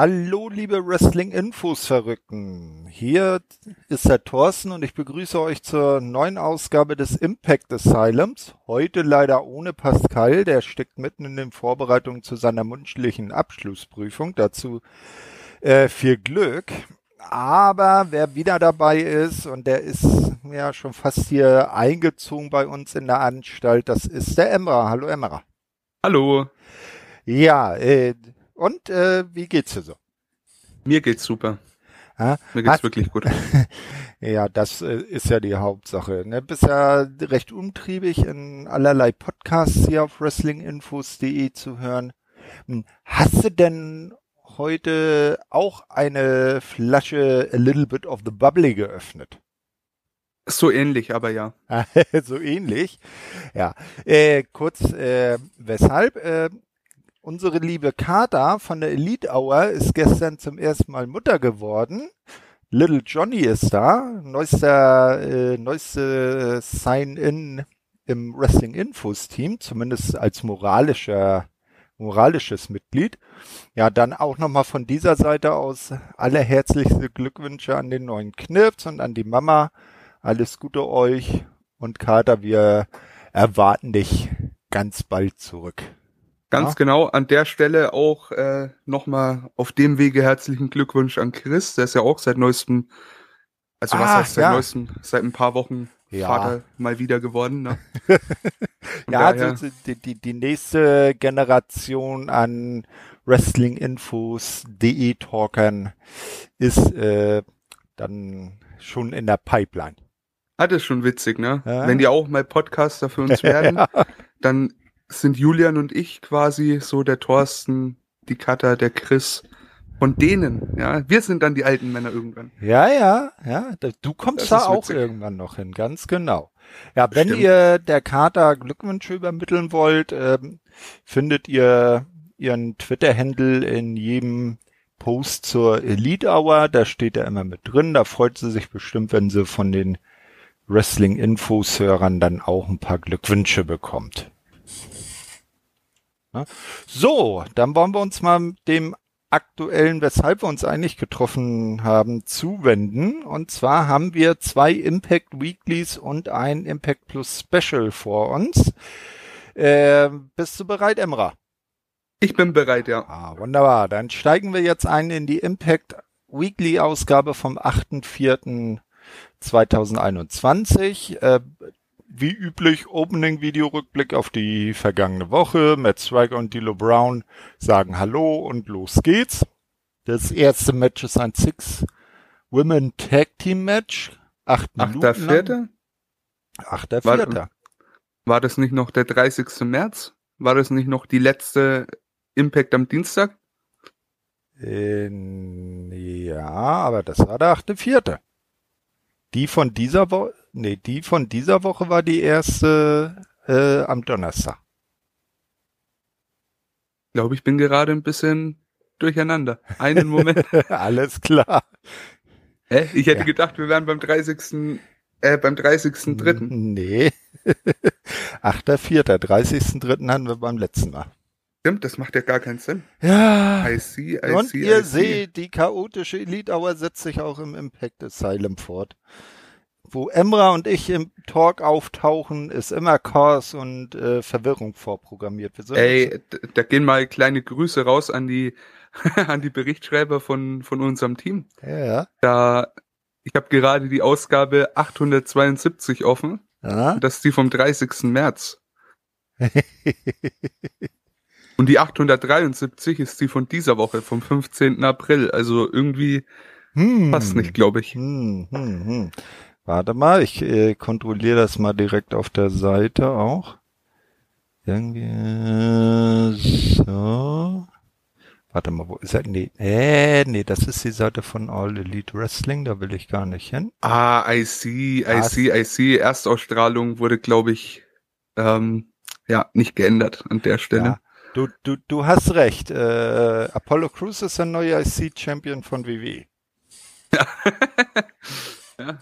Hallo, liebe Wrestling-Infos-Verrückten. Hier ist der Thorsten und ich begrüße euch zur neuen Ausgabe des Impact Asylums. Heute leider ohne Pascal, der steckt mitten in den Vorbereitungen zu seiner mundschlichen Abschlussprüfung. Dazu äh, viel Glück. Aber wer wieder dabei ist und der ist ja schon fast hier eingezogen bei uns in der Anstalt, das ist der Emra. Hallo Emra. Hallo. Ja, äh, und äh, wie geht's dir so? Mir geht's super. Ja? Mir geht's Hast, wirklich gut. ja, das äh, ist ja die Hauptsache. Ne? Bist ja recht umtriebig in allerlei Podcasts hier auf wrestlinginfos.de zu hören. Hm, hast du denn heute auch eine Flasche A Little Bit of the Bubbly geöffnet? So ähnlich, aber ja. so ähnlich. Ja. Äh, kurz, äh, weshalb? Äh, Unsere liebe Kata von der Elite Hour ist gestern zum ersten Mal Mutter geworden. Little Johnny ist da, neuester, äh, neueste Sign-in im Wrestling Infos Team, zumindest als moralischer, moralisches Mitglied. Ja, dann auch nochmal von dieser Seite aus alle herzlichste Glückwünsche an den neuen Knirps und an die Mama. Alles Gute euch und Kater, wir erwarten dich ganz bald zurück. Ganz ja. genau, an der Stelle auch äh, nochmal auf dem Wege herzlichen Glückwunsch an Chris, der ist ja auch seit neuestem, also ah, was heißt seit ja. neuestem, seit ein paar Wochen ja. Vater mal wieder geworden. Ne? ja, also die, die, die nächste Generation an Wrestling-Infos, DE-Talkern ist äh, dann schon in der Pipeline. Ah, das ist schon witzig, ne? Ja. Wenn die auch mal Podcaster für uns werden, dann sind Julian und ich quasi so der Thorsten, die Katha, der Chris von denen, ja. Wir sind dann die alten Männer irgendwann. Ja, ja, ja. Du kommst da auch irgendwann noch hin, ganz genau. Ja, wenn ihr der Kater Glückwünsche übermitteln wollt, ähm, findet ihr ihren Twitter-Handle in jedem Post zur Elite Hour. Da steht er immer mit drin. Da freut sie sich bestimmt, wenn sie von den Wrestling-Infos-Hörern dann auch ein paar Glückwünsche bekommt. Ne? So, dann wollen wir uns mal dem aktuellen, weshalb wir uns eigentlich getroffen haben, zuwenden. Und zwar haben wir zwei Impact Weeklies und ein Impact Plus Special vor uns. Äh, bist du bereit, Emra? Ich bin bereit, ja. Ah, wunderbar. Dann steigen wir jetzt ein in die Impact Weekly Ausgabe vom 8.4.2021. Äh, wie üblich Opening-Video-Rückblick auf die vergangene Woche. Matt Swagger und Dilo Brown sagen Hallo und los geht's. Das erste Match ist ein Six Women Tag Team Match. Acht Minuten. Achter Vierter? Achter Vierter. War, das nicht noch der 30. März? War das nicht noch die letzte Impact am Dienstag? Äh, ja, aber das war der achte Vierte. Die von dieser Woche, nee, die von dieser Woche war die erste äh, am Donnerstag. Ich glaube, ich bin gerade ein bisschen durcheinander. Einen Moment. Alles klar. Hä? Ich hätte ja. gedacht, wir wären beim 30. Äh, beim 30.3. Nee. 8.4. 30.3. hatten wir beim letzten Mal. Stimmt, das macht ja gar keinen Sinn. Ja. I see, I Und see, ihr seht, die chaotische Elite Hour setzt sich auch im Impact Asylum fort wo Emra und ich im Talk auftauchen, ist immer Chaos und äh, Verwirrung vorprogrammiert. Ey, da gehen mal kleine Grüße raus an die an die Berichtschreiber von von unserem Team. Ja. Da ich habe gerade die Ausgabe 872 offen. Ja. Das ist die vom 30. März. und die 873 ist die von dieser Woche, vom 15. April. Also irgendwie hm. passt nicht, glaube ich. Hm, hm, hm. Warte mal, ich äh, kontrolliere das mal direkt auf der Seite auch. Irgendwie äh, so. Warte mal, wo ist er? Nee, äh, nee, das ist die Seite von All Elite Wrestling, da will ich gar nicht hin. Ah, I see, I das see, I see. Erstausstrahlung wurde, glaube ich, ähm, ja, nicht geändert an der Stelle. Ja, du, du, du hast recht. Äh, Apollo Crews ist ein neuer IC-Champion von WWE. Ja. ja.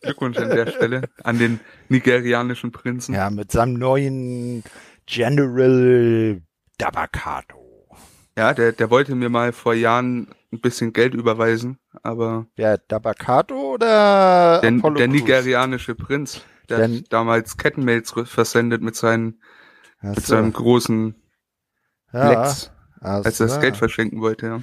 Glückwunsch an der Stelle an den nigerianischen Prinzen. Ja, mit seinem neuen General Dabakato. Ja, der, der wollte mir mal vor Jahren ein bisschen Geld überweisen, aber. Der Dabakato oder der, der nigerianische Prinz, der Denn, hat damals Kettenmails versendet mit seinen, mit seinem großen ja, Lex, als er das Geld verschenken wollte, ja.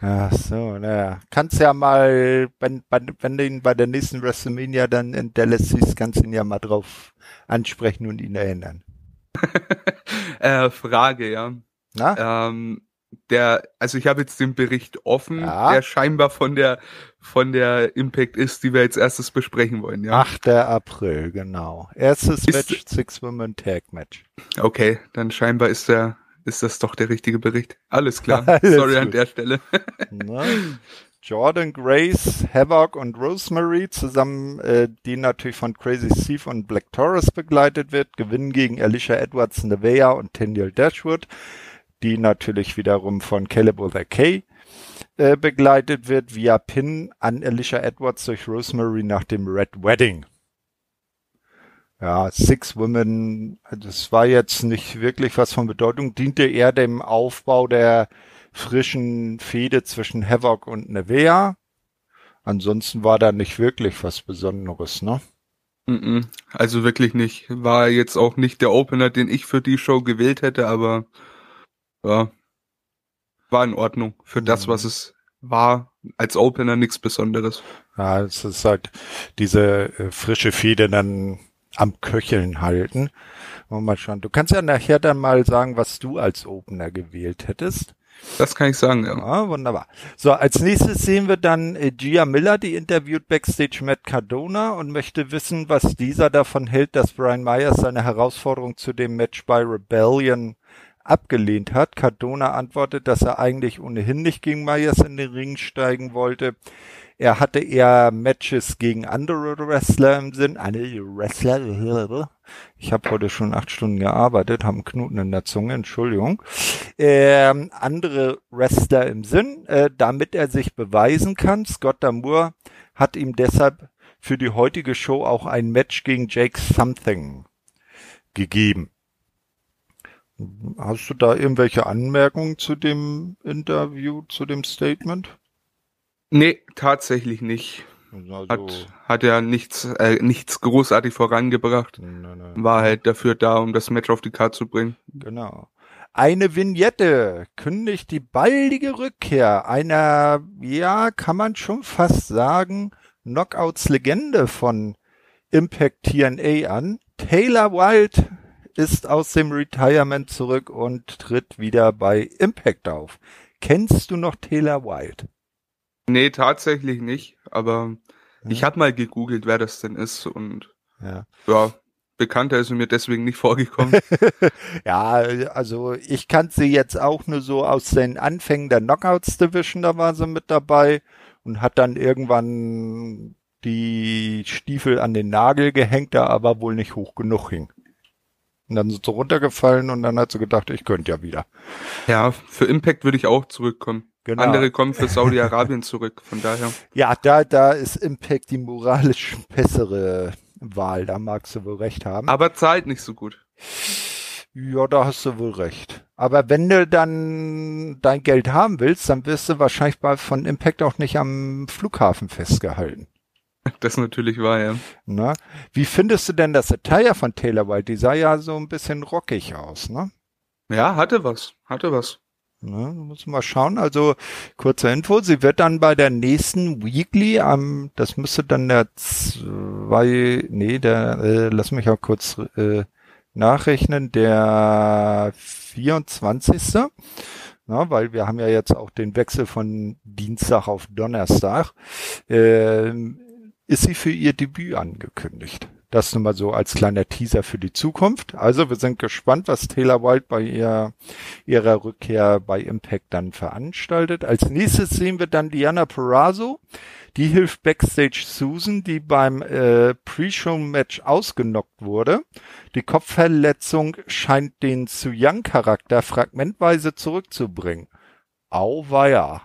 Ach so, naja. Kannst ja mal, wenn, wenn du ihn bei der nächsten WrestleMania dann in Dallas siehst, kannst du ihn ja mal drauf ansprechen und ihn erinnern. äh, Frage, ja. Na? Ähm, der, also ich habe jetzt den Bericht offen, ja. der scheinbar von der von der Impact ist, die wir jetzt erstes besprechen wollen, ja. 8. April, genau. Erstes ist, Match, Six Women Tag Match. Okay, dann scheinbar ist der ist das doch der richtige Bericht. Alles klar. Alles Sorry gut. an der Stelle. Jordan Grace, Havoc und Rosemary zusammen, äh, die natürlich von Crazy Steve und Black Taurus begleitet wird, gewinnen gegen Alicia Edwards, Nevea und Tendil Dashwood, die natürlich wiederum von Caleb Other K äh, begleitet wird via Pin an Alicia Edwards durch Rosemary nach dem Red Wedding ja, Six Women, das war jetzt nicht wirklich was von Bedeutung, diente eher dem Aufbau der frischen Fehde zwischen Havoc und Nevea. Ansonsten war da nicht wirklich was Besonderes, ne? Also wirklich nicht. War jetzt auch nicht der Opener, den ich für die Show gewählt hätte, aber ja, war in Ordnung für das, was es war. Als Opener nichts Besonderes. Ja, es ist halt diese äh, frische Fehde dann am Köcheln halten. Mal schauen. Du kannst ja nachher dann mal sagen, was du als Opener gewählt hättest. Das kann ich sagen, ja. ja wunderbar. So, als nächstes sehen wir dann äh, Gia Miller, die interviewt Backstage Matt Cardona und möchte wissen, was dieser davon hält, dass Brian Myers seine Herausforderung zu dem Match bei Rebellion abgelehnt hat. Cardona antwortet, dass er eigentlich ohnehin nicht gegen Myers in den Ring steigen wollte. Er hatte eher Matches gegen andere Wrestler im Sinn. Eine Wrestler. Ich habe heute schon acht Stunden gearbeitet, haben Knoten in der Zunge, Entschuldigung. Ähm, andere Wrestler im Sinn, äh, damit er sich beweisen kann. Scott Damour hat ihm deshalb für die heutige Show auch ein Match gegen Jake Something gegeben. Hast du da irgendwelche Anmerkungen zu dem Interview, zu dem Statement? Nee, tatsächlich nicht. Also, hat, hat ja nichts, äh, nichts großartig vorangebracht. Nein, nein. War halt dafür da, um das Match auf die Karte zu bringen. Genau. Eine Vignette kündigt die baldige Rückkehr einer, ja, kann man schon fast sagen, Knockouts Legende von Impact TNA an. Taylor Wilde ist aus dem Retirement zurück und tritt wieder bei Impact auf. Kennst du noch Taylor Wilde? Nee, tatsächlich nicht, aber ja. ich habe mal gegoogelt, wer das denn ist und ja, ja bekannter ist mir deswegen nicht vorgekommen. ja, also ich kannte sie jetzt auch nur so aus den Anfängen der Knockouts Division, da war sie mit dabei und hat dann irgendwann die Stiefel an den Nagel gehängt, da aber wohl nicht hoch genug hing. Und dann sind sie runtergefallen und dann hat sie gedacht, ich könnte ja wieder. Ja, für Impact würde ich auch zurückkommen. Genau. Andere kommen für Saudi-Arabien zurück, von daher. Ja, da, da ist Impact die moralisch bessere Wahl, da magst du wohl recht haben. Aber zahlt nicht so gut. Ja, da hast du wohl recht. Aber wenn du dann dein Geld haben willst, dann wirst du wahrscheinlich bei, von Impact auch nicht am Flughafen festgehalten. Das natürlich war, ja. Na, wie findest du denn das Attire von Taylor White? Die sah ja so ein bisschen rockig aus, ne? Ja, hatte was, hatte was. Ne, muss mal schauen. Also kurze Info, sie wird dann bei der nächsten Weekly am, das müsste dann der zwei, nee, der, äh, lass mich auch kurz äh, nachrechnen, der 24. Na, weil wir haben ja jetzt auch den Wechsel von Dienstag auf Donnerstag, äh, ist sie für ihr Debüt angekündigt. Das nun mal so als kleiner Teaser für die Zukunft. Also wir sind gespannt, was Taylor White bei ihr, ihrer Rückkehr bei Impact dann veranstaltet. Als nächstes sehen wir dann Diana Perazzo. Die hilft Backstage Susan, die beim äh, Pre-Show-Match ausgenockt wurde. Die Kopfverletzung scheint den Su Young-Charakter fragmentweise zurückzubringen. Auweia.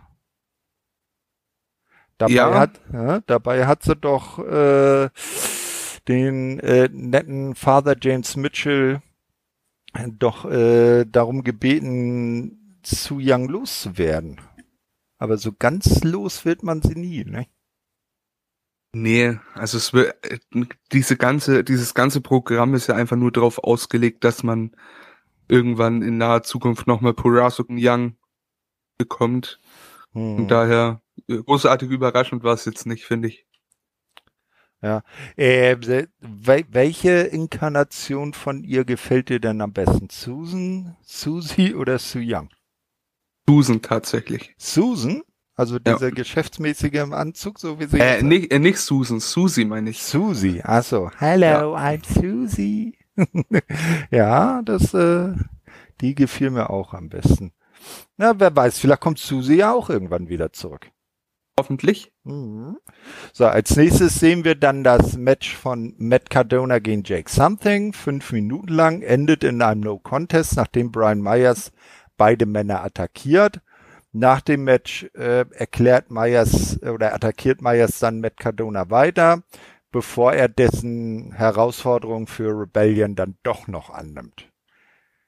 Dabei, ja. hat, ja, dabei hat sie doch äh, den äh, netten Father James Mitchell doch äh, darum gebeten, Su Young loszuwerden. Aber so ganz los wird man sie nie, ne? Nee, also es wird, diese ganze, dieses ganze Programm ist ja einfach nur darauf ausgelegt, dass man irgendwann in naher Zukunft nochmal Purasuk Young bekommt. Hm. Und daher, äh, großartig überraschend war es jetzt nicht, finde ich. Ja. Äh, welche Inkarnation von ihr gefällt dir denn am besten? Susan, Susie oder Su Young? Susan tatsächlich. Susan? Also dieser ja. geschäftsmäßige im Anzug, so wie sie. Äh, nicht, äh, nicht Susan, Susie meine ich. Susie, also Hello, ja. I'm Susie. ja, das, äh, die gefiel mir auch am besten. Na, wer weiß, vielleicht kommt Susie ja auch irgendwann wieder zurück. Hoffentlich. Mhm. So, als nächstes sehen wir dann das Match von Matt Cardona gegen Jake Something. Fünf Minuten lang, endet in einem No-Contest, nachdem Brian Myers beide Männer attackiert. Nach dem Match äh, erklärt Myers oder attackiert Myers dann Matt Cardona weiter, bevor er dessen Herausforderung für Rebellion dann doch noch annimmt.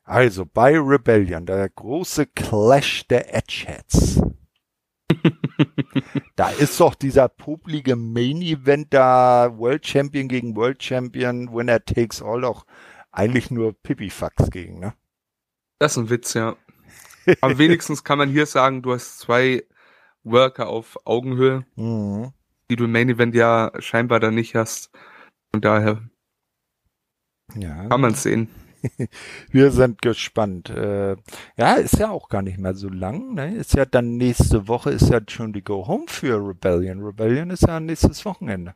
Also bei Rebellion, der große Clash der Edgeheads. da ist doch dieser publige Main Event da, World Champion gegen World Champion, Winner takes all doch eigentlich nur Pipifax gegen, ne? Das ist ein Witz, ja. Aber wenigstens kann man hier sagen, du hast zwei Worker auf Augenhöhe, mhm. die du im Main Event ja scheinbar da nicht hast. Und daher ja. kann man sehen. Wir sind gespannt. Äh, ja, ist ja auch gar nicht mehr so lang. Ne? Ist ja dann nächste Woche ist ja schon die Go Home für Rebellion. Rebellion ist ja nächstes Wochenende.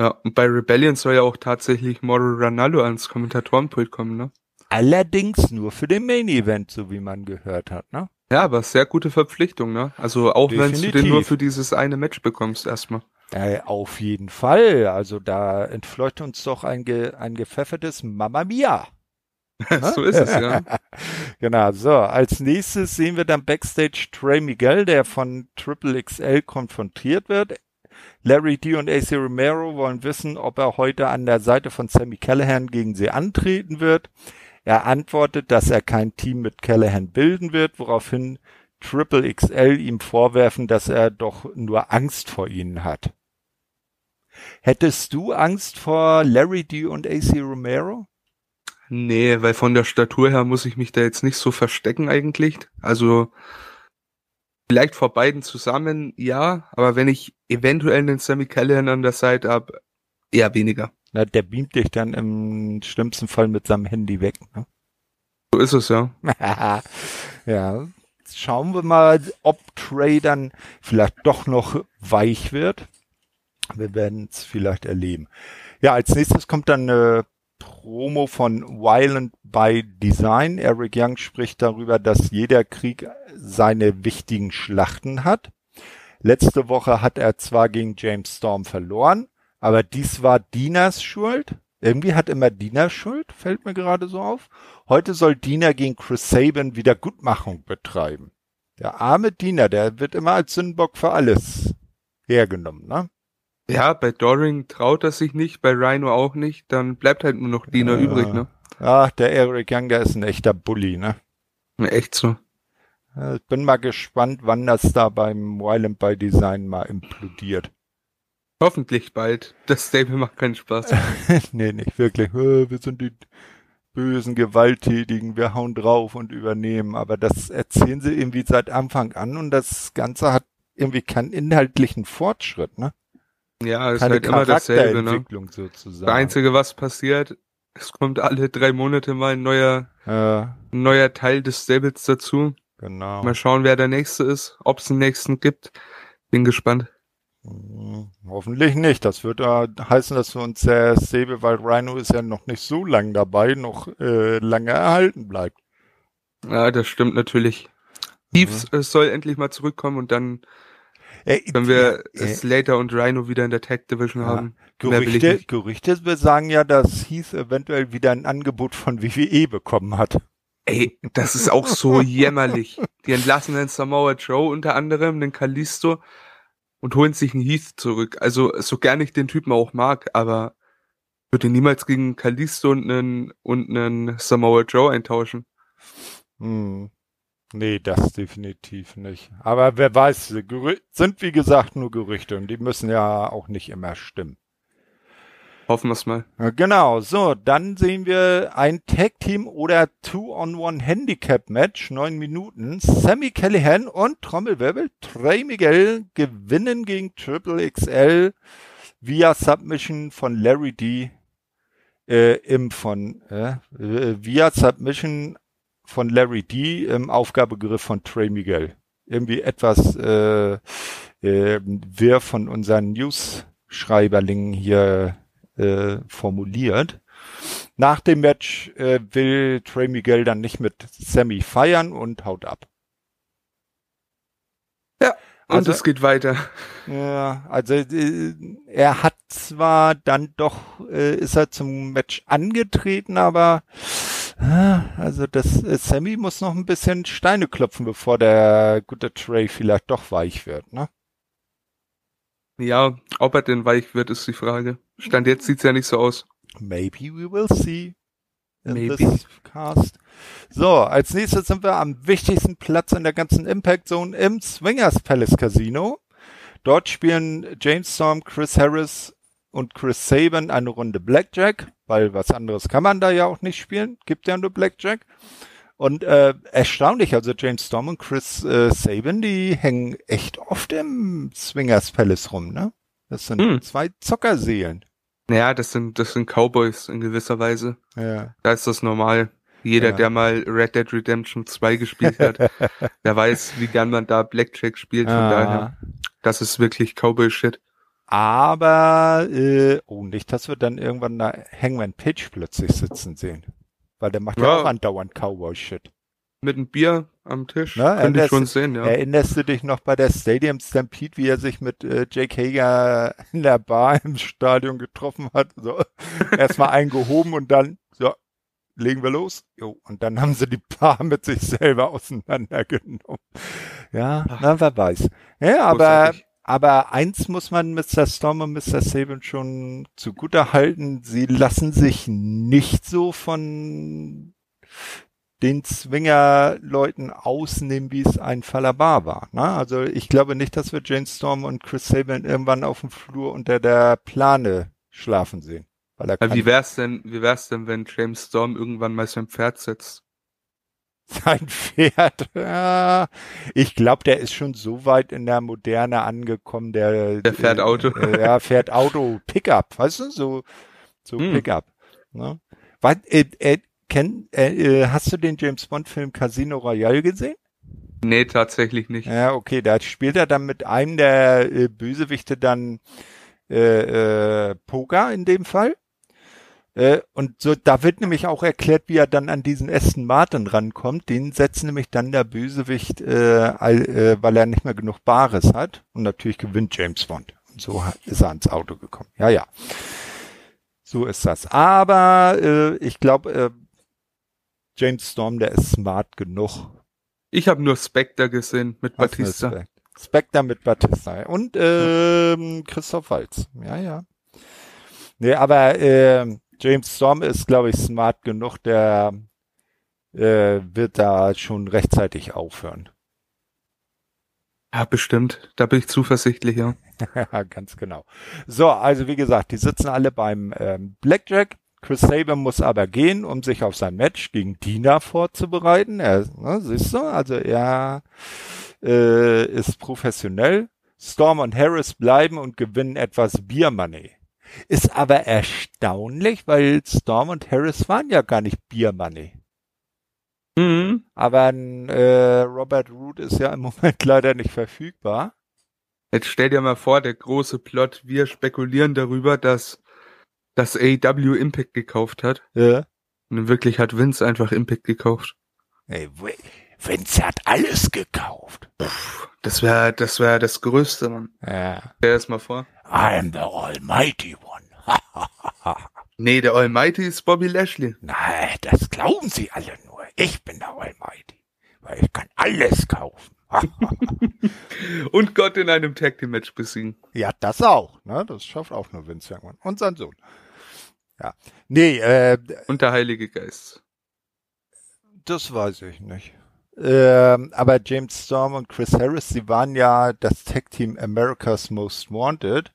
Ja, und bei Rebellion soll ja auch tatsächlich Moro Ranallo ans Kommentatorenpult kommen, ne? Allerdings nur für den Main Event, so wie man gehört hat, ne? Ja, aber sehr gute Verpflichtung, ne? Also auch wenn du den nur für dieses eine Match bekommst erstmal. Äh, auf jeden Fall. Also da entfleucht uns doch ein, ge ein gepfeffertes Mamma Mia. so ist es, ja. genau, so. Als nächstes sehen wir dann Backstage Trey Miguel, der von Triple XL konfrontiert wird. Larry D und AC Romero wollen wissen, ob er heute an der Seite von Sammy Callahan gegen sie antreten wird. Er antwortet, dass er kein Team mit Callahan bilden wird, woraufhin Triple XL ihm vorwerfen, dass er doch nur Angst vor ihnen hat. Hättest du Angst vor Larry D und AC Romero? Nee, weil von der Statur her muss ich mich da jetzt nicht so verstecken eigentlich. Also vielleicht vor beiden zusammen, ja, aber wenn ich eventuell einen Sammy Callahan an der Seite habe, eher weniger. Na, der beamt dich dann im schlimmsten Fall mit seinem Handy weg. Ne? So ist es, ja. ja. Schauen wir mal, ob Trey dann vielleicht doch noch weich wird. Wir werden es vielleicht erleben. Ja, als nächstes kommt dann eine Promo von Violent by Design. Eric Young spricht darüber, dass jeder Krieg seine wichtigen Schlachten hat. Letzte Woche hat er zwar gegen James Storm verloren, aber dies war Dinas Schuld. Irgendwie hat immer Dina Schuld, fällt mir gerade so auf. Heute soll Dina gegen Chris Sabin Wiedergutmachung betreiben. Der arme Dina, der wird immer als Sündenbock für alles hergenommen, ne? Ja, bei Doring traut er sich nicht, bei Rhino auch nicht, dann bleibt halt nur noch Dina ja. übrig, ne? Ach, der Eric Young, der ist ein echter Bully, ne? Echt so. Ich bin mal gespannt, wann das da beim Wild by Design mal implodiert. Hoffentlich bald. Das Stable macht keinen Spaß. nee, nicht wirklich. Wir sind die bösen Gewalttätigen, wir hauen drauf und übernehmen. Aber das erzählen sie irgendwie seit Anfang an und das Ganze hat irgendwie keinen inhaltlichen Fortschritt, ne? Ja, es ist halt immer dasselbe, ne? Sozusagen. Das Einzige, was passiert, es kommt alle drei Monate mal ein neuer, äh, ein neuer Teil des Stables dazu. Genau. Mal schauen, wer der nächste ist, ob es einen nächsten gibt. Bin gespannt. Hm, hoffentlich nicht. Das wird äh, heißen, dass wir uns der Säbewald Rhino ist ja noch nicht so lang dabei, noch äh, lange erhalten bleibt. Ja, das stimmt natürlich. Thieves mhm. soll endlich mal zurückkommen und dann äh, wenn wir äh, Slater und Rhino wieder in der Tag Division ja. haben. Gerüchte, Gerüchte sagen ja, dass Heath eventuell wieder ein Angebot von WWE bekommen hat. Ey, das ist auch so jämmerlich. Die entlassen den Samoa Joe unter anderem, den Kalisto und holen sich einen Heath zurück. Also so gerne ich den Typen auch mag, aber würde niemals gegen Kalisto und einen, und einen Samoa Joe eintauschen. Hm. Nee, das definitiv nicht. Aber wer weiß, sind wie gesagt nur Gerüchte und die müssen ja auch nicht immer stimmen. Hoffen wir es mal. Genau, so, dann sehen wir ein Tag-Team oder Two-on-One-Handicap-Match, neun Minuten. Sammy Callahan und Trommelwirbel Trey Miguel gewinnen gegen Triple XL via Submission von Larry D. Äh, im von äh, via Submission von Larry D. im Aufgabegriff von Trey Miguel. Irgendwie etwas äh, äh, wir von unseren News-Schreiberlingen hier äh, formuliert. Nach dem Match äh, will Trey Miguel dann nicht mit Sammy feiern und haut ab. Ja, und also, es geht weiter. Ja, also äh, er hat zwar dann doch, äh, ist er zum Match angetreten, aber äh, also das äh, Sammy muss noch ein bisschen Steine klopfen, bevor der gute Trey vielleicht doch weich wird, ne? Ja, ob er denn weich wird, ist die Frage. Stand jetzt sieht's ja nicht so aus. Maybe we will see. Maybe. Cast. So, als nächstes sind wir am wichtigsten Platz in der ganzen Impact Zone im Swingers Palace Casino. Dort spielen James Storm, Chris Harris und Chris Saban eine Runde Blackjack, weil was anderes kann man da ja auch nicht spielen. Gibt ja nur Blackjack. Und äh, erstaunlich, also James Storm und Chris äh, Saban, die hängen echt oft im Swingers Palace rum, ne? Das sind hm. zwei Zockerseelen. Naja, das sind, das sind Cowboys in gewisser Weise. Ja. Da ist das normal. Jeder, ja. der mal Red Dead Redemption 2 gespielt hat, der weiß, wie gern man da Blackjack spielt. Von ah. daher, das ist wirklich Cowboy-Shit. Aber, äh, oh, nicht, dass wir dann irgendwann da Hangman Pitch plötzlich sitzen sehen. Weil der macht ja, ja auch andauernd Cowboy-Shit. Mit einem Bier am Tisch. Na, Könnte ich schon sehen, ja. Erinnerst du dich noch bei der Stadium Stampede, wie er sich mit äh, Jake Hager in der Bar im Stadion getroffen hat? So, erstmal eingehoben und dann, so, legen wir los. Jo, und dann haben sie die Bar mit sich selber auseinandergenommen. Ja, Ach, na, wer weiß. Ja, aber, aber eins muss man Mr. Storm und Mr. Saban schon zugute halten. Sie lassen sich nicht so von den Zwinger-Leuten ausnehmen, wie es ein Falabar war. Ne? Also ich glaube nicht, dass wir Jane Storm und Chris Saban irgendwann auf dem Flur unter der Plane schlafen sehen. Weil er wie wär's denn, wie wär's denn, wenn James Storm irgendwann mal sein Pferd setzt? Sein Pferd, ja. Ich glaube, der ist schon so weit in der Moderne angekommen, der. Der fährt äh, Auto. Äh, ja, fährt Auto, Pickup, weißt du, so, so hm. Pickup. Ne? Was, äh, äh, kenn, äh, äh, hast du den James Bond Film Casino Royale gesehen? Nee, tatsächlich nicht. Ja, okay, da spielt er dann mit einem der äh, Bösewichte dann äh, äh, Poker in dem Fall. Äh, und so, da wird nämlich auch erklärt, wie er dann an diesen Aston Martin rankommt. Den setzt nämlich dann der Bösewicht, äh, äh, weil er nicht mehr genug Bares hat. Und natürlich gewinnt James Bond. Und so ist er ans Auto gekommen. Ja, ja. So ist das. Aber äh, ich glaube, äh, James Storm, der ist smart genug. Ich habe nur Spectre gesehen mit Was Batista. Spectre? Spectre mit Batista. Und ähm, Christoph Waltz. Ja, ja. Nee, aber äh, James Storm ist, glaube ich, smart genug, der äh, wird da schon rechtzeitig aufhören. Ja, bestimmt. Da bin ich zuversichtlich, ja. Ganz genau. So, also wie gesagt, die sitzen alle beim ähm, Blackjack. Chris Saban muss aber gehen, um sich auf sein Match gegen Dina vorzubereiten. Er, ne, siehst du, also er äh, ist professionell. Storm und Harris bleiben und gewinnen etwas Beer Money. Ist aber erstaunlich, weil Storm und Harris waren ja gar nicht Beer Money. Mhm. Aber äh, Robert Root ist ja im Moment leider nicht verfügbar. Jetzt stell dir mal vor, der große Plot, wir spekulieren darüber, dass das AW Impact gekauft hat. Ja. Und in Wirklichkeit hat Vince einfach Impact gekauft. Ey, Vince hat alles gekauft. Das wäre das wäre das Größte, Mann. Ja. Stell das mal vor. I'm the Almighty One. nee, der Almighty ist Bobby Lashley. Nein, das glauben sie alle nur. Ich bin der Almighty. Weil ich kann alles kaufen. und Gott in einem Tag Team Match besiegen. Ja, das auch. Ne? Das schafft auch nur Vince McMahon und sein Sohn. Ja. Nee, äh, und der Heilige Geist. Das weiß ich nicht. Ähm, aber James Storm und Chris Harris, sie waren ja das Tag-Team America's Most Wanted.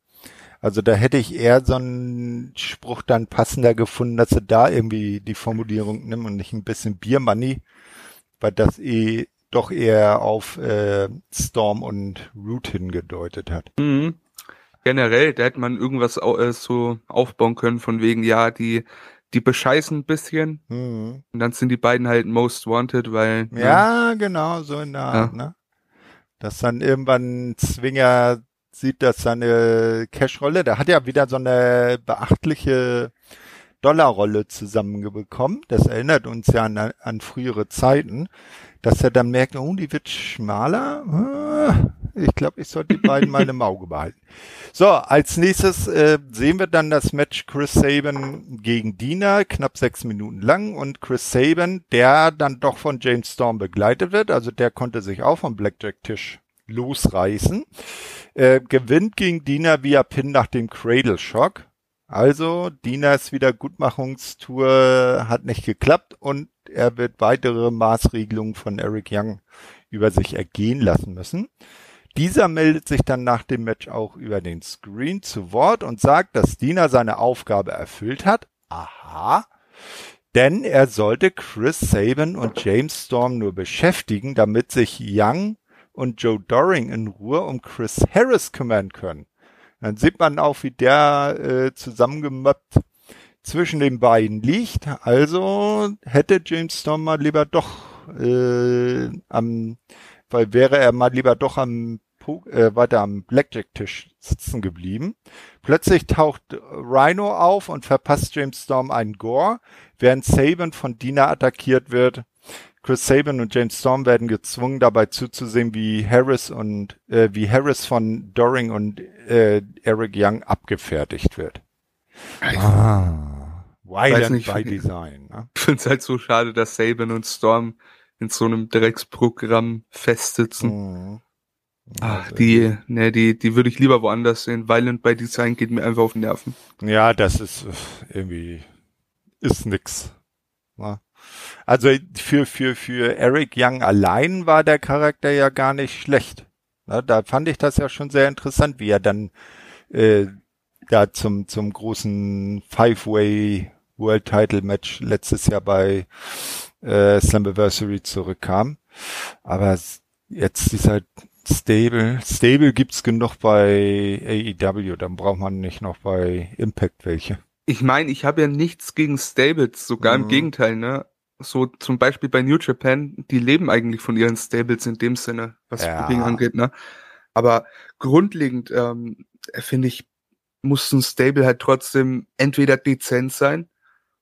Also da hätte ich eher so einen Spruch dann passender gefunden, dass sie da irgendwie die Formulierung nimmt und nicht ein bisschen Beer Money, weil das eh doch eher auf äh, Storm und Root hingedeutet hat. Mhm. Generell, da hätte man irgendwas äh, so aufbauen können von wegen, ja, die die bescheißen ein bisschen mhm. und dann sind die beiden halt most wanted, weil ne? ja, ne? genau so in der Art, ja. ne? Dass dann irgendwann Zwinger sieht, dass seine Cash-Rolle, der hat ja wieder so eine beachtliche Dollarrolle zusammenbekommen. Das erinnert uns ja an, an frühere Zeiten, dass er dann merkt, oh, die wird schmaler. Ich glaube, ich sollte die beiden mal im Auge behalten. So, als nächstes äh, sehen wir dann das Match Chris Saban gegen Dina, knapp sechs Minuten lang. Und Chris Saban, der dann doch von James Storm begleitet wird, also der konnte sich auch vom Blackjack-Tisch losreißen, äh, gewinnt gegen Dina via Pin nach dem Cradle Shock. Also Dinas Wiedergutmachungstour hat nicht geklappt und er wird weitere Maßregelungen von Eric Young über sich ergehen lassen müssen. Dieser meldet sich dann nach dem Match auch über den Screen zu Wort und sagt, dass Dina seine Aufgabe erfüllt hat. Aha. Denn er sollte Chris Saban und James Storm nur beschäftigen, damit sich Young und Joe Doring in Ruhe um Chris Harris kümmern können. Dann sieht man auch, wie der äh, zusammengemöppt zwischen den beiden liegt. Also hätte James Storm mal lieber doch äh, am, weil wäre er mal lieber doch am äh, weiter am Blackjack-Tisch sitzen geblieben. Plötzlich taucht Rhino auf und verpasst James Storm einen Gore, während Saban von Dina attackiert wird. Chris Saban und James Storm werden gezwungen, dabei zuzusehen, wie Harris und äh, wie Harris von Doring und äh, Eric Young abgefertigt wird. Ah, Violent nicht, by Design. Ne? Ich finde es halt so schade, dass Saban und Storm in so einem Drecksprogramm festsitzen. Mhm. Ach, also, die, ne, die, die würde ich lieber woanders sehen. Violent by Design geht mir einfach auf den Nerven. Ja, das ist irgendwie, ist nix. Ne? Also für, für, für Eric Young allein war der Charakter ja gar nicht schlecht. Na, da fand ich das ja schon sehr interessant, wie er dann äh, da zum, zum großen Five-Way World Title Match letztes Jahr bei äh, Slammiversary zurückkam. Aber jetzt dieser Stable, Stable gibt's genug bei AEW, dann braucht man nicht noch bei Impact welche. Ich meine, ich habe ja nichts gegen Stables, sogar mhm. im Gegenteil, ne? so zum Beispiel bei New Japan, die leben eigentlich von ihren Stables in dem Sinne, was ja. Booking angeht, ne? Aber grundlegend, ähm, finde ich, muss ein Stable halt trotzdem entweder dezent sein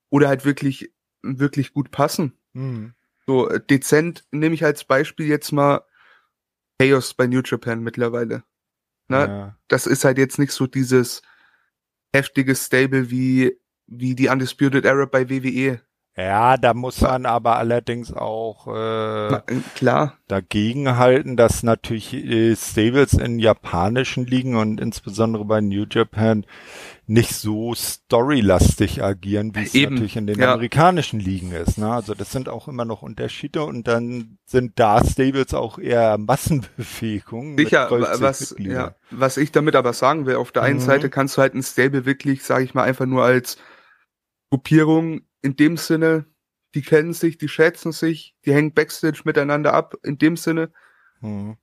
oder halt wirklich, wirklich gut passen. Mhm. So, äh, dezent nehme ich als Beispiel jetzt mal Chaos bei New Japan mittlerweile. Ne? Ja. Das ist halt jetzt nicht so dieses heftige Stable wie, wie die Undisputed Era bei WWE. Ja, da muss man aber allerdings auch äh, klar dagegen halten, dass natürlich äh, Stables in japanischen Ligen und insbesondere bei New Japan nicht so storylastig agieren, wie es Eben, natürlich in den ja. amerikanischen Ligen ist. Ne? Also das sind auch immer noch Unterschiede und dann sind da Stables auch eher Massenbewegungen. Sicher, was, ja, was ich damit aber sagen will, auf der einen mhm. Seite kannst du halt ein Stable wirklich, sage ich mal, einfach nur als Gruppierung in dem Sinne, die kennen sich, die schätzen sich, die hängen Backstage miteinander ab, in dem Sinne. Mhm.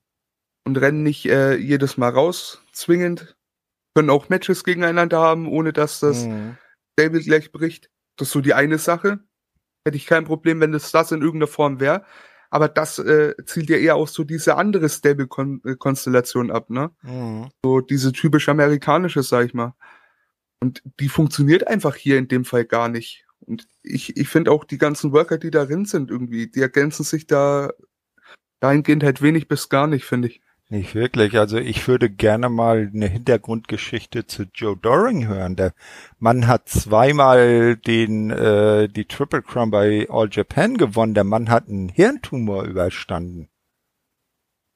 Und rennen nicht äh, jedes Mal raus, zwingend. Können auch Matches gegeneinander haben, ohne dass das mhm. Stable gleich bricht. Das ist so die eine Sache. Hätte ich kein Problem, wenn das das in irgendeiner Form wäre. Aber das äh, zielt ja eher auch so diese andere Stable-Konstellation ab, ne? Mhm. So diese typisch amerikanische, sag ich mal. Und die funktioniert einfach hier in dem Fall gar nicht. Und ich, ich finde auch die ganzen Worker, die darin sind, irgendwie, die ergänzen sich da dahingehend halt wenig bis gar nicht, finde ich. Nicht wirklich. Also ich würde gerne mal eine Hintergrundgeschichte zu Joe Doring hören. Der Mann hat zweimal den äh, die Triple Crown bei All Japan gewonnen. Der Mann hat einen Hirntumor überstanden.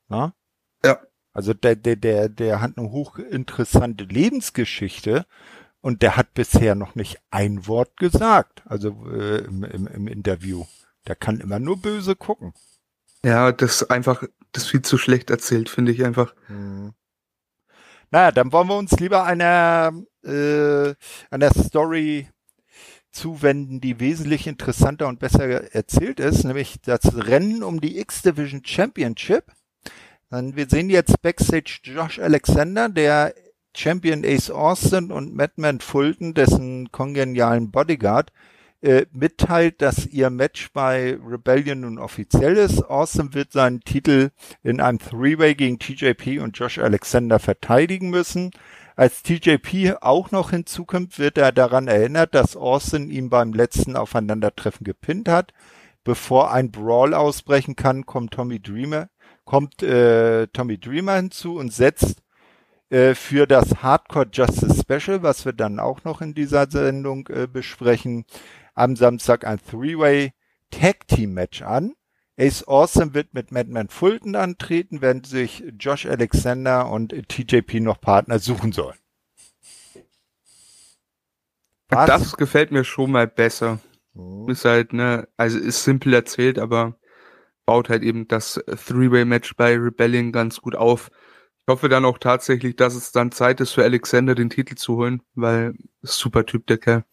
Na? Ja. Also der der der der hat eine hochinteressante Lebensgeschichte und der hat bisher noch nicht ein Wort gesagt, also äh, im, im, im Interview. Der kann immer nur böse gucken. Ja, das einfach, das viel zu schlecht erzählt, finde ich einfach. Hm. Naja, dann wollen wir uns lieber einer, äh, einer Story zuwenden, die wesentlich interessanter und besser erzählt ist, nämlich das Rennen um die X-Division Championship. Dann, wir sehen jetzt Backstage Josh Alexander, der Champion Ace Austin und Madman Fulton, dessen kongenialen Bodyguard, äh, mitteilt, dass ihr Match bei Rebellion nun offiziell ist. Austin wird seinen Titel in einem Three-Way gegen TJP und Josh Alexander verteidigen müssen. Als TJP auch noch hinzukommt, wird er daran erinnert, dass Austin ihn beim letzten Aufeinandertreffen gepinnt hat. Bevor ein Brawl ausbrechen kann, kommt Tommy Dreamer, kommt äh, Tommy Dreamer hinzu und setzt äh, für das Hardcore Justice Special, was wir dann auch noch in dieser Sendung äh, besprechen, am Samstag ein Three-Way Tag Team Match an. Ace Awesome wird mit Madman Fulton antreten, während sich Josh Alexander und TJP noch Partner suchen sollen. Was? Das gefällt mir schon mal besser. Oh. Ist halt, ne, also ist simpel erzählt, aber baut halt eben das Three-Way-Match bei Rebellion ganz gut auf. Ich hoffe dann auch tatsächlich, dass es dann Zeit ist für Alexander den Titel zu holen, weil super Typ der Kerl.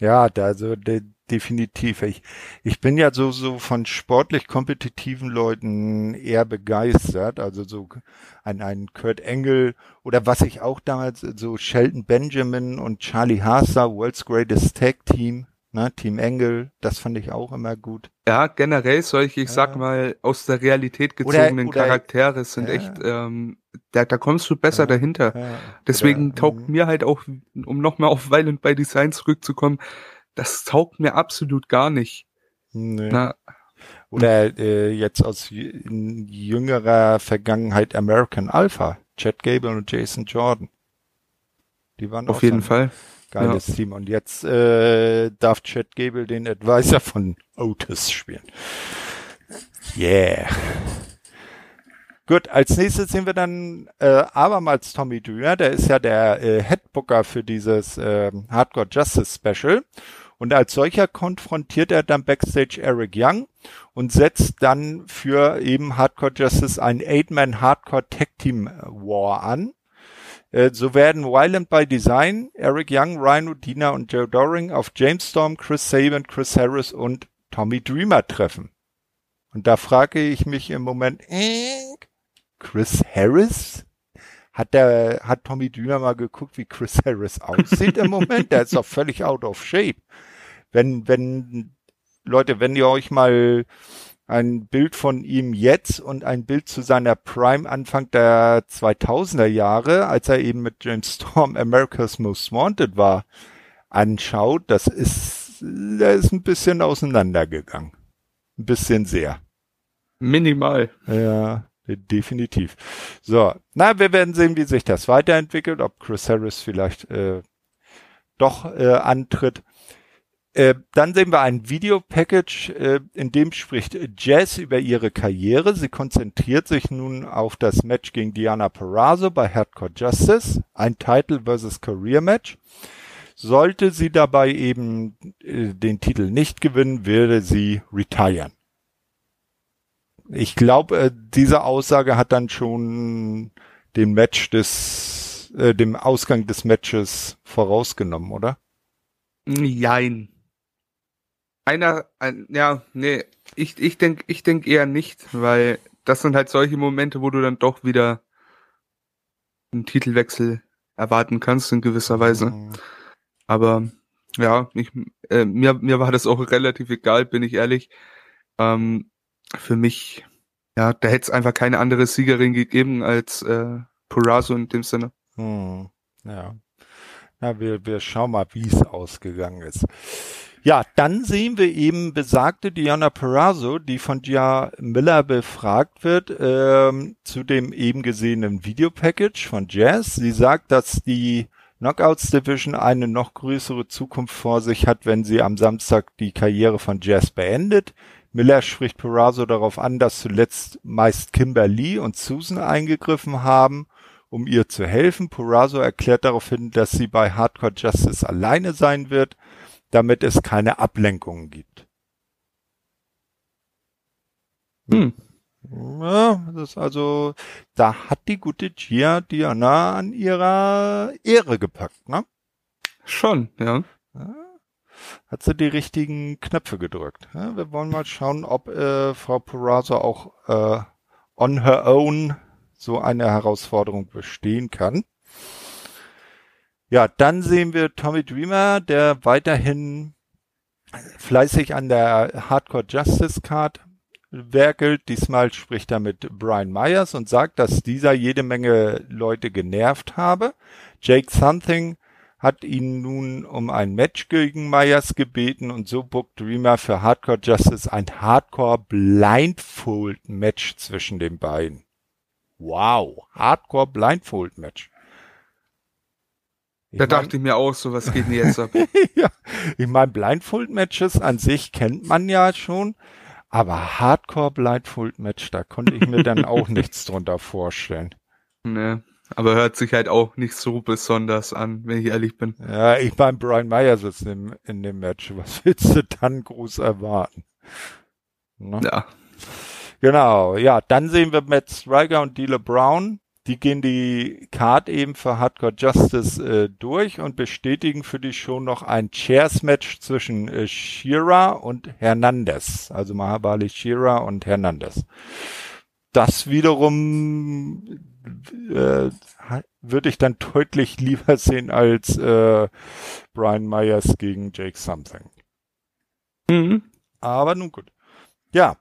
Ja, also de, definitiv. Ich, ich bin ja so, so von sportlich kompetitiven Leuten eher begeistert. Also so ein, ein Kurt Engel oder was ich auch damals, so Shelton Benjamin und Charlie Haasser, World's Greatest Tag Team, ne, Team Engel, das fand ich auch immer gut. Ja, generell solche, ich ja. sag mal, aus der Realität gezogenen oder, oder, Charaktere sind ja. echt, ähm, da, da kommst du besser ja, dahinter. Deswegen oder, taugt mhm. mir halt auch, um nochmal auf Violent by Design zurückzukommen, das taugt mir absolut gar nicht. Nee. Na, oder äh, jetzt aus jüngerer Vergangenheit American Alpha, Chad Gable und Jason Jordan. Die waren auf jeden Fall geiles ja. Team. Und jetzt äh, darf Chad Gable den Advisor von Otis spielen. Yeah. Gut, als nächstes sehen wir dann äh, abermals Tommy Dreamer, der ist ja der äh, Headbooker für dieses äh, Hardcore Justice Special. Und als solcher konfrontiert er dann Backstage Eric Young und setzt dann für eben Hardcore Justice ein Eight-Man Hardcore Tag Team War an. Äh, so werden Wyland by Design, Eric Young, Rhino, Dina und Joe Doring auf James Storm, Chris Sabin, Chris Harris und Tommy Dreamer treffen. Und da frage ich mich im Moment, äh, Chris Harris? Hat der, hat Tommy Düner mal geguckt, wie Chris Harris aussieht im Moment? Der ist doch völlig out of shape. Wenn, wenn, Leute, wenn ihr euch mal ein Bild von ihm jetzt und ein Bild zu seiner Prime Anfang der 2000er Jahre, als er eben mit James Storm America's Most Wanted war, anschaut, das ist, der ist ein bisschen auseinandergegangen. Ein bisschen sehr. Minimal. Ja. Definitiv. So, na, wir werden sehen, wie sich das weiterentwickelt, ob Chris Harris vielleicht äh, doch äh, antritt. Äh, dann sehen wir ein Videopackage, äh, in dem spricht Jazz über ihre Karriere. Sie konzentriert sich nun auf das Match gegen Diana Perazzo bei Hardcore Justice, ein Title versus Career Match. Sollte sie dabei eben äh, den Titel nicht gewinnen, würde sie retiren ich glaube, äh, diese Aussage hat dann schon den Match des, äh, dem Ausgang des Matches vorausgenommen, oder? Jein. Einer, ein, ja, nee, ich, ich denk, ich denk eher nicht, weil das sind halt solche Momente, wo du dann doch wieder einen Titelwechsel erwarten kannst in gewisser Weise. Mhm. Aber ja, ich, äh, mir, mir war das auch relativ egal, bin ich ehrlich. Ähm, für mich, ja, da hätte es einfach keine andere Siegerin gegeben als äh, Purazo in dem Sinne. Hm, ja. Ja, wir, wir schauen mal, wie es ausgegangen ist. Ja, dann sehen wir eben besagte Diana Perazzo, die von Gia Miller befragt wird ähm, zu dem eben gesehenen Videopackage von Jazz. Sie sagt, dass die Knockouts Division eine noch größere Zukunft vor sich hat, wenn sie am Samstag die Karriere von Jazz beendet. Miller spricht Perazzo darauf an, dass zuletzt meist Kimberly und Susan eingegriffen haben, um ihr zu helfen. Perazzo erklärt daraufhin, dass sie bei Hardcore Justice alleine sein wird, damit es keine Ablenkungen gibt. Hm. Ja, das ist also, da hat die gute Gia Diana an ihrer Ehre gepackt, ne? Schon, ja. ja hat sie die richtigen Knöpfe gedrückt. Ja, wir wollen mal schauen, ob äh, Frau Peraza auch äh, on her own so eine Herausforderung bestehen kann. Ja, dann sehen wir Tommy Dreamer, der weiterhin fleißig an der Hardcore Justice Card werkelt. Diesmal spricht er mit Brian Myers und sagt, dass dieser jede Menge Leute genervt habe. Jake Something hat ihn nun um ein Match gegen Myers gebeten und so bookt Dreamer für Hardcore Justice ein Hardcore Blindfold Match zwischen den beiden. Wow, Hardcore Blindfold Match. Ich da mein, dachte ich mir auch, so was geht denn jetzt ab? ja, ich meine, Blindfold-Matches an sich kennt man ja schon, aber Hardcore-Blindfold-Match, da konnte ich mir dann auch nichts drunter vorstellen. Nee. Aber hört sich halt auch nicht so besonders an, wenn ich ehrlich bin. Ja, ich meine, Brian Myers ist in, in dem Match. Was willst du dann groß erwarten? Ne? Ja. Genau, ja, dann sehen wir Matt Striker und Dealer Brown. Die gehen die Card eben für Hardcore Justice äh, durch und bestätigen für die Show noch ein Chairs-Match zwischen äh, Shira und Hernandez. Also Mahabali Shira und Hernandez. Das wiederum äh, würde ich dann deutlich lieber sehen als äh, Brian Myers gegen Jake Something. Mhm. Aber nun gut. Ja.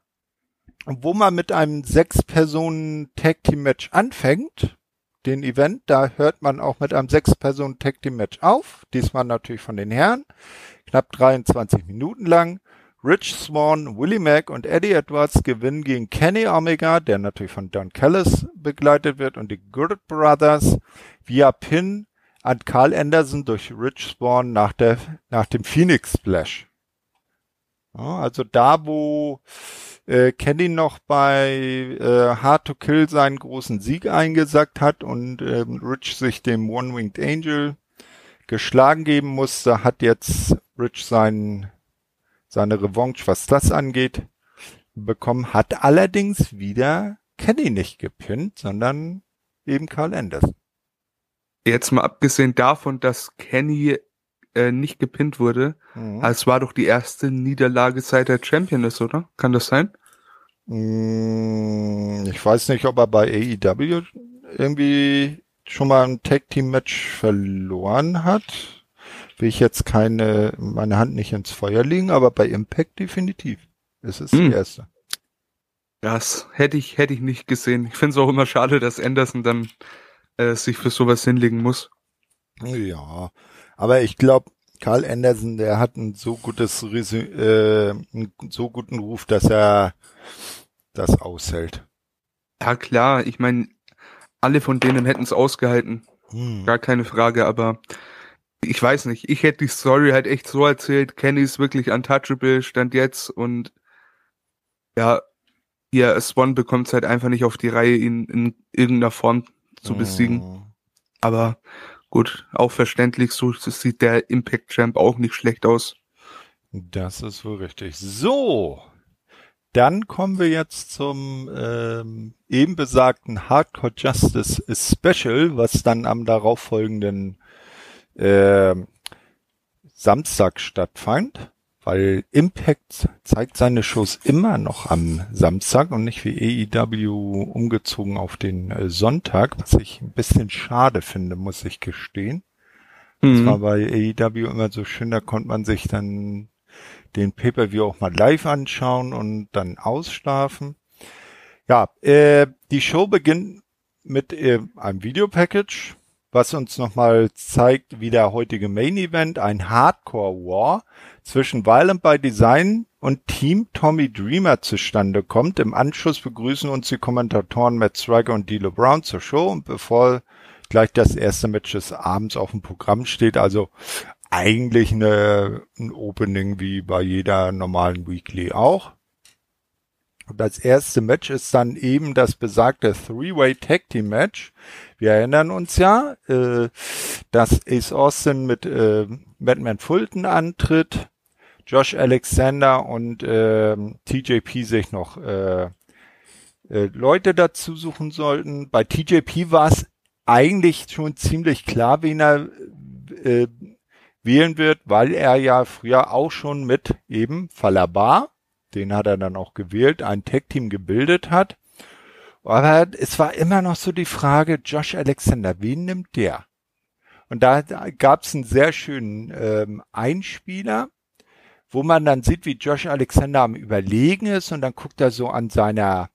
Wo man mit einem Sechs-Personen-Tag-Team-Match anfängt, den Event, da hört man auch mit einem Sechs-Personen-Tag-Team-Match auf. Diesmal natürlich von den Herren. Knapp 23 Minuten lang. Rich Swan, Willie Mack und Eddie Edwards gewinnen gegen Kenny Omega, der natürlich von Don Callis begleitet wird, und die Good Brothers via Pin an Carl Anderson durch Rich Swan nach, der, nach dem Phoenix Splash. Ja, also da, wo äh, Kenny noch bei äh, Hard to Kill seinen großen Sieg eingesackt hat und äh, Rich sich dem One-Winged Angel geschlagen geben musste, hat jetzt Rich seinen seine Revanche, was das angeht, bekommen, hat allerdings wieder Kenny nicht gepinnt, sondern eben Carl Anderson. Jetzt mal abgesehen davon, dass Kenny äh, nicht gepinnt wurde, mhm. es war doch die erste Niederlage seit er Champion ist, oder? Kann das sein? Mm, ich weiß nicht, ob er bei AEW irgendwie schon mal ein Tag Team Match verloren hat will ich jetzt keine, meine Hand nicht ins Feuer legen, aber bei Impact definitiv. Es ist hm. die erste. Das hätte ich, hätte ich nicht gesehen. Ich finde es auch immer schade, dass Anderson dann äh, sich für sowas hinlegen muss. Ja, aber ich glaube, Karl Anderson, der hat ein so gutes, äh, einen so guten Ruf, dass er das aushält. Ja klar, ich meine, alle von denen hätten es ausgehalten. Hm. Gar keine Frage, aber ich weiß nicht, ich hätte die Story halt echt so erzählt, Kenny ist wirklich untouchable, stand jetzt und ja, ja, Swan bekommt es halt einfach nicht auf die Reihe, ihn in irgendeiner Form zu besiegen. Oh. Aber gut, auch verständlich, so sieht der Impact Champ auch nicht schlecht aus. Das ist wohl richtig. So, dann kommen wir jetzt zum ähm, eben besagten Hardcore Justice Special, was dann am darauffolgenden äh, Samstag stattfand, weil Impact zeigt seine Shows immer noch am Samstag und nicht wie AEW umgezogen auf den äh, Sonntag, was ich ein bisschen schade finde, muss ich gestehen. Mhm. Das war bei AEW immer so schön, da konnte man sich dann den Pay-Per-View auch mal live anschauen und dann ausschlafen. Ja, äh, die Show beginnt mit äh, einem Videopackage was uns nochmal zeigt, wie der heutige Main Event, ein Hardcore War zwischen Violent by Design und Team Tommy Dreamer zustande kommt. Im Anschluss begrüßen uns die Kommentatoren Matt Striker und D'Lo Brown zur Show und bevor gleich das erste Match des Abends auf dem Programm steht, also eigentlich eine, ein Opening wie bei jeder normalen Weekly auch. Das erste Match ist dann eben das besagte Three-Way Tag Team Match. Wir erinnern uns ja, äh, dass Ace Austin mit äh, Batman Fulton antritt, Josh Alexander und äh, TJP sich noch äh, äh, Leute dazu suchen sollten. Bei TJP war es eigentlich schon ziemlich klar, wen er äh, wählen wird, weil er ja früher auch schon mit eben Falabar, den hat er dann auch gewählt, ein Tech-Team gebildet hat. Aber es war immer noch so die Frage, Josh Alexander, wen nimmt der? Und da, da gab es einen sehr schönen ähm, Einspieler, wo man dann sieht, wie Josh Alexander am Überlegen ist und dann guckt er so an seiner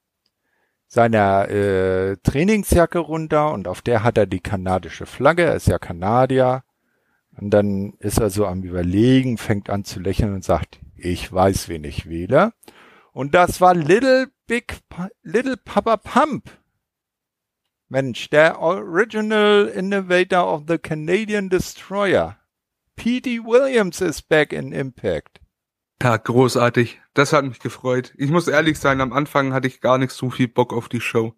seiner äh, Trainingsjacke runter und auf der hat er die kanadische Flagge, er ist ja Kanadier. Und dann ist er so am Überlegen, fängt an zu lächeln und sagt, ich weiß, wen ich wähle. Und das war Little Big, Little Papa Pump. Mensch, der Original Innovator of the Canadian Destroyer. P.D. Williams is back in Impact. Ja, großartig. Das hat mich gefreut. Ich muss ehrlich sein, am Anfang hatte ich gar nicht so viel Bock auf die Show.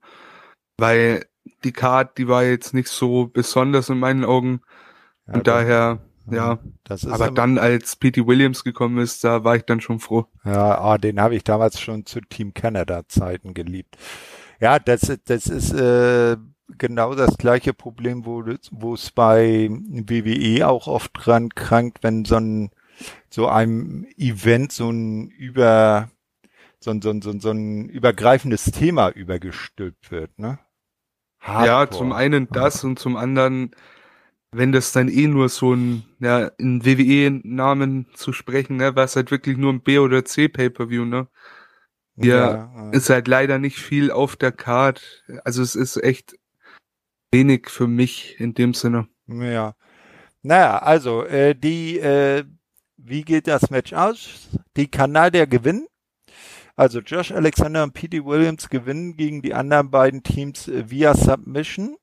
Weil die Card, die war jetzt nicht so besonders in meinen Augen. Ja, und daher, ja. aber dann, als P.T. Williams gekommen ist, da war ich dann schon froh. Ja, oh, den habe ich damals schon zu Team Canada Zeiten geliebt. Ja, das, das ist äh, genau das gleiche Problem, wo wo es bei WWE auch oft dran krankt, wenn so ein so einem Event so ein über so ein, so ein, so ein, so ein übergreifendes Thema übergestülpt wird, ne? Hardcore. Ja, zum einen das und zum anderen, wenn das dann eh nur so ein, ja, in WWE-Namen zu sprechen, ne, war es halt wirklich nur ein B- oder C-Pay-Per-View, ne? Hier ja, ja. ist halt leider nicht viel auf der Card. Also es ist echt wenig für mich in dem Sinne. Ja. Naja, also äh, die äh, wie geht das Match aus? Die Kanadier gewinnen. Also Josh Alexander und Petey Williams gewinnen gegen die anderen beiden Teams äh, via Submission.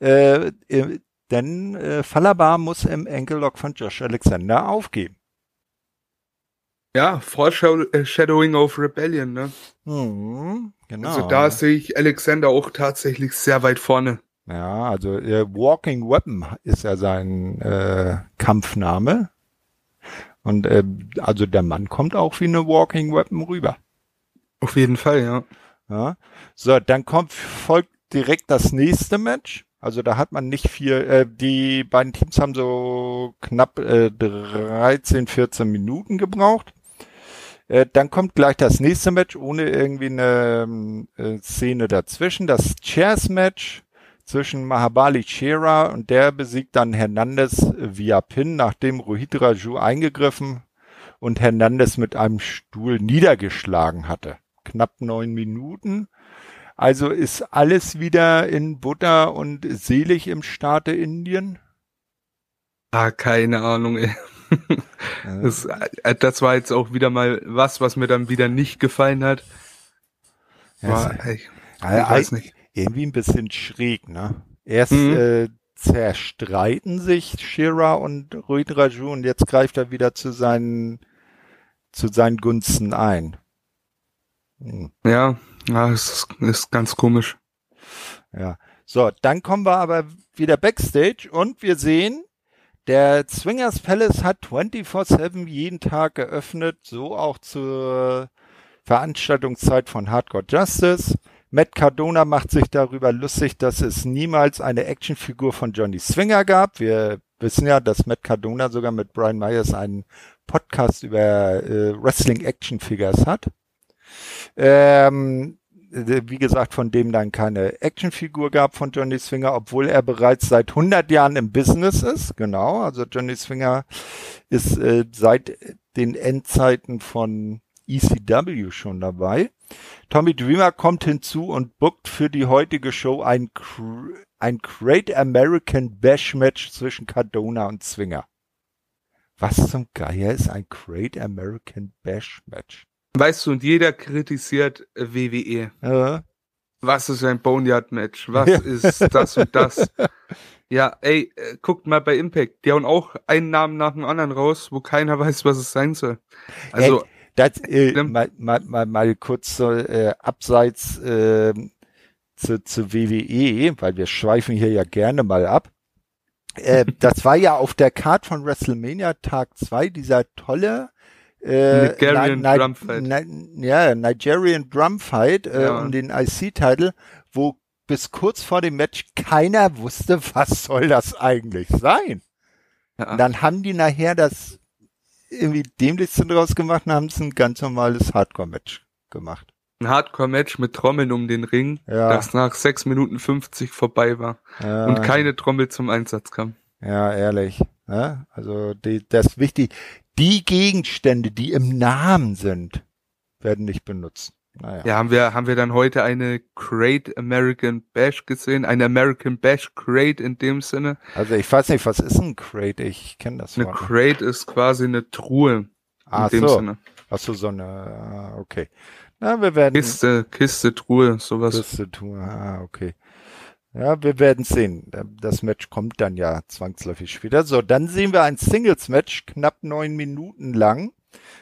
Äh, äh, denn äh, Falabar muss im Enkellock von Josh Alexander aufgeben. Ja, Foreshadowing of Rebellion, ne? Mhm, genau. Also da sehe ich Alexander auch tatsächlich sehr weit vorne. Ja, also äh, Walking Weapon ist ja sein äh, Kampfname. Und äh, also der Mann kommt auch wie eine Walking Weapon rüber. Auf jeden Fall, ja. ja. So, dann kommt folgt direkt das nächste Match. Also da hat man nicht viel, äh, die beiden Teams haben so knapp äh, 13, 14 Minuten gebraucht. Äh, dann kommt gleich das nächste Match ohne irgendwie eine äh, Szene dazwischen. Das Chairs Match zwischen Mahabali Shera und der besiegt dann Hernandez via Pin, nachdem Rohit Raju eingegriffen und Hernandez mit einem Stuhl niedergeschlagen hatte. Knapp neun Minuten. Also ist alles wieder in Butter und selig im Staate Indien? Ah, keine Ahnung, ey. Das, äh, das, war jetzt auch wieder mal was, was mir dann wieder nicht gefallen hat. War, ich, ich weiß nicht irgendwie ein bisschen schräg, ne? Erst mhm. äh, zerstreiten sich Shira und Ruid Raju und jetzt greift er wieder zu seinen zu seinen Gunsten ein. Hm. Ja, ja, es ist, ist ganz komisch. Ja. So, dann kommen wir aber wieder backstage und wir sehen, der Swingers Palace hat 24-7 jeden Tag geöffnet, so auch zur Veranstaltungszeit von Hardcore Justice. Matt Cardona macht sich darüber lustig, dass es niemals eine Actionfigur von Johnny Swinger gab. Wir wissen ja, dass Matt Cardona sogar mit Brian Myers einen Podcast über äh, Wrestling Action Figures hat. Ähm, wie gesagt, von dem dann keine Actionfigur gab von Johnny Swinger, obwohl er bereits seit 100 Jahren im Business ist. Genau, also Johnny Swinger ist äh, seit den Endzeiten von ECW schon dabei. Tommy Dreamer kommt hinzu und bookt für die heutige Show ein, ein Great American Bash Match zwischen Cardona und Zwinger. Was zum Geier ist ein Great American Bash Match? Weißt du, und jeder kritisiert WWE. Ja. Was ist ein Boneyard Match? Was ja. ist das und das? Ja, ey, äh, guckt mal bei Impact. Die hauen auch einen Namen nach dem anderen raus, wo keiner weiß, was es sein soll. Also, das, äh, mal, mal, mal, mal kurz so, äh, abseits äh, zu, zu WWE, weil wir schweifen hier ja gerne mal ab. Äh, das war ja auf der Card von WrestleMania Tag 2 dieser tolle Äh, Nigerian Ni- Ni- Drum Fight. Ni- ja, Nigerian Drum Fight äh, Ja. um den IC-Titel, wo bis kurz vor dem Match keiner wusste, was soll das eigentlich sein. Ja. Dann haben die nachher das irgendwie dämlichste draus gemacht und haben es ein ganz normales Hardcore-Match gemacht. Ein Hardcore-Match mit Trommeln um den Ring, Ja. das nach 6 Minuten 50 vorbei war Ja, und keine Trommel zum Einsatz kam. Ja, ehrlich. Ja, also die, das ist wichtig. Die Gegenstände, die im Namen sind, werden nicht benutzt. Naja. Ja, haben wir, haben wir dann heute eine Great American Bash gesehen? Eine American Bash Great in dem Sinne? Also ich weiß nicht, was ist ein Crate? Ich kenne das Eine. Crate ist quasi eine Truhe in Ach dem so. Sinne. Ach so, so eine, ah, okay. Na, wir werden Kiste, Kiste, Truhe, sowas. Kiste tun. Ah, okay. Ja, wir werden sehen. Das Match kommt dann ja zwangsläufig später. So, dann sehen wir ein Singles-Match, knapp neun Minuten lang,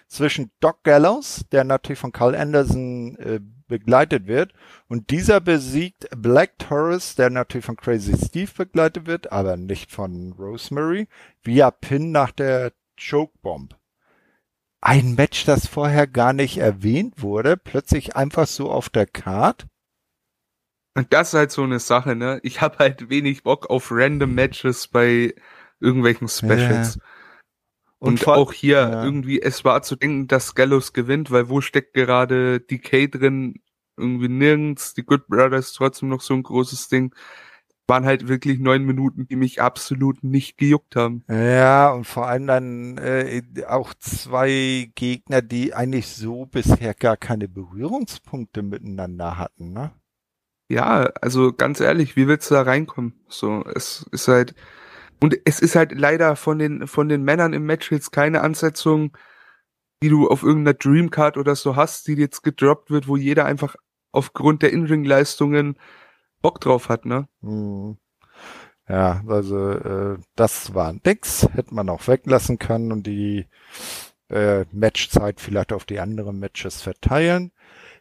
zwischen Doc Gallows, der natürlich von Carl Anderson äh, begleitet wird, und dieser besiegt Black Taurus, der natürlich von Crazy Steve begleitet wird, aber nicht von Rosemary, via Pin nach der Chokebomb. Ein Match, das vorher gar nicht erwähnt wurde, plötzlich einfach so auf der Card. Und das ist halt so eine Sache, ne? Ich habe halt wenig Bock auf random Matches bei irgendwelchen Specials. Und, vor- auch hier ja. irgendwie, es war zu denken, dass Gallows gewinnt, weil wo steckt gerade DK drin? Irgendwie nirgends. Die Good Brothers trotzdem noch so ein großes Ding. Waren halt wirklich neun Minuten, die mich absolut nicht gejuckt haben. Ja, und vor allem dann äh, auch zwei Gegner, die eigentlich so bisher gar keine Berührungspunkte miteinander hatten, ne? Ja, also ganz ehrlich, wie willst du da reinkommen? So, es ist halt, und es ist halt leider von den, von den Männern im Match jetzt keine Ansetzung, die du auf irgendeiner Dreamcard oder so hast, die jetzt gedroppt wird, wo jeder einfach aufgrund der In-Ring-Leistungen Bock drauf hat, ne? Hm. Ja, also äh, das war nix, hätte man auch weglassen können und die äh, Matchzeit vielleicht auf die anderen Matches verteilen.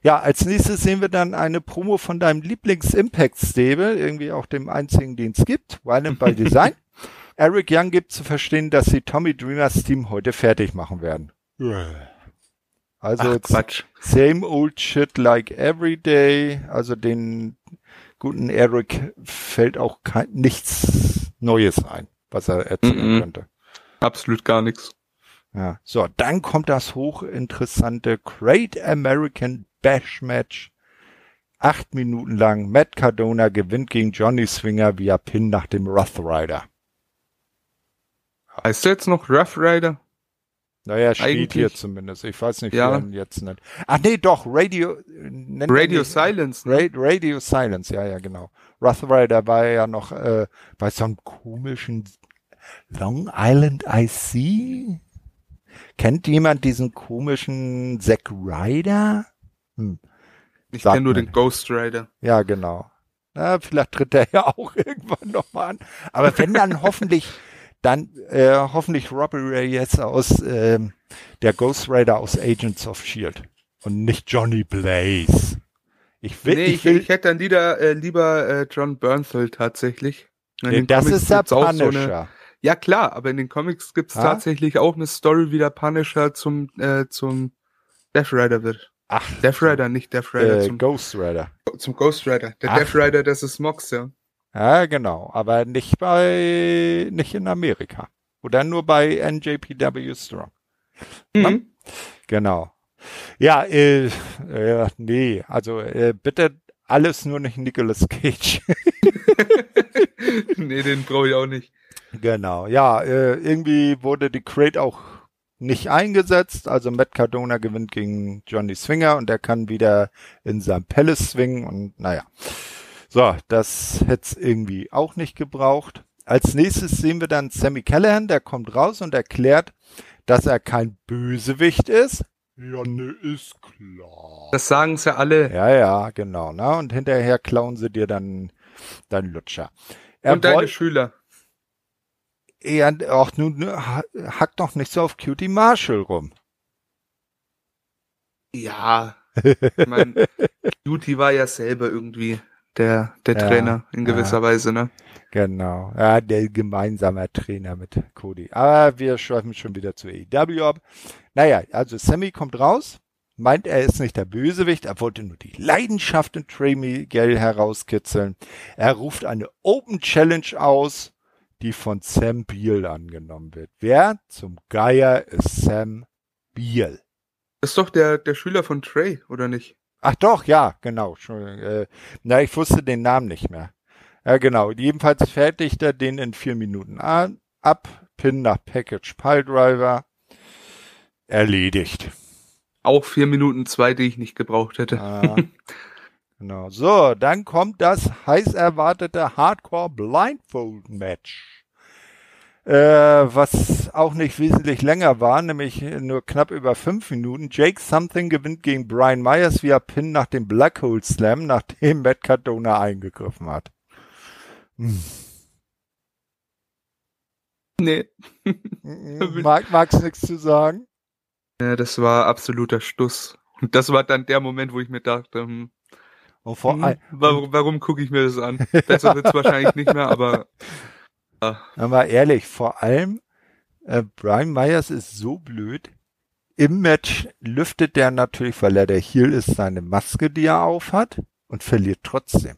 Ja, als nächstes sehen wir dann eine Promo von deinem Lieblings-Impact-Stable, irgendwie auch dem einzigen, den es gibt, Violent by Design. Eric Young gibt zu verstehen, dass sie Tommy Dreamers Team heute fertig machen werden. Also Ach, jetzt Quatsch. same old shit like every day. Also den guten Eric fällt auch kein, nichts Neues ein, was er erzählen Mhm. könnte. Absolut gar nichts. Ja. So, dann kommt das hochinteressante Great American Bash Match. Acht Minuten lang. Matt Cardona gewinnt gegen Johnny Swinger via Pin nach dem Rough Rider. Heißt der jetzt noch Rough Rider? Naja, steht Eigentlich- hier zumindest. Ich weiß nicht, wie Ja. ihn jetzt nennt. Ach nee, doch, Radio. Radio Silence, ne? Ra Radio Silence, ja, ja, genau. Rough Rider war ja noch äh, bei so einem komischen Long Island IC. Kennt jemand diesen komischen Zack Ryder? Hm. Ich kenne nur den Ghost Rider. Ja, genau. Na, vielleicht tritt er ja auch irgendwann nochmal an. Aber wenn dann hoffentlich, dann äh, hoffentlich Robbie Reyes aus ähm, der Ghost Rider aus Agents of Shield und nicht Johnny Blaze. Ich will, nee, ich will, ich hätte dann lieber, äh, lieber äh, John Bernthal tatsächlich. Nee, das Comics ist der auch so Punisher. eine, Ja klar, aber in den Comics gibt's Ah? tatsächlich auch eine Story, wie der Punisher zum äh, zum Death Rider wird. Ach, Death Rider, nicht Death Rider, äh, zum, Ghost Rider. zum Ghost Rider. Der Ach. Death Rider, das ist Mox, ja. Ja, genau. Aber nicht bei, nicht in Amerika. Oder nur bei NJPW Strong. Mhm. Genau. Ja, äh, äh, nee, also äh, bitte alles nur nicht Nicolas Cage. nee, den brauche ich auch nicht. genau. Ja, äh, irgendwie wurde die Crate auch nicht eingesetzt. Also Matt Cardona gewinnt gegen Johnny Swinger und er kann wieder in sein Palace swingen und naja. So, das hätte es irgendwie auch nicht gebraucht. Als nächstes sehen wir dann Sammy Callahan, der kommt raus und erklärt, dass er kein Bösewicht ist. Ja, ne, ist klar. Das sagen sie alle. Ja, ja, genau. Ne? Und hinterher klauen sie dir dann dein Lutscher. Er Und deine Schüler. Ja, auch nun ha- hack doch nicht so auf Cutie Marshall rum. Ja. Ich mein, Cutie war ja selber irgendwie der, der ja, Trainer in gewisser ja. Weise, ne? Genau. Ja, der gemeinsame Trainer mit Cody. Aber wir schreiben schon wieder zu AEW ab. Naja, also Sammy kommt raus, meint, er ist nicht der Bösewicht, er wollte nur die Leidenschaft in Trey Miguel herauskitzeln. Er ruft eine Open Challenge aus, die von Sam Beal angenommen wird. Wer zum Geier ist Sam Beal? Das ist doch der, der Schüler von Trey, oder nicht? Ach doch, ja, genau. Äh, na, ich wusste den Namen nicht mehr. Ja, genau. Jedenfalls fertigt er den in vier Minuten an, ab, Pin nach Package Piledriver. Erledigt. Auch vier Minuten zwei, die ich nicht gebraucht hätte. Ah, genau. So, dann kommt das heiß erwartete Hardcore Blindfold Match. Äh, was auch nicht wesentlich länger war, nämlich nur knapp über fünf Minuten. Jake Something gewinnt gegen Brian Myers via Pin nach dem Black Hole Slam, nachdem Matt Cardona eingegriffen hat. Hm. Nee. Mag, magst nichts zu sagen? Ja, das war absoluter Stuss. Und das war dann der Moment, wo ich mir dachte, hm, oh, hm, warum, warum gucke ich mir das an? Besser wird's wahrscheinlich nicht mehr, aber. Ja. Aber ehrlich, vor allem, äh, Brian Myers ist so blöd. Im Match lüftet der natürlich, weil er der Heel ist, seine Maske, die er aufhat und verliert trotzdem.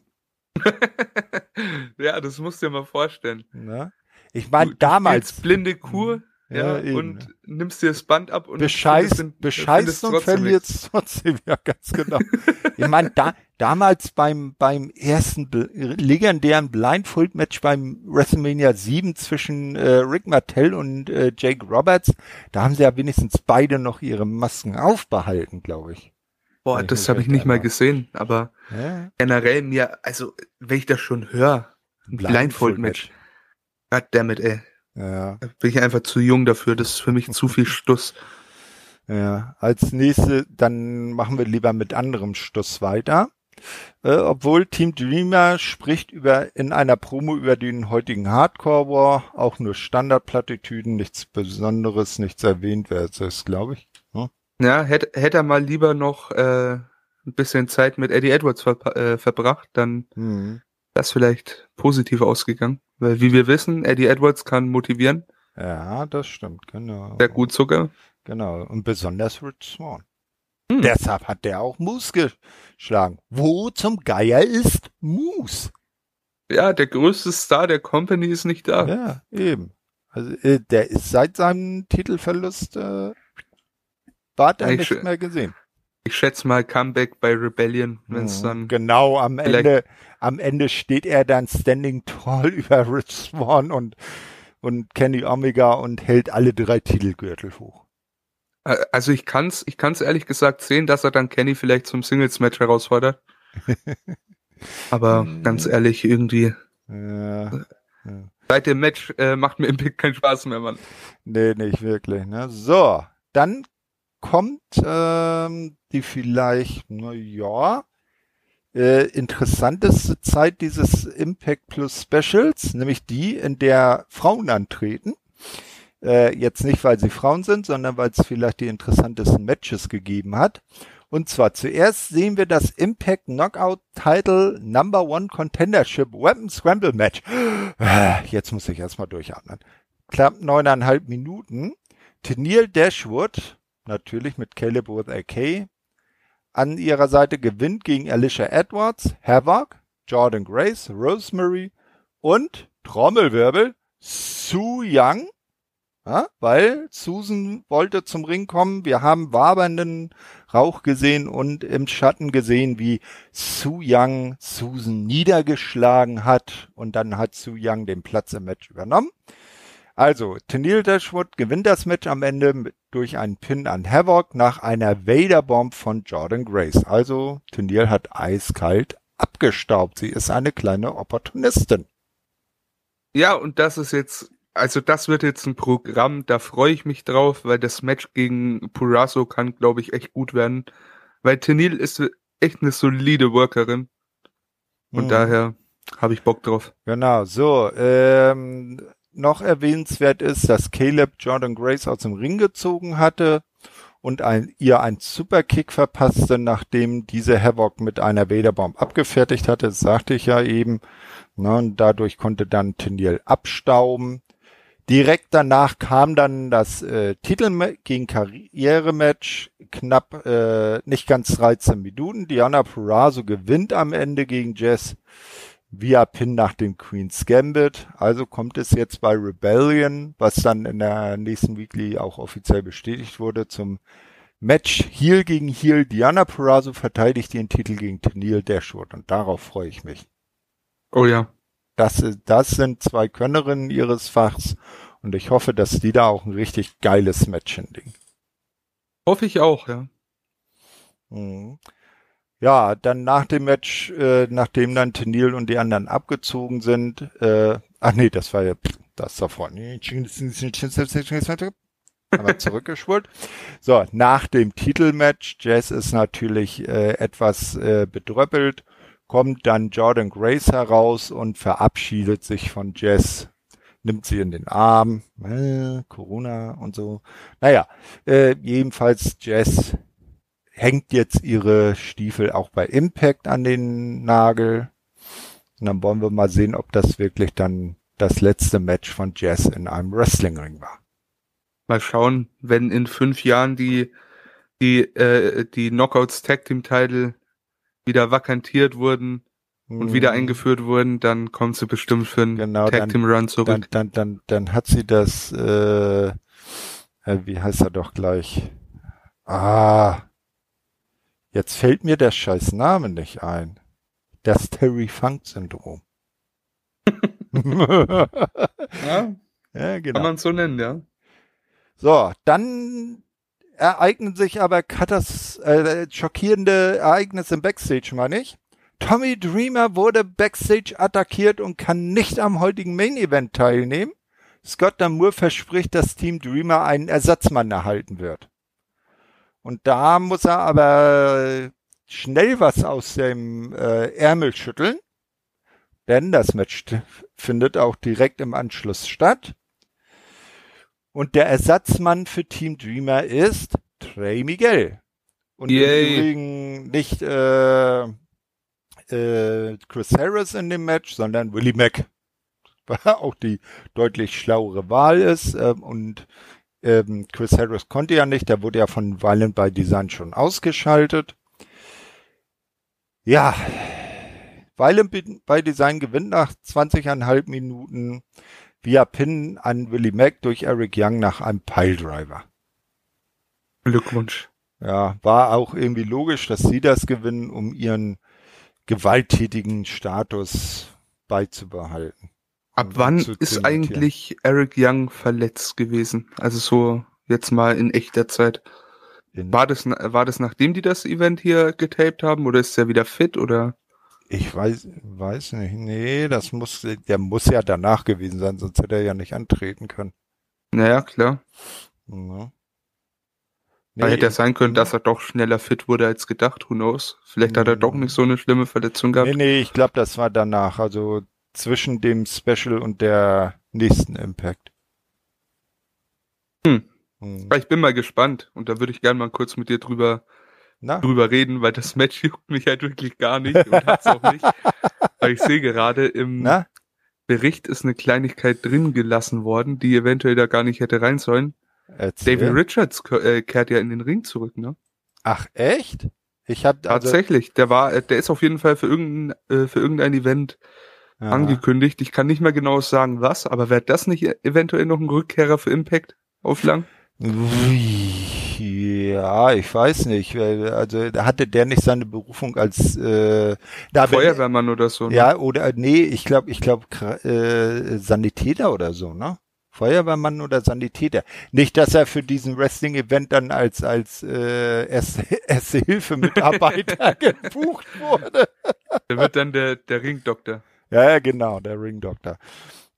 ja, das musst du dir mal vorstellen. Na? Ich meine, damals. Blinde Kur, mhm. ja, ja und nimmst dir das Band ab und bescheißt, den, bescheißt und verlierst trotzdem, ja, ganz genau. ich meine, da, damals beim, beim ersten legendären Blindfold-Match beim WrestleMania 7 zwischen äh, Rick Martell und äh, Jake Roberts, da haben sie ja wenigstens beide noch ihre Masken aufbehalten, glaube ich. Boah, das habe ich nicht mal gesehen, aber ja. generell mir, also wenn ich das schon höre, Blindfold-Match, goddammit, ey. Ja. Bin ich einfach zu jung dafür, das ist für mich zu viel Stuss. Ja, als nächste, dann machen wir lieber mit anderem Stuss weiter. Äh, obwohl Team Dreamer spricht über in einer Promo über den heutigen Hardcore War, auch nur Standardplattitüden, nichts Besonderes, nichts erwähnt wird es, glaube ich. Ja, hätte, hätte er mal lieber noch äh, ein bisschen Zeit mit Eddie Edwards ver äh, verbracht, dann mhm. das vielleicht positiv ausgegangen. Weil wie wir wissen, Eddie Edwards kann motivieren. Ja, das stimmt, genau. Sehr gut sogar. Genau, und besonders Rich Swan. Hm. Deshalb hat der auch Moose geschlagen. Wo zum Geier ist Moose? Ja, der größte Star der Company ist nicht da. Ja, eben. Also äh, der ist seit seinem Titelverlust äh, Bart er nicht mehr gesehen. Ich schätze mal Comeback bei Rebellion, wenn es mhm. dann. Genau, am Ende, am Ende steht er dann standing tall über Rich Swan und, und Kenny Omega und hält alle drei Titelgürtel hoch. Also ich kann's, ich kann's ehrlich gesagt sehen, dass er dann Kenny vielleicht zum Singles-Match herausfordert. Aber ganz ehrlich, irgendwie. Ja, ja. Seit dem Match äh, macht mir Impact keinen Spaß mehr, Mann. Nee, nicht wirklich. Ne? So, dann kommt, ähm, die vielleicht, na ja, äh, interessanteste Zeit dieses Impact Plus Specials, nämlich die, in der Frauen antreten. Äh, jetzt nicht, weil sie Frauen sind, sondern weil es vielleicht die interessantesten Matches gegeben hat. Und zwar zuerst sehen wir das Impact Knockout Title Number One Contendership Weapon Scramble Match. Äh, jetzt muss ich erstmal durchatmen. Knapp neuneinhalb Minuten. Tennille Dashwood natürlich mit Caleb with AK. An ihrer Seite gewinnt gegen Alicia Edwards, Havoc, Jordan Grace, Rosemary und Trommelwirbel Su Young. Ja, weil Susan wollte zum Ring kommen. Wir haben wabernden Rauch gesehen und im Schatten gesehen, wie Su Young Susan niedergeschlagen hat und dann hat Su Young den Platz im Match übernommen. Also, Tennille Dashwood gewinnt das Match am Ende durch einen Pin an Havoc nach einer Vader-Bomb von Jordan Grace. Also, Tennille hat eiskalt abgestaubt. Sie ist eine kleine Opportunistin. Ja, und das ist jetzt, also das wird jetzt ein Programm, da freue ich mich drauf, weil das Match gegen Purazo kann, glaube ich, echt gut werden. Weil Tennille ist echt eine solide Workerin. Und hm. daher habe ich Bock drauf. Genau, so, ähm, noch erwähnenswert ist, dass Caleb Jordan Grace aus dem Ring gezogen hatte und ein, ihr ein Superkick verpasste, nachdem diese Havoc mit einer Vaderbomb abgefertigt hatte, das sagte ich ja eben. Ne, und dadurch konnte dann Teniel abstauben. Direkt danach kam dann das äh, Titel gegen Karrierematch, knapp äh, nicht ganz 13 Minuten. Diana Purrazzo gewinnt am Ende gegen Jess via Pin nach dem Queen's Gambit. Also kommt es jetzt bei Rebellion, was dann in der nächsten Weekly auch offiziell bestätigt wurde, zum Match Heel gegen Heel. Diana Purrazzo verteidigt den Titel gegen Tennille Dashwood und darauf freue ich mich. Oh ja. Das, das sind zwei Könnerinnen ihres Fachs und ich hoffe, dass die da auch ein richtig geiles Match hinlegen. Hoffe ich auch, ja. Mhm. Ja, dann nach dem Match, äh, nachdem dann Tenil und die anderen abgezogen sind, äh, ach nee, das war ja das davor. Aber zurückgeschwult. So, nach dem Titelmatch, Jazz ist natürlich äh, etwas äh, bedröppelt, kommt dann Jordan Grace heraus und verabschiedet sich von Jazz, nimmt sie in den Arm, äh, Corona und so. Naja, äh, jedenfalls Jazz hängt jetzt ihre Stiefel auch bei Impact an den Nagel. Und dann wollen wir mal sehen, ob das wirklich dann das letzte Match von Jazz in einem Wrestlingring war. Mal schauen, wenn in fünf Jahren die die äh, die Knockouts Tag Team Title wieder vakantiert wurden und wieder mhm. eingeführt wurden, dann kommt sie bestimmt für einen genau, Tag Team Run zurück. Dann, dann, dann, dann hat sie das, äh, äh, wie heißt er doch gleich? Ah, Jetzt fällt mir der scheiß Name nicht ein. Das Terry Funk Syndrom. ja, ja, genau. Kann man so nennen, ja. So, dann ereignen sich aber katas äh, schockierende Ereignisse im Backstage, meine ich. Tommy Dreamer wurde Backstage attackiert und kann nicht am heutigen Main Event teilnehmen. Scott Damour verspricht, dass Team Dreamer einen Ersatzmann erhalten wird. Und da muss er aber schnell was aus dem äh, Ärmel schütteln, denn das Match findet auch direkt im Anschluss statt. Und der Ersatzmann für Team Dreamer ist Trey Miguel. Und Yay. im Übrigen nicht äh, äh, Chris Harris in dem Match, sondern Willie Mack. Auch die deutlich schlauere Wahl ist. Äh, und ähm, Chris Harris konnte ja nicht, der wurde ja von Violent by Design schon ausgeschaltet. Ja, Violent by Design gewinnt nach 20,5 Minuten via Pin an Willie Mack durch Eric Young nach einem Piledriver. Glückwunsch. Ja, war auch irgendwie logisch, dass sie das gewinnen, um ihren gewalttätigen Status beizubehalten. Ab wann ist eigentlich Eric Young verletzt gewesen? Also so jetzt mal in echter Zeit. War das, war das nachdem die das Event hier getaped haben oder ist er wieder fit oder? Ich weiß, weiß nicht. Nee, das muss, der muss ja danach gewesen sein, sonst hätte er ja nicht antreten können. Naja, klar. Ja. Nee, hätte es sein können, dass er doch schneller fit wurde als gedacht, who knows? Vielleicht hat er doch nicht so eine schlimme Verletzung gehabt. Nee, nee, ich glaube, das war danach. Also zwischen dem Special und der nächsten Impact. Hm. hm. Ich bin mal gespannt und da würde ich gerne mal kurz mit dir drüber, Na? drüber reden, weil das Match juckt mich halt wirklich gar nicht und hat's auch nicht. weil ich sehe gerade im Na? Bericht ist eine Kleinigkeit drin gelassen worden, die eventuell da gar nicht hätte rein sollen. Erzähl. David Richards äh, kehrt ja in den Ring zurück, ne? Ach echt? Ich hab also tatsächlich, der war, der ist auf jeden Fall für irgendein äh, für irgendein Event ja. angekündigt. Ich kann nicht mehr genau sagen, was, aber wäre das nicht eventuell noch ein Rückkehrer für Impact auf lang? Ja, ich weiß nicht. Also hatte der nicht seine Berufung als äh, da Feuerwehrmann oder so? Ne? Ja, oder nee, ich glaube, ich glaube äh, Sanitäter oder so, ne? Feuerwehrmann oder Sanitäter. Nicht, dass er für diesen Wrestling-Event dann als als äh, erste, erste Hilfe Mitarbeiter gebucht wurde. Der wird dann der der Ringdoktor. Ja, genau, der Ring Doctor.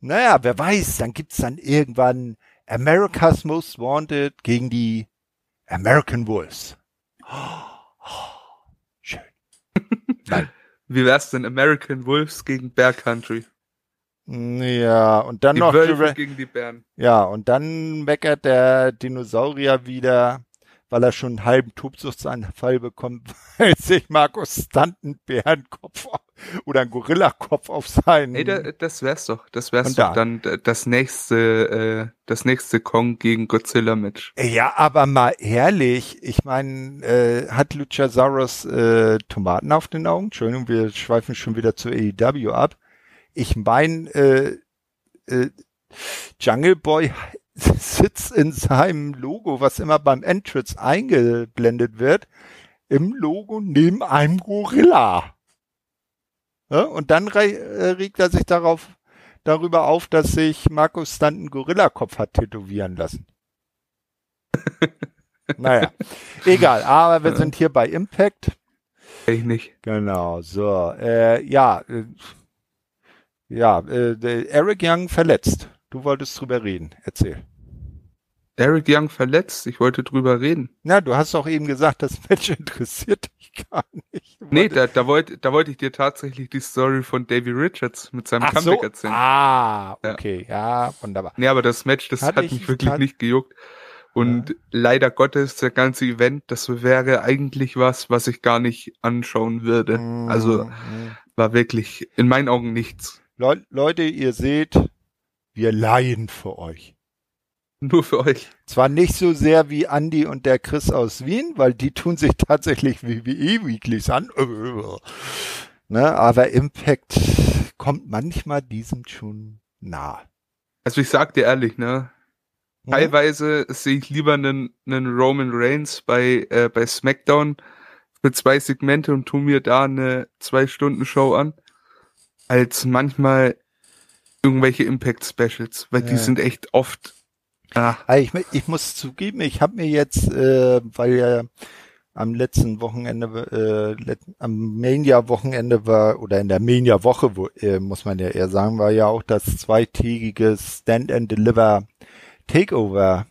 Naja, wer weiß, dann gibt's dann irgendwann America's Most Wanted gegen die American Wolves. Oh, schön. Nein. Wie wär's denn American Wolves gegen Bear Country? Ja, und dann die noch Wölfe gegen die Bären. Ja, und dann meckert der Dinosaurier wieder, weil er schon einen halben Tobsuchtsanfall bekommt, weil sich Markus Stunt einen Bärenkopf oder einen Gorillakopf auf seinen. Ey, da, das wär's doch. Das wär's doch da. dann das nächste, äh, das nächste Kong gegen Godzilla Match. Ja, aber mal ehrlich, ich meine, äh, hat Luchasaurus äh, Tomaten auf den Augen? Entschuldigung, wir schweifen schon wieder zu AEW ab. Ich meine, äh, äh, Jungle Boy sitzt in seinem Logo, was immer beim Entrance eingeblendet wird, im Logo neben einem Gorilla. Ja, und dann äh, regt er sich darauf, darüber auf, dass sich Markus dann einen Gorillakopf hat tätowieren lassen. naja, egal, aber wir sind hier bei Impact. Ich nicht. Genau, so, äh, ja, äh, ja, äh, Eric Young verletzt. Du wolltest drüber reden. Erzähl. Eric Young verletzt. Ich wollte drüber reden. Na, du hast auch eben gesagt, das Match interessiert dich gar nicht. nee, da, da wollte da wollte ich dir tatsächlich die Story von Davy Richards mit seinem Ach Comeback so? erzählen. Ah, okay, ja. ja, wunderbar. Nee, aber das Match, das hat, hat mich wirklich nicht gejuckt. Und ja. leider Gottes, der ganze Event, das wäre eigentlich was, was ich gar nicht anschauen würde. Mhm. Also war wirklich in meinen Augen nichts. Le Leute, ihr seht, wir leihen für euch. Nur für euch. Zwar nicht so sehr wie Andy und der Chris aus Wien, weil die tun sich tatsächlich WWE Weeklies an. Ne, aber Impact kommt manchmal diesem schon nah. Also ich sag dir ehrlich, ne? Mhm. Teilweise sehe ich lieber einen, einen Roman Reigns bei, äh, bei SmackDown für zwei Segmente und tu mir da eine zwei Stunden Show an, als manchmal irgendwelche Impact Specials, weil ja. die sind echt oft. Ah. Ich, ich muss zugeben, ich habe mir jetzt, äh, weil ja am letzten Wochenende, äh, let, am Mania-Wochenende war, oder in der Mania-Woche, wo, äh, muss man ja eher sagen, war ja auch das zweitägige Stand and Deliver Takeover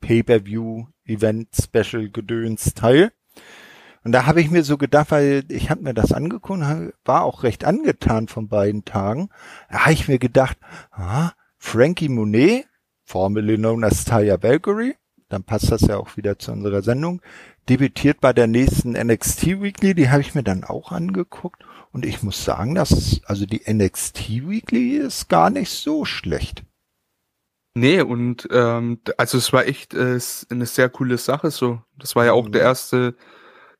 Pay-Per-View Event Special Gedöns Teil. Und da habe ich mir so gedacht, weil ich habe mir das angeguckt, war auch recht angetan von beiden Tagen. Da habe ich mir gedacht, ah, Frankie Monet, formerly known as Taya Valkyrie, dann passt das ja auch wieder zu unserer Sendung, debütiert bei der nächsten NXT Weekly, die habe ich mir dann auch angeguckt. Und ich muss sagen, dass also die NXT Weekly ist gar nicht so schlecht. Nee, und ähm, also es war echt äh, eine sehr coole Sache so. Das war ja auch mhm. der erste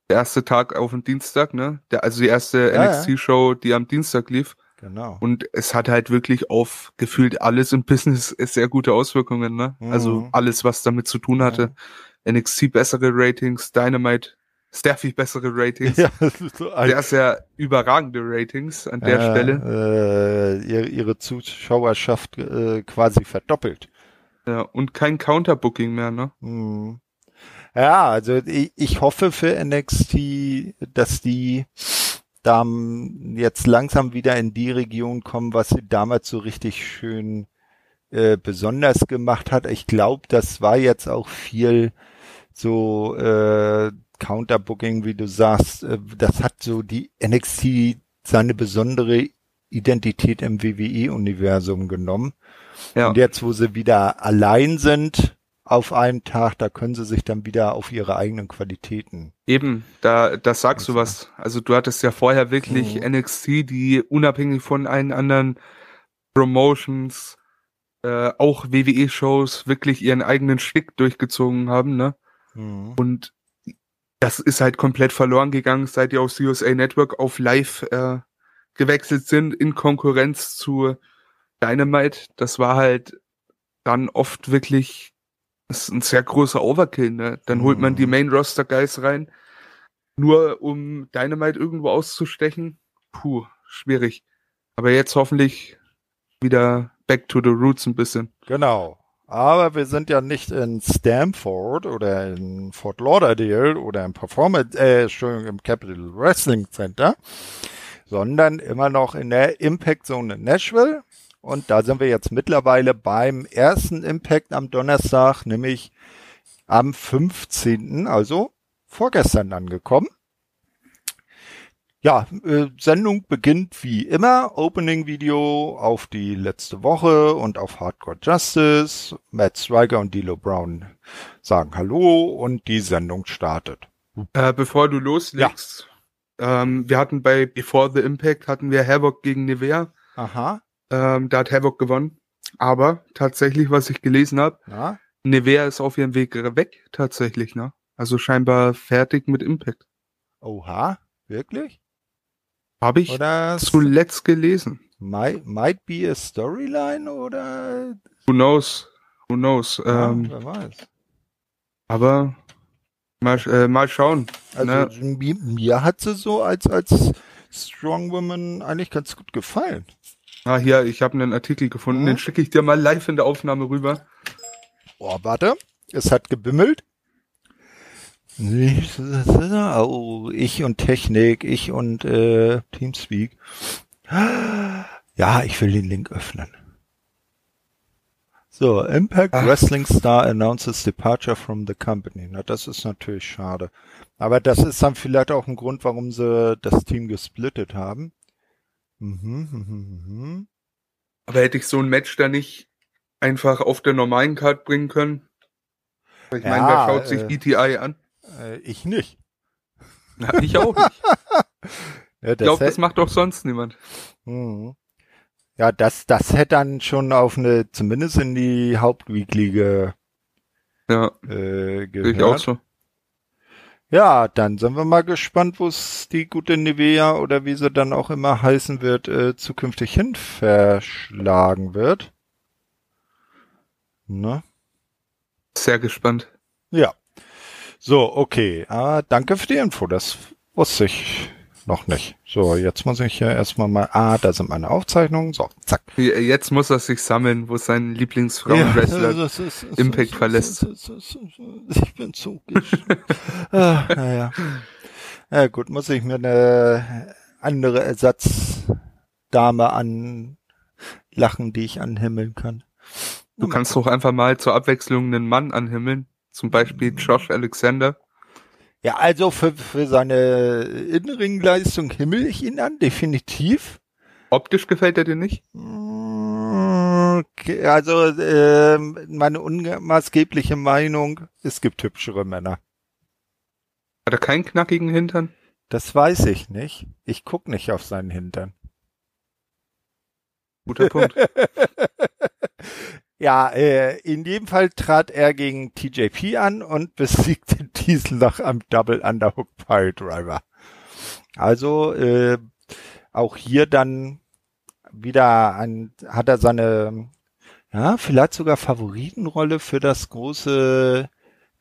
der erste Tag auf den Dienstag, ne? Der, also die erste ja, NXT-Show, die am Dienstag lief. Genau. Und es hat halt wirklich auf gefühlt alles im Business sehr gute Auswirkungen, ne? Mhm. Also alles, was damit zu tun hatte. Ja. NXT bessere Ratings, Dynamite Staffy bessere Ratings. Ja, so. Der ist ja überragende Ratings an der äh, Stelle. Äh, ihre, ihre Zuschauerschaft äh, quasi verdoppelt. Ja, und kein Counterbooking mehr, ne? Mhm. Ja, also ich, ich hoffe für NXT, dass die da jetzt langsam wieder in die Region kommen, was sie damals so richtig schön äh, besonders gemacht hat. Ich glaube, das war jetzt auch viel so äh, Counterbooking, wie du sagst. Äh, das hat so die NXT seine besondere Identität im WWE-Universum genommen. Ja. Und jetzt, wo sie wieder allein sind, auf einen Tag, da können sie sich dann wieder auf ihre eigenen Qualitäten. Eben, da, das sagst du was. Also du hattest ja vorher wirklich mhm. NXT, die unabhängig von allen anderen Promotions, äh, auch WWE-Shows wirklich ihren eigenen Stick durchgezogen haben, ne? Mhm. Und das ist halt komplett verloren gegangen, seit die aus USA Network auf Live äh, gewechselt sind in Konkurrenz zu Dynamite. Das war halt dann oft wirklich das ist ein sehr großer Overkill, ne? Dann holt man die mhm. Main Roster Guys rein, nur um Dynamite irgendwo auszustechen. Puh, schwierig. Aber jetzt hoffentlich wieder back to the roots ein bisschen. Genau. Aber wir sind ja nicht in Stamford oder in Fort Lauderdale oder im Performance, äh, Entschuldigung, im Capital Wrestling Center, sondern immer noch in der Impact Zone in Nashville. Und da sind wir jetzt mittlerweile beim ersten Impact am Donnerstag, nämlich am 15., also vorgestern angekommen. ja, äh, Sendung beginnt wie immer. Opening Video auf die letzte Woche und auf Hardcore Justice. Matt Striker und Dilo Brown sagen Hallo und die Sendung startet. Äh, bevor du loslegst, ja. ähm, wir hatten bei Before the Impact hatten wir Havoc gegen Nevea. Aha. Ähm, da hat Havoc gewonnen. Aber tatsächlich, was ich gelesen habe, Nevea ist auf ihrem Weg weg, tatsächlich, ne? Also scheinbar fertig mit Impact. Oha, wirklich? Habe ich oder zuletzt gelesen. Might, might be a storyline oder? Who knows? Who knows? Ja, ähm, wer weiß. Aber mal, äh, mal schauen. Also ne? mir, mir hat sie so als als Strong Woman eigentlich ganz gut gefallen. Ah, hier, ich habe einen Artikel gefunden, mhm. den schicke ich dir mal live in der Aufnahme rüber. Oh, warte, es hat gebimmelt. Oh, ich und Technik, ich und äh, Teamspeak. Ja, ich will den Link öffnen. So, Impact Ach. Wrestling Star announces departure from the company. Na, das ist natürlich schade. Aber das ist dann vielleicht auch ein Grund, warum sie das Team gesplittet haben. Mhm, mhm, mhm. Aber hätte ich so ein Match da nicht einfach auf der normalen Card bringen können? Ich ja, meine, wer schaut sich äh, ETI an? Äh, ich nicht. Na, ich auch nicht. ja, ich glaube, das macht doch sonst niemand. Mhm. Ja, das, das hätte dann schon auf eine, zumindest in die Hauptweekly ja, äh, gehört. Ich auch so. Ja, dann sind wir mal gespannt, wo es die gute Nivea oder wie sie dann auch immer heißen wird, äh, zukünftig hin verschlagen wird. Ne? Sehr gespannt. Ja. So, okay. Ah, danke für die Info. Das wusste ich noch nicht. So, jetzt muss ich ja erstmal mal, ah, da sind meine Aufzeichnungen. So, zack. Jetzt muss er sich sammeln, wo sein Lieblingsfrauenwrestler ja, Impact verlässt. Ich bin so ah, naja. Ja gut, muss ich mir eine andere Ersatzdame anlachen, die ich anhimmeln kann. Du kannst doch einfach mal zur Abwechslung einen Mann anhimmeln. Zum Beispiel Josh Alexander. Ja, also für, für seine Innenringleistung himmel ich ihn an, definitiv. Optisch gefällt er dir nicht? Okay, also äh, meine unmaßgebliche Meinung, es gibt hübschere Männer. Hat er keinen knackigen Hintern? Das weiß ich nicht. Ich guck nicht auf seinen Hintern. Guter Punkt. Ja, äh, in dem Fall trat er gegen TJP an und besiegte Diesel nach einem Double Underhook Pile Driver. Also äh, auch hier dann wieder ein, hat er seine, ja, vielleicht sogar Favoritenrolle für das große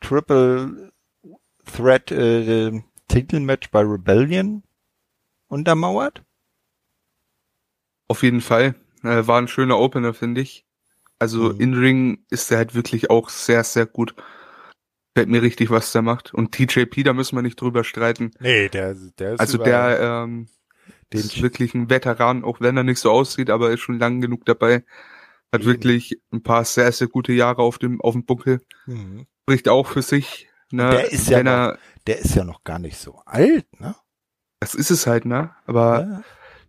Triple Threat äh, Titelmatch bei Rebellion untermauert. Auf jeden Fall. Äh, war ein schöner Opener, finde ich. Also mhm. in-Ring ist er halt wirklich auch sehr, sehr gut. Fällt mir richtig, was der macht. Und TJP, da müssen wir nicht drüber streiten. Nee, der, der ist Also der ähm, den ist wirklich ein Veteran, auch wenn er nicht so aussieht, aber ist schon lang genug dabei. Hat mhm. wirklich ein paar sehr, sehr gute Jahre auf dem, auf dem Buckel. Mhm. Spricht auch für sich. Ne, der ist ja noch, der ist ja noch gar nicht so alt, ne? Das ist es halt, ne? Aber ja.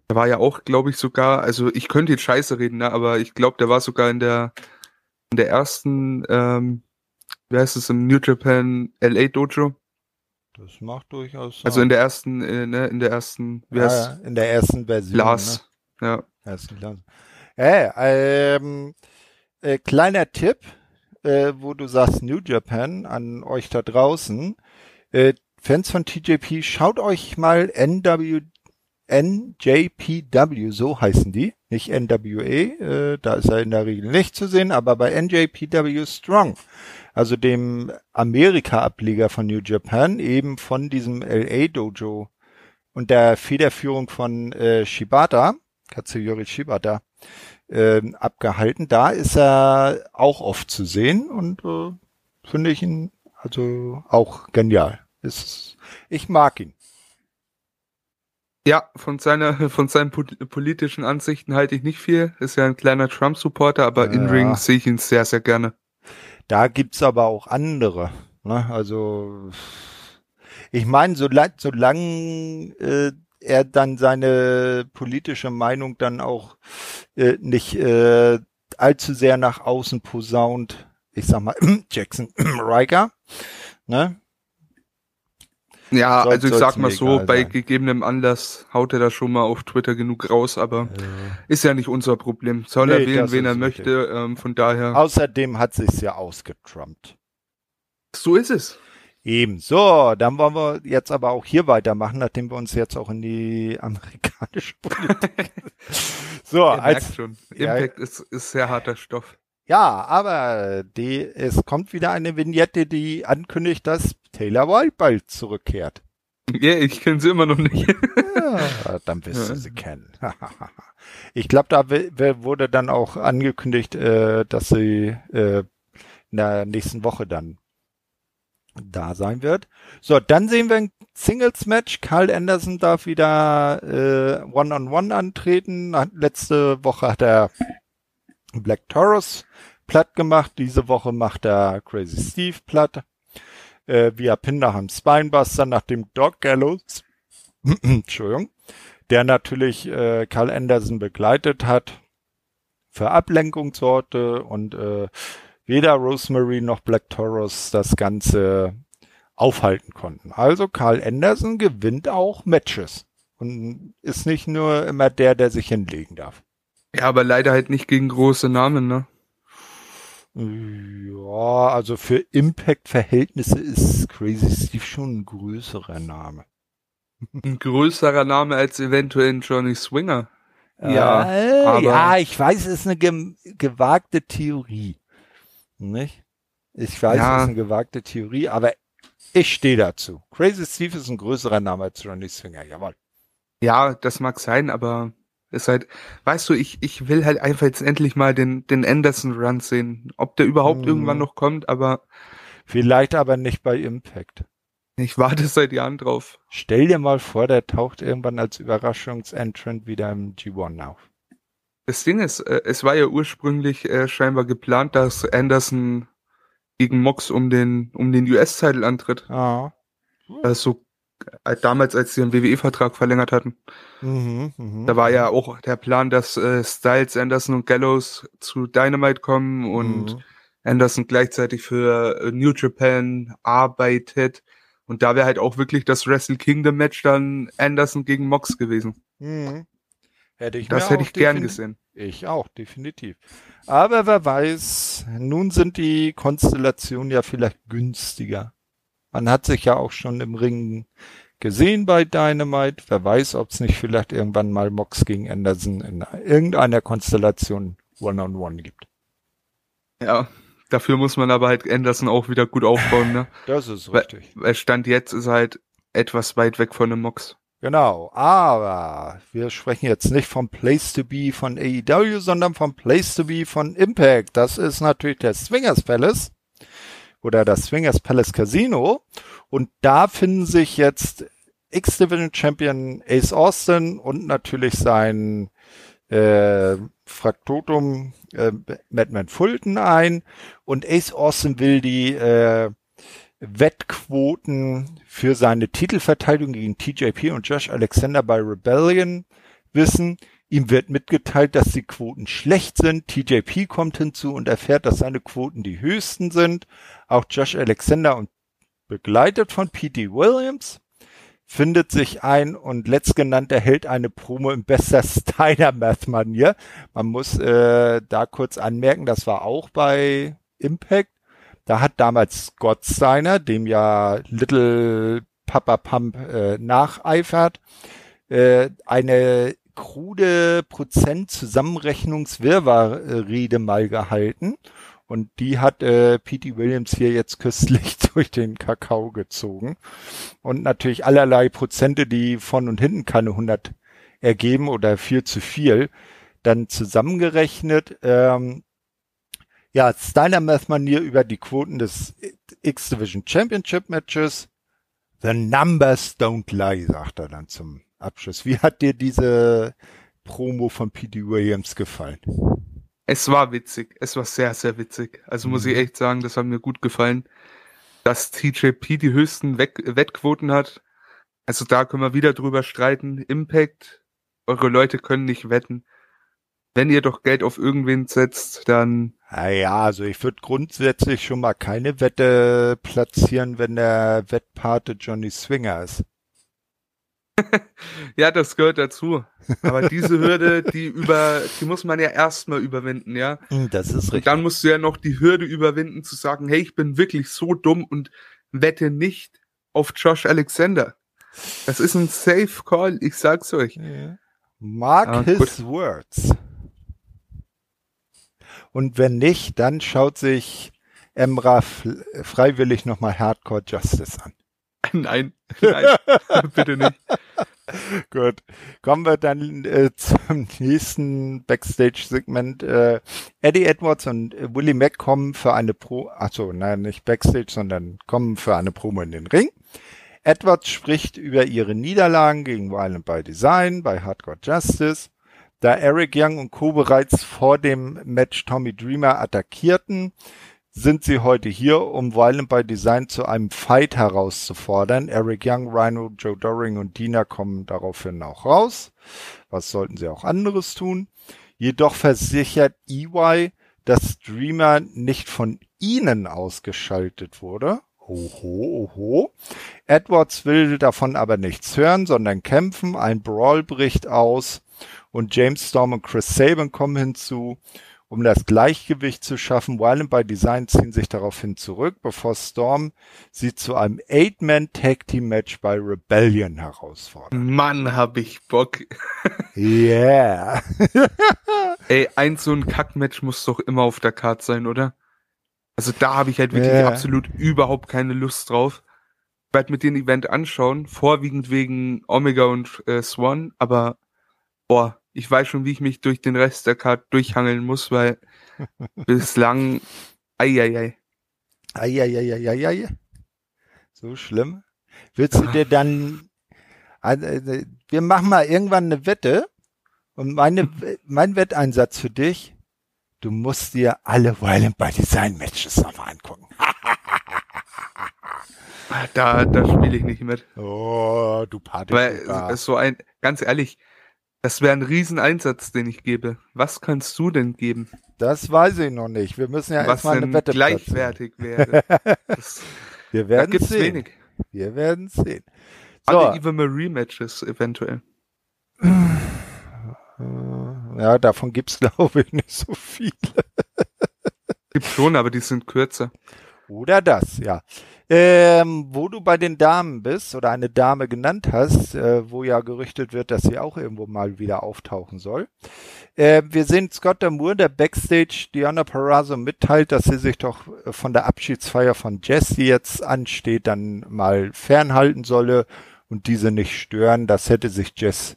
Der war ja auch, glaube ich, sogar, also ich könnte jetzt scheiße reden, ne, aber ich glaube, der war sogar in der in der ersten, ähm, wie heißt es, im New Japan LA Dojo. Das macht durchaus Sinn. Also in der ersten, äh, ne, in der ersten, wie heißt ja, in der ersten Version. Glas. Ne? Ja. Ersten Glas. Äh, ähm, äh, kleiner Tipp, äh, wo du sagst New Japan an euch da draußen. Äh, Fans von TJP, schaut euch mal NW NJPW, so heißen die, nicht NWA, äh, da ist er in der Regel nicht zu sehen, aber bei NJPW Strong, also dem Amerika-Ableger von New Japan, eben von diesem LA Dojo und der Federführung von äh, Shibata, Katsuyori Shibata, äh, abgehalten. Da ist er auch oft zu sehen und äh, finde ich ihn also auch genial. Ist, ich mag ihn. Ja, von seiner, von seinen politischen Ansichten halte ich nicht viel. Ist ja ein kleiner Trump-Supporter, aber ja. in Ring sehe ich ihn sehr, sehr gerne. Da gibt's aber auch andere. Ne? Also ich meine, solange solang, äh, er dann seine politische Meinung dann auch äh, nicht äh, allzu sehr nach außen posaunt. Ich sag mal, Jackson Riker, ne? Ja, Soll, also ich sag mal so, bei sein. gegebenem Anlass haut er da schon mal auf Twitter genug raus, aber ja. ist ja nicht unser Problem. Soll nee, er wählen, wen er möchte, ähm, von daher. Außerdem hat sich's ja ausgetrumpt. So ist es. Eben. So, dann wollen wir jetzt aber auch hier weitermachen, nachdem wir uns jetzt auch in die amerikanische Politik. so, Ihr als schon. Impact ja, ist, ist sehr harter Stoff. Ja, aber die, es kommt wieder eine Vignette, die ankündigt, dass Taylor White bald zurückkehrt. Ja, ich kenne sie immer noch nicht. ja, dann wirst du sie kennen. ich glaube, da wurde dann auch angekündigt, äh, dass sie äh, in der nächsten Woche dann da sein wird. So, dann sehen wir ein Singles-Match. Carl Anderson darf wieder äh, One-on-One -on -one antreten. Letzte Woche hat er Black Taurus platt gemacht. Diese Woche macht er Crazy Steve platt. Äh, via Pin nach einem Spinebuster, nach dem Dog Gallows. Entschuldigung. Der natürlich äh, Carl Anderson begleitet hat. Für Ablenkung sorgte und äh, weder Rosemary noch Black Taurus das Ganze aufhalten konnten. Also Carl Anderson gewinnt auch Matches und ist nicht nur immer der, der sich hinlegen darf. Ja, aber leider halt nicht gegen große Namen, ne? Ja, also für Impact-Verhältnisse ist Crazy Steve schon ein größerer Name. Ein größerer Name als eventuell ein Johnny Swinger. Ja, äh, ja, ich weiß, es ist eine ge gewagte Theorie. Nicht? Ich weiß, ja. es ist eine gewagte Theorie, aber ich stehe dazu. Crazy Steve ist ein größerer Name als Johnny Swinger, jawohl. Ja, das mag sein, aber ist halt, weißt du, ich, ich will halt einfach jetzt endlich mal den, den Anderson Run sehen. Ob der überhaupt hm. irgendwann noch kommt, aber. Vielleicht aber nicht bei Impact. Ich warte seit Jahren drauf. Stell dir mal vor, der taucht irgendwann als Überraschungsentrant wieder im G1 auf. Das Ding ist, äh, es war ja ursprünglich äh, scheinbar geplant, dass Anderson gegen Mox um den um den US-Titel antritt. Ah. Also damals, als sie den WWE-Vertrag verlängert hatten. Mhm, mh, da war ja auch der Plan, dass äh, Styles, Anderson und Gallows zu Dynamite kommen und mhm. Anderson gleichzeitig für äh, New Japan arbeitet. Und da wäre halt auch wirklich das Wrestle Kingdom Match dann Anderson gegen Mox gewesen. Mhm. Hätte ich das hätte ich gern gesehen. Ich auch, definitiv. Aber wer weiß, nun sind die Konstellationen ja vielleicht günstiger. Man hat sich ja auch schon im Ring gesehen bei Dynamite. Wer weiß, ob es nicht vielleicht irgendwann mal Mox gegen Anderson in irgendeiner Konstellation One-on-One -on -one gibt. Ja, dafür muss man aber halt Anderson auch wieder gut aufbauen, ne? das ist richtig. Weil Stand jetzt ist halt etwas weit weg von dem Mox. Genau, aber wir sprechen jetzt nicht vom Place to Be von AEW, sondern vom Place to Be von Impact. Das ist natürlich der Swingers Palace oder das Swingers Palace Casino. Und da finden sich jetzt X-Division Champion Ace Austin und natürlich sein äh, Fraktotum äh, Madman Fulton ein. Und Ace Austin will die äh, Wettquoten für seine Titelverteidigung gegen TJP und Josh Alexander bei Rebellion wissen. Ihm wird mitgeteilt, dass die Quoten schlecht sind. TJP kommt hinzu und erfährt, dass seine Quoten die höchsten sind. Auch Josh Alexander und begleitet von P.D. Williams findet sich ein und letztgenannter hält eine Promo im bester Steiner-Math-Manier. Man muss äh, da kurz anmerken, das war auch bei Impact da hat damals Scott Steiner, dem ja Little Papa Pump äh, nacheifert, äh, eine krude Prozent-Zusammenrechnungswirrwarr-Rede mal gehalten. Und die hat äh, P.T. Williams hier jetzt köstlich durch den Kakao gezogen. Und natürlich allerlei Prozente, die von und hinten keine 100 ergeben oder viel zu viel, dann zusammengerechnet. Ähm, ja, Steiner Math Manier über die Quoten des X-Division Championship Matches. The numbers don't lie, sagt er dann zum Abschluss. Wie hat dir diese Promo von P.D. Williams gefallen? Es war witzig. Es war sehr, sehr witzig. Also mhm. muss ich mhm. echt sagen, das hat mir gut gefallen. Dass TJP die höchsten Wettquoten hat, Also da können wir wieder drüber streiten. Impact, eure Leute können nicht wetten. Wenn ihr doch Geld auf irgendwen setzt, dann. Naja, also ich würde grundsätzlich schon mal keine Wette platzieren, wenn der Wettpate Johnny Swinger ist. ja, das gehört dazu. Aber diese Hürde, die über, die muss man ja erstmal überwinden, ja. Hm, das ist richtig. Und dann musst du ja noch die Hürde überwinden, zu sagen, hey, ich bin wirklich so dumm und wette nicht auf Josh Alexander. Das ist ein Safe Call, ich sag's euch. Ja. Mark ah, his gut. words. Und wenn nicht, dann schaut sich Emra freiwillig nochmal Hardcore Justice an. Nein, nein, bitte nicht. Gut, kommen wir dann äh, zum nächsten Backstage-Segment. Äh, Eddie Edwards und äh, Willie Mack kommen für eine Pro, achso, nein, nicht Backstage, sondern kommen für eine Promo in den Ring. Edwards spricht über ihre Niederlagen gegen Violent by Design bei Hardcore Justice. Da Eric Young und Co. bereits vor dem Match Tommy Dreamer attackierten, sind sie heute hier, um Violent by Design zu einem Fight herauszufordern. Eric Young, Rhino, Joe Doring und Dina kommen daraufhin auch raus. Was sollten sie auch anderes tun? Jedoch versichert EY, dass Dreamer nicht von ihnen ausgeschaltet wurde. Oho, oho. Edwards will davon aber nichts hören, sondern kämpfen. Ein Brawl bricht aus und James Storm und Chris Sabin kommen hinzu um das Gleichgewicht zu schaffen, Violent by Design ziehen sich daraufhin zurück, bevor Storm sie zu einem Eight-Man-Tag-Team-Match bei Rebellion herausfordert. Mann, hab ich Bock. Yeah. Ey, ein so ein Kack-Match muss doch immer auf der Karte sein, oder? Also da habe ich halt wirklich yeah. absolut überhaupt keine Lust drauf. Ich werde mir den Event anschauen, vorwiegend wegen Omega und äh, Swan, aber boah, ich weiß schon, wie ich mich durch den Rest der Karte durchhangeln muss, weil bislang, eieiei. Eieieiei. So schlimm. Willst du dir dann, also, wir machen mal irgendwann eine Wette und meine, mein Wetteinsatz für dich, du musst dir alle Violent by Design Matches nochmal angucken. da, da spiele ich nicht mit. Oh, du Party. Weil ist so ein, ganz ehrlich, das wäre ein Rieseneinsatz, den ich gebe. Was kannst du denn geben? Das weiß ich noch nicht. Wir müssen ja erstmal eine Wette gleichwertig wäre. Das, Wir werden da gibt's sehen. wenig. Wir werden sehen. So. Alle Eva Marie Matches eventuell. Ja, davon gibt's glaube ich nicht so viele. Gibt schon, aber die sind kürzer. Oder das, ja. Ähm, wo du bei den Damen bist oder eine Dame genannt hast, äh, wo ja gerüchtet wird, dass sie auch irgendwo mal wieder auftauchen soll. Äh, wir sehen Scott Damour, der Backstage Diana Parazzo mitteilt, dass sie sich doch von der Abschiedsfeier von Jess, die jetzt ansteht, dann mal fernhalten solle und diese nicht stören. Das hätte sich Jess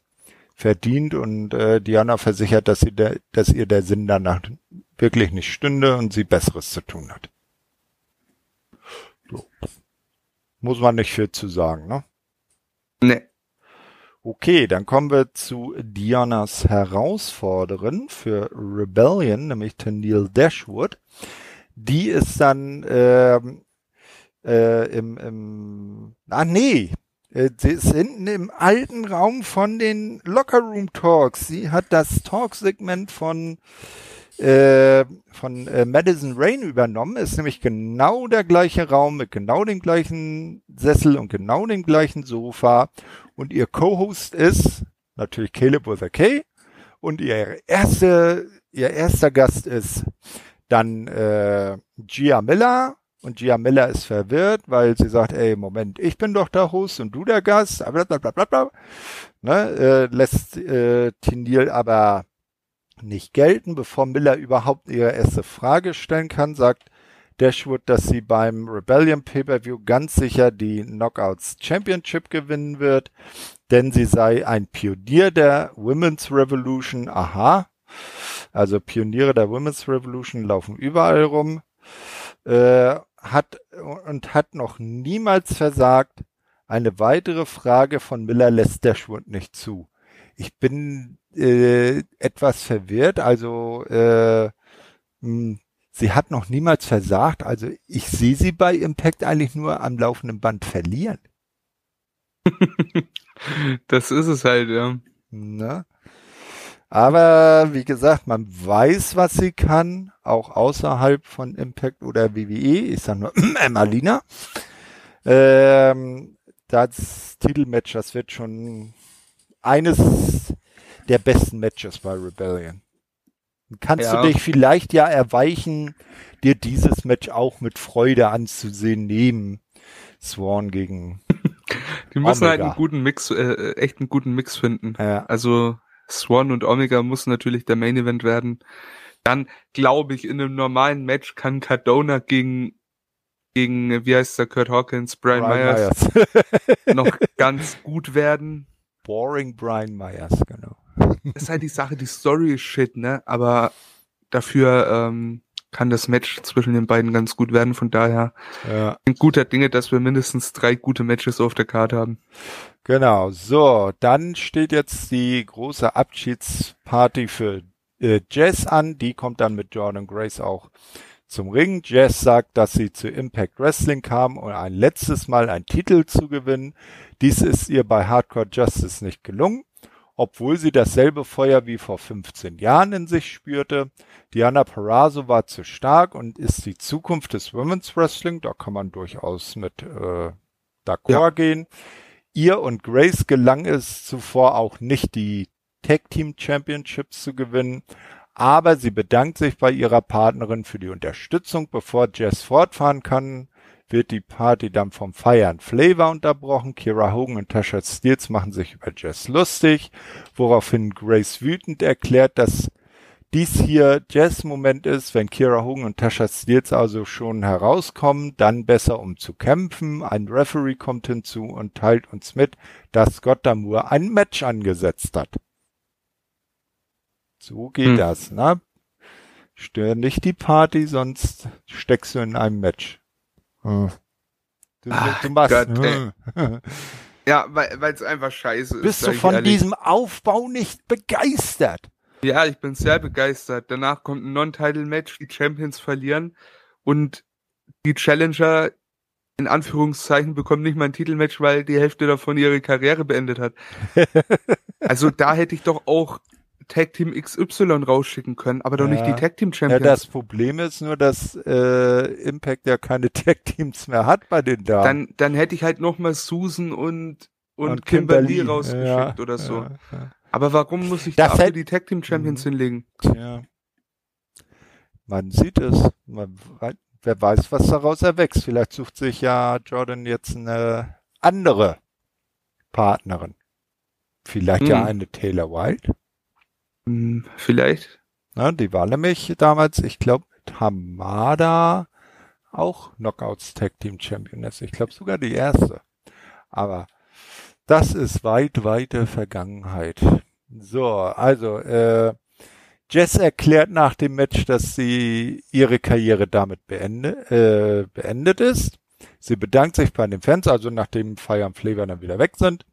verdient und äh, Diana versichert, dass sie der, dass ihr der Sinn danach wirklich nicht stünde und sie Besseres zu tun hat. So. Muss man nicht viel zu sagen, ne? Nee. Okay, dann kommen wir zu Dianas Herausforderin für Rebellion, nämlich Tennille Dashwood. Die ist dann ähm, äh, im, im, ah nee, äh, sie ist hinten im alten Raum von den Locker Room Talks. Sie hat das Talk-Segment von äh, von äh, Madison Rain übernommen. Ist nämlich genau der gleiche Raum mit genau dem gleichen Sessel und genau dem gleichen Sofa. Und ihr Co-Host ist natürlich Caleb with a K. Und ihr erste, ihr erster Gast ist dann äh, Gia Miller. Und Gia Miller ist verwirrt, weil sie sagt, ey, Moment, ich bin doch der Host und du der Gast. Blablabla. Ne, äh, lässt äh, Tindil aber nicht gelten. Bevor Miller überhaupt ihre erste Frage stellen kann, sagt Dashwood, dass sie beim Rebellion Pay-Per-View ganz sicher die Knockouts Championship gewinnen wird, denn sie sei ein Pionier der Women's Revolution. Aha. Also Pioniere der Women's Revolution laufen überall rum. Äh, hat und hat noch niemals versagt. Eine weitere Frage von Miller lässt Dashwood nicht zu. Ich bin äh, etwas verwirrt. Also äh, mh, hm, sie hat noch niemals versagt. Also ich sehe sie bei Impact eigentlich nur am laufenden Band verlieren. das ist es halt, ja. Ne? Aber wie gesagt, man weiß, was sie kann, auch außerhalb von Impact oder WWE. Ich sage nur Emmalina. Ähm, das Titelmatch, das wird schon eines der besten Matches bei Rebellion. Kannst ja. du dich vielleicht ja erweichen, dir dieses Match auch mit Freude anzusehen, neben Swan gegen. Die müssen halt Omega. halt einen guten Mix, äh, echt einen guten Mix finden. Ja. Also Swan und Omega muss natürlich der Main Event werden. Dann glaube ich, in einem normalen Match kann Cardona gegen gegen, wie heißt der, Kurt Hawkins, Brian, Brian Myers, Myers. noch ganz gut werden. Boring Brian Myers, genau. Das ist halt die Sache, die Story ist shit, ne? Aber dafür ähm, kann das Match zwischen den beiden ganz gut werden. Von daher ja. ein guter Dinge, dass wir mindestens drei gute Matches auf der Karte haben. Genau. So, dann steht jetzt die große Abschiedsparty für äh, Jess an. Die kommt dann mit Jordan Grace auch zum Ring. Jess sagt, dass sie zu Impact Wrestling kam, um ein letztes Mal einen Titel zu gewinnen. Dies ist ihr bei Hardcore Justice nicht gelungen obwohl sie dasselbe Feuer wie vor 15 Jahren in sich spürte. Diana Perazzo war zu stark und ist die Zukunft des Women's Wrestling. Da kann man durchaus mit äh, d'accord ja. gehen. Ihr und Grace gelang es zuvor auch nicht, die Tag Team Championships zu gewinnen, aber sie bedankt sich bei ihrer Partnerin für die Unterstützung, bevor Jess fortfahren kann wird die Party dann vom Feiern Flavor unterbrochen. Kira Hogan und Tasha Steels machen sich über Jess lustig, woraufhin Grace wütend erklärt, dass dies hier Jess-Moment ist, wenn Kira Hogan und Tasha Steels also schon herauskommen, dann besser um zu kämpfen. Ein Referee kommt hinzu und teilt uns mit, dass Scott Damour ein Match angesetzt hat. So geht hm. das, ne? Stör nicht die Party, sonst steckst du in einem Match. Du, Ach, du machst. Gott, hm. ja, weil es einfach scheiße ist. Bist du von ehrlich. diesem Aufbau nicht begeistert? Ja, ich bin sehr begeistert. Danach kommt ein Non-Title-Match, die Champions verlieren und die Challenger in Anführungszeichen bekommen nicht mal ein Titelmatch, weil die Hälfte davon ihre Karriere beendet hat. also da hätte ich doch auch Tag Team XY rausschicken können, aber doch ja. nicht die Tag Team Champions. Ja, das Problem ist nur, dass äh, Impact ja keine Tag Teams mehr hat bei den Damen. Dann, dann hätte ich halt nochmal Susan und, und, und Kimberly, Kimberly rausgeschickt ja, oder so. Ja, aber warum muss ich das dafür die Tag Team Champions mhm. hinlegen? Tja. Man sieht es. Man, wer weiß, was daraus erwächst. Vielleicht sucht sich ja Jordan jetzt eine andere Partnerin. Vielleicht hm. ja eine Taylor White. Hm, vielleicht. Ja, die war nämlich damals, ich glaube, mit Hamada auch Knockouts Tag Team Championess. Ich glaube sogar die erste. Aber das ist weit, weite Vergangenheit. So, also, äh, Jess erklärt nach dem Match, dass sie ihre Karriere damit beende, äh, beendet ist. Sie bedankt sich bei den Fans, also nachdem Fire and Flavor dann wieder weg sind.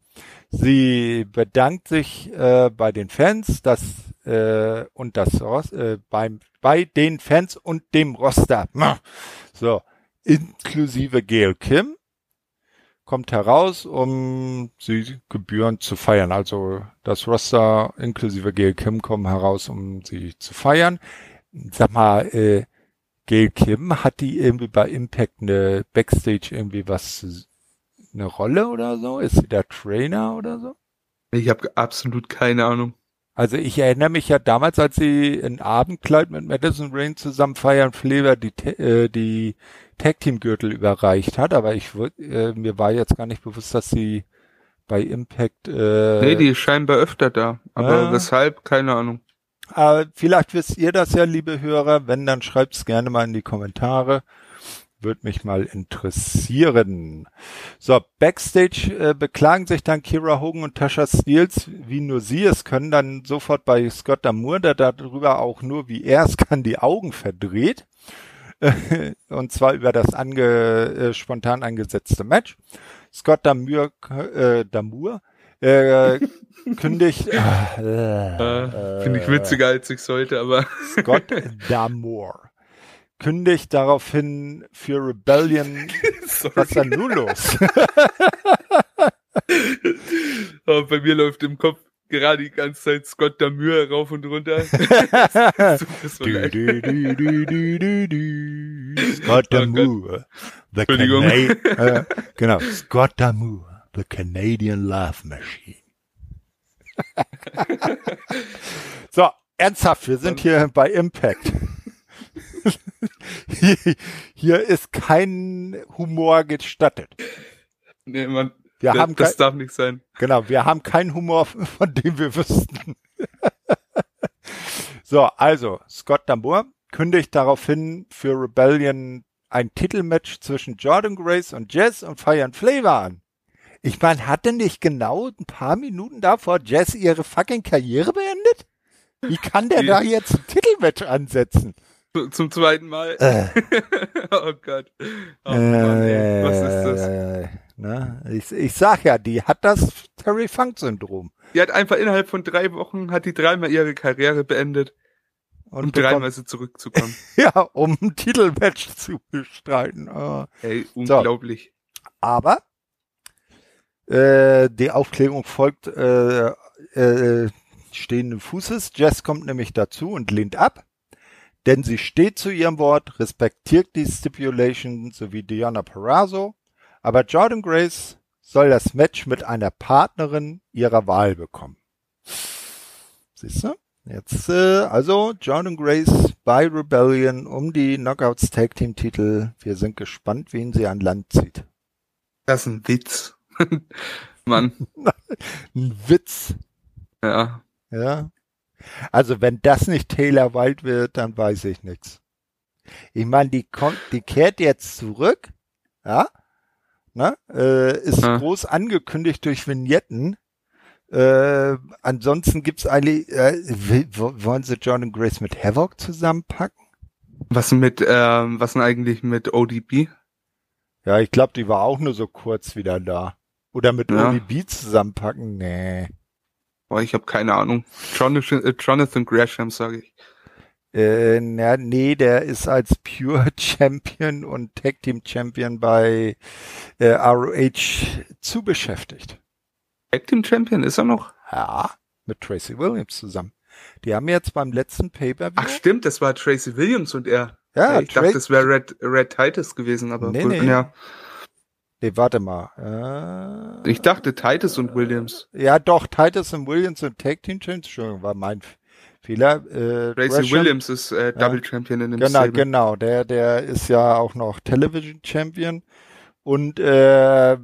Sie bedankt sich äh, bei den Fans, dass äh, und das äh, beim bei den Fans und dem Roster. So, inklusive Gail Kim kommt heraus, um sie gebührend zu feiern. Also das Roster inklusive Gail Kim kommen heraus, um sie zu feiern. Sag mal, äh, Gail Kim, hat die irgendwie bei Impact eine Backstage irgendwie was eine Rolle oder so? Ist sie der Trainer oder so? Ich habe absolut keine Ahnung. Also ich erinnere mich ja damals, als sie in Abendkleid mit Madison Rain zusammen feiern, Flever die, äh, die Tag Team Gürtel überreicht hat, aber ich äh, mir war jetzt gar nicht bewusst, dass sie bei Impact äh, Nee, die ist scheinbar öfter da, aber äh, weshalb keine Ahnung. Aber vielleicht wisst ihr das ja, liebe Hörer, wenn dann schreibt's gerne mal in die Kommentare. Würde mich mal interessieren. So, Backstage äh, beklagen sich dann Kira Hogan und Tasha Steels, wie nur sie es können, dann sofort bei Scott Damour, der darüber auch nur wie er es kann die Augen verdreht. und zwar über das ange, äh, spontan angesetzte Match. Scott Damour, äh, Damour äh, kündigt. Äh, äh, Finde ich witziger, als ich sollte, aber. Scott Damour kündigt daraufhin für Rebellion. Was ist denn nun los? Bei mir läuft im Kopf gerade die ganze Zeit Scott Damür rauf und runter. Scott Damür. The Cana äh, genau, Scott Damür, the Canadian Love Machine. so, ernsthaft, wir sind hier bei Impact. Hier, hier ist kein Humor gestattet. Nee, man, wir das, haben das darf nicht sein. Genau, wir haben keinen Humor, von dem wir wüssten. so, also, Scott Dambour kündigt daraufhin für Rebellion ein Titelmatch zwischen Jordan Grace und Jess und Fire and Flavor an. Ich meine, hatte nicht genau ein paar Minuten davor Jess ihre fucking Karriere beendet? Wie kann der da jetzt ein Titelmatch ansetzen? Zum zweiten Mal. Äh. oh Gott. Oh Mann, ey. Was ist das? Äh, ne? ich, ich sag ja, die hat das Terry Funk Syndrom. Die hat einfach innerhalb von drei Wochen, hat die dreimal ihre Karriere beendet. Und um dreimal sie zurückzukommen. ja, um ein Titelmatch zu bestreiten. Oh. Ey, unglaublich. So. Aber äh, die Aufklärung folgt äh, äh, stehenden Fußes. Jess kommt nämlich dazu und lehnt ab denn sie steht zu ihrem Wort, respektiert die Stipulation sowie Diana Perazzo, aber Jordan Grace soll das Match mit einer Partnerin ihrer Wahl bekommen. Siehst du? Jetzt, äh, also Jordan Grace bei Rebellion um die Knockouts Tag Team Titel. Wir sind gespannt, wen sie an Land zieht. Das ist ein Witz. Mann. ein Witz. Ja. Ja. Also wenn das nicht Taylor Wild wird, dann weiß ich nichts. Ich meine, die kommt, die kehrt jetzt zurück, ja, ne, äh, ist ja. groß angekündigt durch Vignetten. Äh, ansonsten gibt's eigentlich, äh, wollen sie John und Grace mit Havoc zusammenpacken? Was mit, ähm, was denn eigentlich mit ODB? Ja, ich glaube, die war auch nur so kurz wieder da. Oder mit ja. ODB zusammenpacken? Nee. Oh, ich habe keine Ahnung. Jonathan, äh, Jonathan Gresham, sage ich. Äh, na, nee, der ist als Pure Champion und Tag Team Champion bei äh, ROH zu beschäftigt. Tag Team Champion ist er noch? Ja, mit Tracy Williams zusammen. Die haben jetzt beim letzten Pay-Per-View. Ach stimmt, das war Tracy Williams und er. Ja, ich Tra dachte, das wäre Red, Red Titus gewesen, aber nee, gut, nee. ja. Nee, warte mal. Äh, ich dachte Titus und Williams. Ja, doch, Titus und Williams und Tag Team Champions. Entschuldigung, war mein Fehler. Äh, Tracy Gresham. Williams ist äh, Double ja. Champion in dem Genau, Stable. genau. Der, der ist ja auch noch Television Champion. Und äh,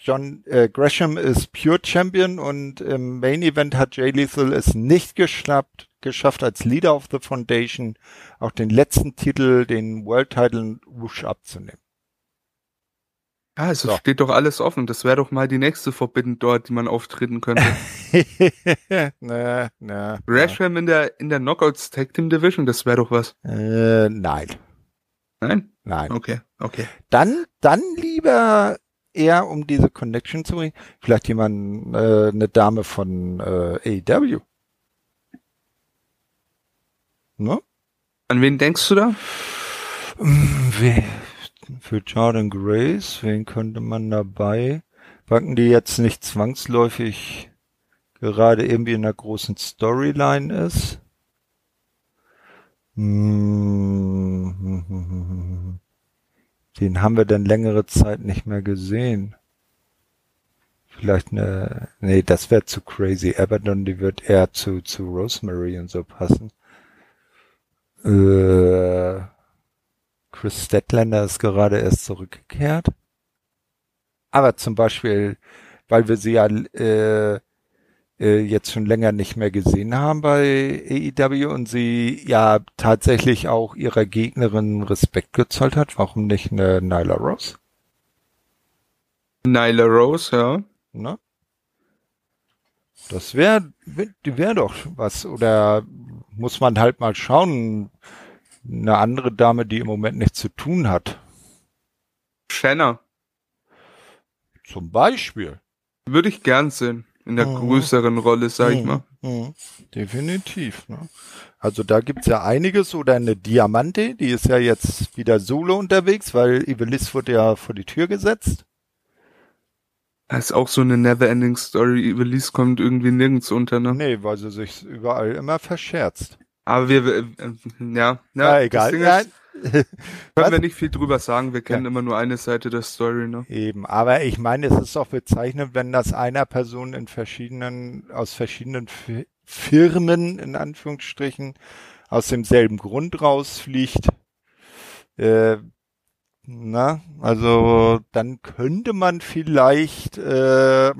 John äh, Gresham ist Pure Champion und im Main Event hat Jay Lethal es nicht geschnappt, geschafft, als Leader of the Foundation auch den letzten Titel, den World Title Wush abzunehmen. Ja, es so. steht doch alles offen. Das wäre doch mal die nächste Forbidden dort, die man auftreten könnte. na, na, Rasham in der, in der Knockouts Tag Team Division, das wäre doch was. Äh, nein. Nein? Nein. Okay, okay. Dann, dann lieber eher um diese Connection zu bringen. Vielleicht jemand, äh, eine Dame von äh, AEW. Ne? An wen denkst du da? Hm, wer, für Jordan Grace, wen könnte man dabei packen, die jetzt nicht zwangsläufig gerade irgendwie in einer großen Storyline ist? Hm. Den haben wir dann längere Zeit nicht mehr gesehen. Vielleicht eine, nee, das wäre zu crazy. Abaddon, die wird eher zu, zu Rosemary und so passen. Äh, Chris Statlander ist gerade erst zurückgekehrt. Aber zum Beispiel, weil wir sie ja äh, äh, jetzt schon länger nicht mehr gesehen haben bei AEW und sie ja tatsächlich auch ihrer Gegnerin Respekt gezollt hat, warum nicht eine Nyla Rose? Nyla Rose, ja. Ne? Das wäre, die wäre doch was. Oder muss man halt mal schauen, eine andere Dame, die im Moment nichts zu tun hat. Shanna. Zum Beispiel. Würde ich gern sehen. In der mhm. größeren Rolle, sag mhm. ich mal. Mhm. Definitiv. Ne? Also da gibt's ja einiges. Oder eine Diamante, die ist ja jetzt wieder solo unterwegs, weil Ivelis wurde ja vor die Tür gesetzt. Das ist auch so eine Never-Ending Story. Release kommt irgendwie nirgends unter, ne? Nee, weil sie sich überall immer verscherzt. Aber wir, äh, ja, ja, egal. Ja, ist, können wir nicht viel drüber sagen. Wir kennen ja. immer nur eine Seite der Story, ne? Eben. Aber ich meine, es ist doch bezeichnend, wenn das einer Person in verschiedenen, aus verschiedenen Firmen, in Anführungsstrichen, aus demselben Grund rausfliegt. Äh, na, also dann könnte man vielleicht äh,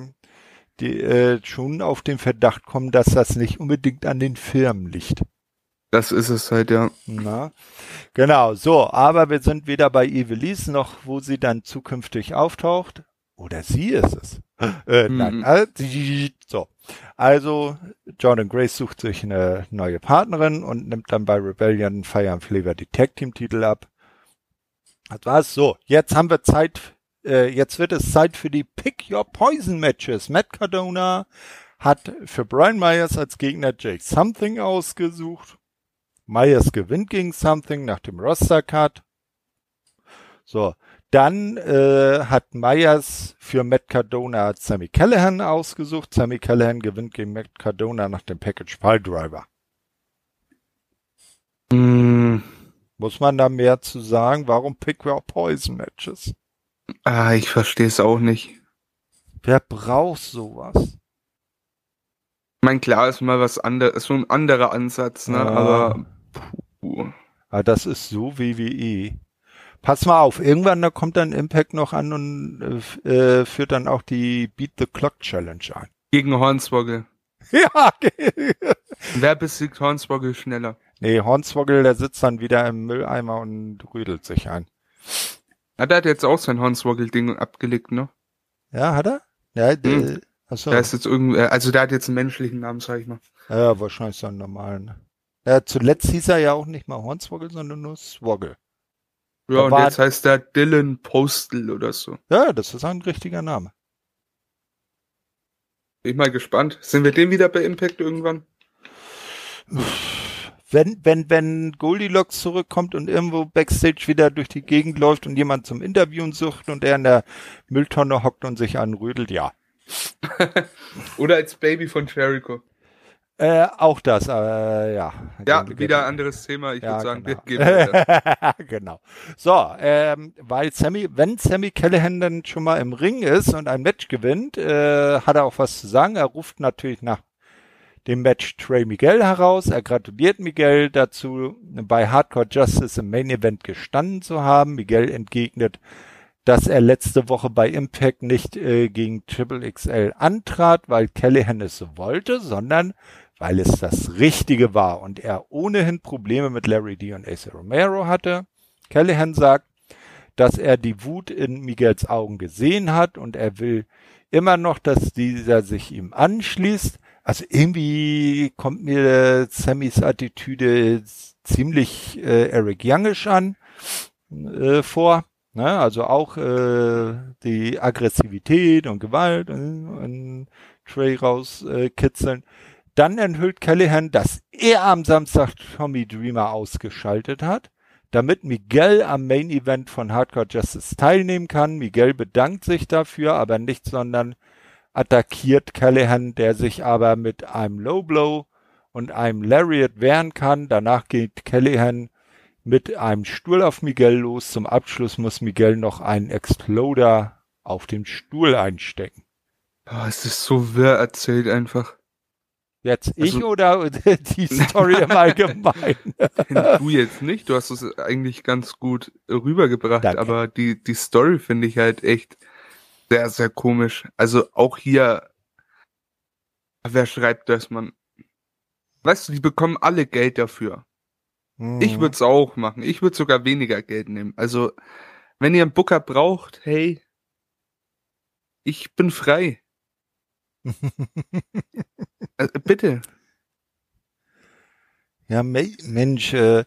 die, äh, schon auf den Verdacht kommen, dass das nicht unbedingt an den Firmen liegt. Das ist es halt, ja. Na, genau, so, aber wir sind weder bei Evelise noch, wo sie dann zukünftig auftaucht. Oder sie ist es. Äh, mhm. Nein, äh, so. Also, Jordan Grace sucht sich eine neue Partnerin und nimmt dann bei Rebellion Fire and Flavor die Tag Team Titel ab. Das war's. So, jetzt haben wir Zeit, äh, jetzt wird es Zeit für die Pick Your Poison Matches. Matt Cardona hat für Brian Myers als Gegner Jake Something ausgesucht. Myers gewinnt gegen Something nach dem Roster Cut. So, dann äh, hat Myers für Matt Cardona Sammy Callahan ausgesucht. Sammy Callahan gewinnt gegen Matt Cardona nach dem Package Pile Driver. Mm. Muss man da mehr zu sagen? Warum pick wir auch Poison Matches? Ah, ich verstehe es auch nicht. Wer braucht sowas? Ich meine, klar ist mal was anderes, so ein anderer Ansatz, ne? Ja. Aber puh. Aber das ist so WWE. Pass mal auf, irgendwann da kommt dann Impact noch an und äh, äh führt dann auch die Beat the Clock Challenge ein. Gegen Hornswoggle. Ja. Wer besiegt Hornswoggle schneller? Nee, Hornswoggle, der sitzt dann wieder im Mülleimer und rüdelt sich ein. Ja, der hat jetzt auch sein Hornswoggle-Ding abgelegt, ne? Ja, hat er? Ja, hm. achso. Der ist jetzt irgendwie, äh, also der hat jetzt einen menschlichen Namen, sag ich mal. Ja, wahrscheinlich so einen normalen. Ja, zuletzt hieß er ja auch nicht mal Hornswoggle, sondern nur Swoggle. Ja, da und jetzt heißt er Dylan Postal oder so. Ja, das ist ein richtiger Name. Bin ich mal gespannt. Sind wir den wieder bei Impact irgendwann? wenn, wenn, wenn Goldilocks zurückkommt und irgendwo Backstage wieder durch die Gegend läuft und jemand zum Interviewen sucht und er in der Mülltonne hockt und sich anrödelt, ja. Oder als Baby von Jericho. Äh, auch das, äh, ja. Ja, wieder ein anderes Thema. Ich ja, würde sagen, genau. wir gehen Genau. So, ähm, weil Sammy, wenn Sammy Callahan dann schon mal im Ring ist und ein Match gewinnt, äh, hat er auch was zu sagen. Er ruft natürlich nach dem Match Trey Miguel heraus. Er gratuliert Miguel dazu, bei Hardcore Justice im Main Event gestanden zu haben. Miguel entgegnet, dass er letzte Woche bei Impact nicht äh, gegen Triple XL antrat, weil Callahan es so wollte, sondern weil es das Richtige war und er ohnehin Probleme mit Larry D und Ace Romero hatte. Callahan sagt, dass er die Wut in Miguels Augen gesehen hat und er will immer noch, dass dieser sich ihm anschließt. Also irgendwie kommt mir Sammys Attitüde ziemlich äh, Eric Youngisch an äh, vor. Ne? Also auch äh, die Aggressivität und Gewalt äh, und Trey rauskitzeln. Äh, Dann enthüllt Callahan, dass er am Samstag Tommy Dreamer ausgeschaltet hat, damit Miguel am Main Event von Hardcore Justice teilnehmen kann. Miguel bedankt sich dafür, aber nicht, sondern attackiert Callahan, der sich aber mit einem Low Blow und einem Lariat wehren kann. Danach geht Callahan mit einem Stuhl auf Miguel los. Zum Abschluss muss Miguel noch einen Exploder auf den Stuhl einstecken. Oh, es ist so wirr erzählt einfach. Jetzt ich also, oder die Story im Allgemeinen? du jetzt nicht, du hast es eigentlich ganz gut rübergebracht, Danke. aber die, die Story finde ich halt echt sehr, sehr komisch. Also auch hier, wer schreibt das, man? Weißt du, die bekommen alle Geld dafür. Mhm. Ich würde es auch machen. Ich würde sogar weniger Geld nehmen. Also, wenn ihr einen Booker braucht, hey, ich bin frei. also, bitte. Ja, Mensch, äh,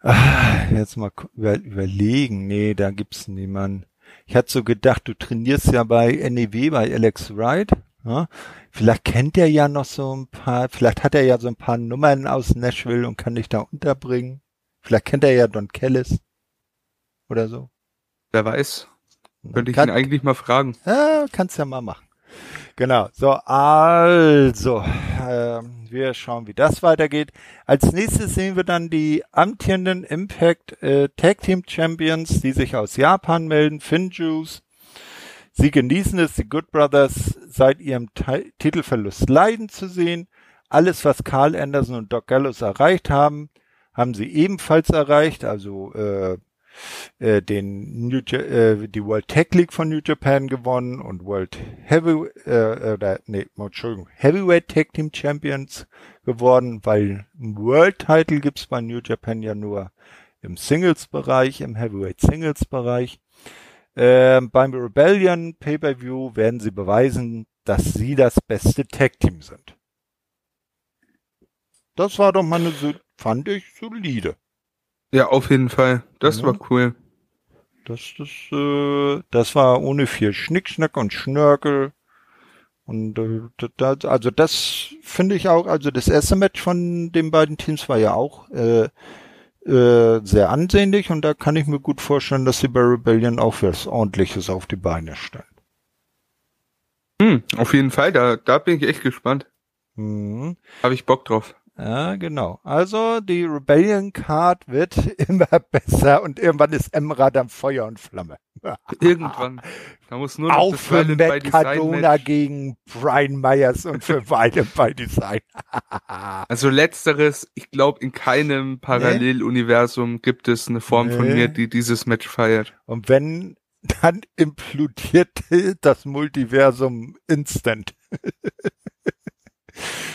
ah, jetzt mal über, überlegen. Nee, da gibt's niemanden. Ich hatte so gedacht, du trainierst ja bei NEW, bei Alex Wright. Ja? Vielleicht kennt er ja noch so ein paar, vielleicht hat er ja so ein paar Nummern aus Nashville und kann dich da unterbringen. Vielleicht kennt er ja Don Kellis oder so. Wer weiß. Könnte ich Kann, ihn eigentlich mal fragen. Ja, kannst ja mal machen. Genau. So, also, äh, wir schauen, wie das weitergeht. Als nächstes sehen wir dann die amtierenden Impact äh, Tag Team Champions, die sich aus Japan melden, Finjuice. Sie genießen es, die Good Brothers seit ihrem T Titelverlust leiden zu sehen. Alles, was Carl Anderson und Doc Gallows erreicht haben, haben sie ebenfalls erreicht. Also äh, äh, den New äh, die World Tech League von New Japan gewonnen und World Heavy äh, oder nee, Entschuldigung, Heavyweight Tag Team Champions geworden, weil ein World Title gibt's bei New Japan ja nur im Singles Bereich, im Heavyweight Singles Bereich. Äh, beim Rebellion Pay-per-View werden sie beweisen, dass sie das beste Tag Team sind. Das war doch mal eine, fand ich solide. Ja, auf jeden Fall. Das ja. war cool. Das, das, äh, das war ohne viel Schnickschnack und Schnörkel. Und äh, das, also das finde ich auch, also das erste Match von den beiden Teams war ja auch äh, äh, sehr ansehnlich und da kann ich mir gut vorstellen, dass sie bei Rebellion auch was ordentliches auf die Beine stellen. Hm, auf jeden Fall, da, da bin ich echt gespannt. Mhm. Habe ich Bock drauf. Ja, genau. Also die Rebellion Card wird immer besser und irgendwann ist Emra dann Feuer und Flamme. Irgendwann. Da muss nur noch Auch für Matt Cardona gegen Brian Myers und für beide bei Design. also letzteres, ich glaube, in keinem Paralleluniversum gibt es eine Form nee. von mir, die dieses Match feiert. Und wenn, dann implodiert das Multiversum instant.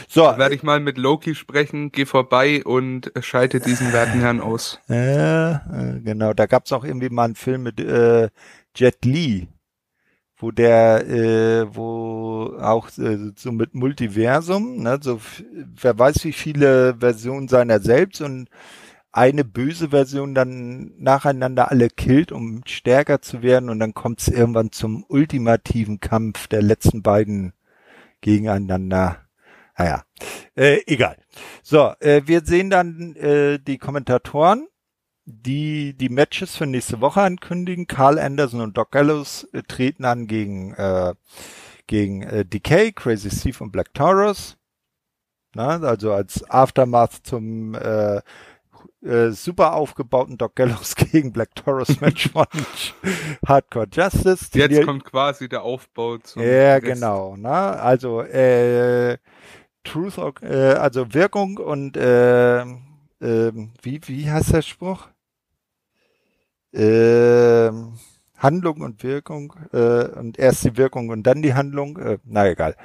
So. Da werde ich mal mit Loki sprechen, geh vorbei und schalte diesen werten Herrn aus. Äh, genau, da gab's auch irgendwie mal einen Film mit äh, Jet Li, wo der, äh, wo auch äh, so mit Multiversum, ne, so wer weiß wie viele Versionen seiner selbst und eine böse Version dann nacheinander alle killt, um stärker zu werden und dann kommt's irgendwann zum ultimativen Kampf der letzten beiden gegeneinander. Naja, äh, egal. So, äh, wir sehen dann äh, die Kommentatoren, die die Matches für nächste Woche ankündigen. Carl Anderson und Doc Gallows äh, treten an gegen äh, gegen äh, Decay, Crazy Steve und Black Taurus. Na, also als Aftermath zum äh, äh, super aufgebauten Doc Gallows gegen Black Taurus Match von Hardcore Justice. Jetzt kommt quasi der Aufbau zum Ja, Rest. genau. Na, also äh, Truth, äh, also Wirkung und äh, äh, wie, wie heißt der Spruch? Äh, Handlung und Wirkung äh, und erst die Wirkung und dann die Handlung. Äh, na egal.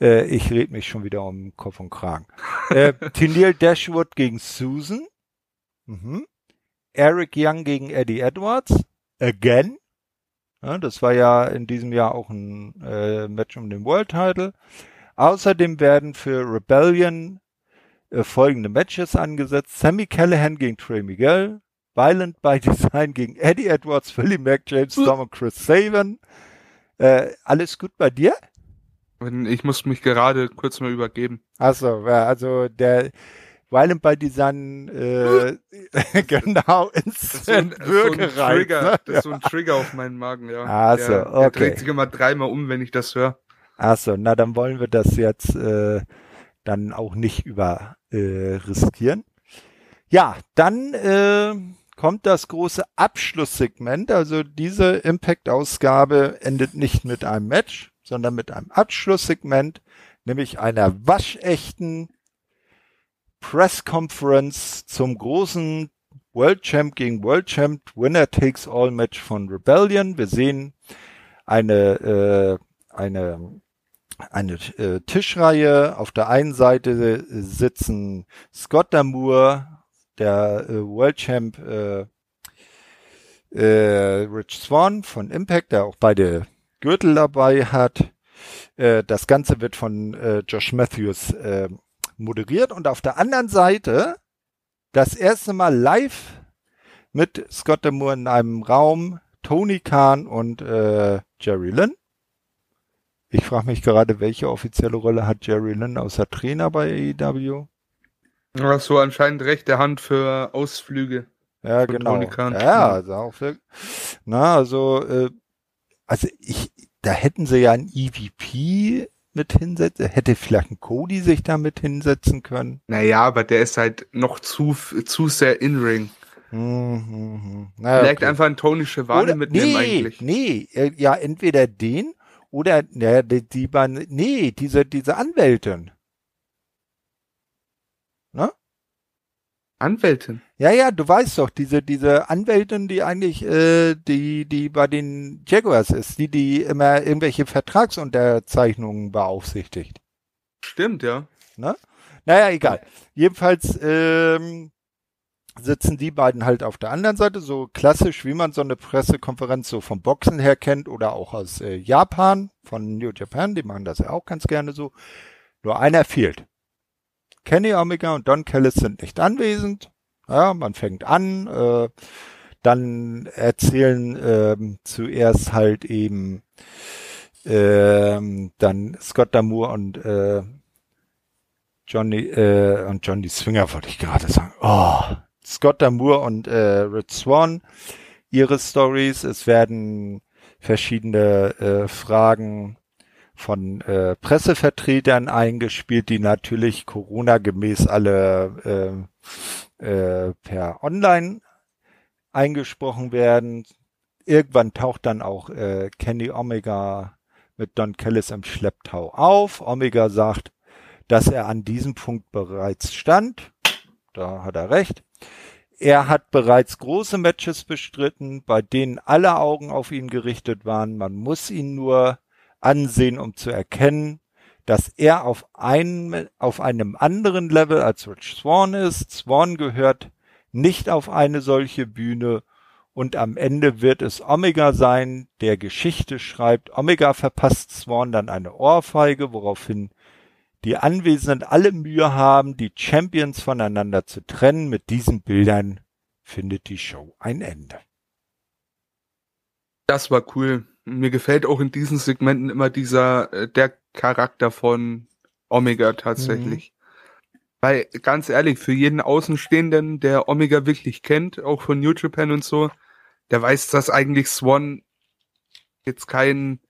Äh, ich red mich schon wieder um Kopf und Kragen. äh, Tennille Dashwood gegen Susan. Mhm. Eric Young gegen Eddie Edwards. Again. Ja, das war ja in diesem Jahr auch ein äh, Match um den World Title. Außerdem werden für Rebellion äh, folgende Matches angesetzt. Sammy Callahan gegen Trey Miguel, Violent by Design gegen Eddie Edwards, Willie Mack, James Storm und Chris Saban. Äh, alles gut bei dir? Ich muss mich gerade kurz mal übergeben. Achso, also der Violent by Design äh, genau ins das ist so ein, ne? Das ist so ein Trigger auf meinen Magen, ja. Achso, der, okay. Der dreht sich immer dreimal um, wenn ich das höre. Ach so, na dann wollen wir das jetzt äh, dann auch nicht über äh, riskieren. Ja, dann äh, kommt das große Abschlusssegment. Also diese Impact-Ausgabe endet nicht mit einem Match, sondern mit einem Abschlusssegment, nämlich einer waschechten Press Conference zum großen World Champ gegen World Champ Winner Takes All Match von Rebellion. Wir sehen eine äh, eine eine äh, Tischreihe. Auf der einen Seite sitzen Scott Damour, der äh, World Champ äh, äh, Rich Swan von Impact, der auch beide Gürtel dabei hat. Äh, das Ganze wird von äh, Josh Matthews äh, moderiert und auf der anderen Seite das erste Mal live mit Scott Damour in einem Raum Tony Khan und äh, Jerry Lynn. Ich frage mich gerade, welche offizielle Rolle hat Jerry Lynn außer Trainer bei AEW? Ach so, anscheinend rechte Hand für Ausflüge. Ja, genau. Ja, also auch für, na, also äh, also ich, da hätten sie ja ein EVP mit hinsetzen, hätte vielleicht ein Cody sich da mit hinsetzen können. Naja, aber der ist halt noch zu, zu sehr in-ring. Mhm. Naja, Vielleicht okay. einfach ein Tony Schiavone mitnehmen nee, eigentlich. Nee, äh, ja, entweder den oder ja, die, die beiden, nee, diese, diese Anwältin. Ne? Anwältin? Ja, ja, du weißt doch, diese, diese Anwältin, die eigentlich, äh, die, die bei den Jaguars ist, die, die immer irgendwelche Vertragsunterzeichnungen beaufsichtigt. Stimmt, ja. Ne? Naja, egal. Jedenfalls, ähm, sitzen die beiden halt auf der anderen Seite, so klassisch, wie man so eine Pressekonferenz so vom Boxen her kennt oder auch aus äh, Japan, von New Japan, die machen das ja auch ganz gerne so. Nur einer fehlt. Kenny Omega und Don Callis sind nicht anwesend. Ja, man fängt an, äh, dann erzählen äh, zuerst halt eben äh, dann Scott Damour und äh, Johnny äh, und Johnny Swinger wollte ich gerade sagen. Oh, Scott Damour und äh, Red Swan ihre Stories. Es werden verschiedene äh, Fragen von äh, Pressevertretern eingespielt, die natürlich Corona-gemäß alle äh, äh, per Online eingesprochen werden. Irgendwann taucht dann auch äh, Kenny Omega mit Don Kellis im Schlepptau auf. Omega sagt, dass er an diesem Punkt bereits stand. Da hat er recht. Er hat bereits große Matches bestritten, bei denen alle Augen auf ihn gerichtet waren. Man muss ihn nur ansehen, um zu erkennen, dass er auf einem, auf einem anderen Level als Rich Swan ist. Swan gehört nicht auf eine solche Bühne und am Ende wird es Omega sein, der Geschichte schreibt. Omega verpasst Swan dann eine Ohrfeige, woraufhin die Anwesenden alle Mühe haben, die Champions voneinander zu trennen. Mit diesen Bildern findet die Show ein Ende. Das war cool. Mir gefällt auch in diesen Segmenten immer dieser, äh, der Charakter von Omega tatsächlich. Mhm. Weil, ganz ehrlich, für jeden Außenstehenden, der Omega wirklich kennt, auch von New Japan und so, der weiß, dass eigentlich Swan jetzt kein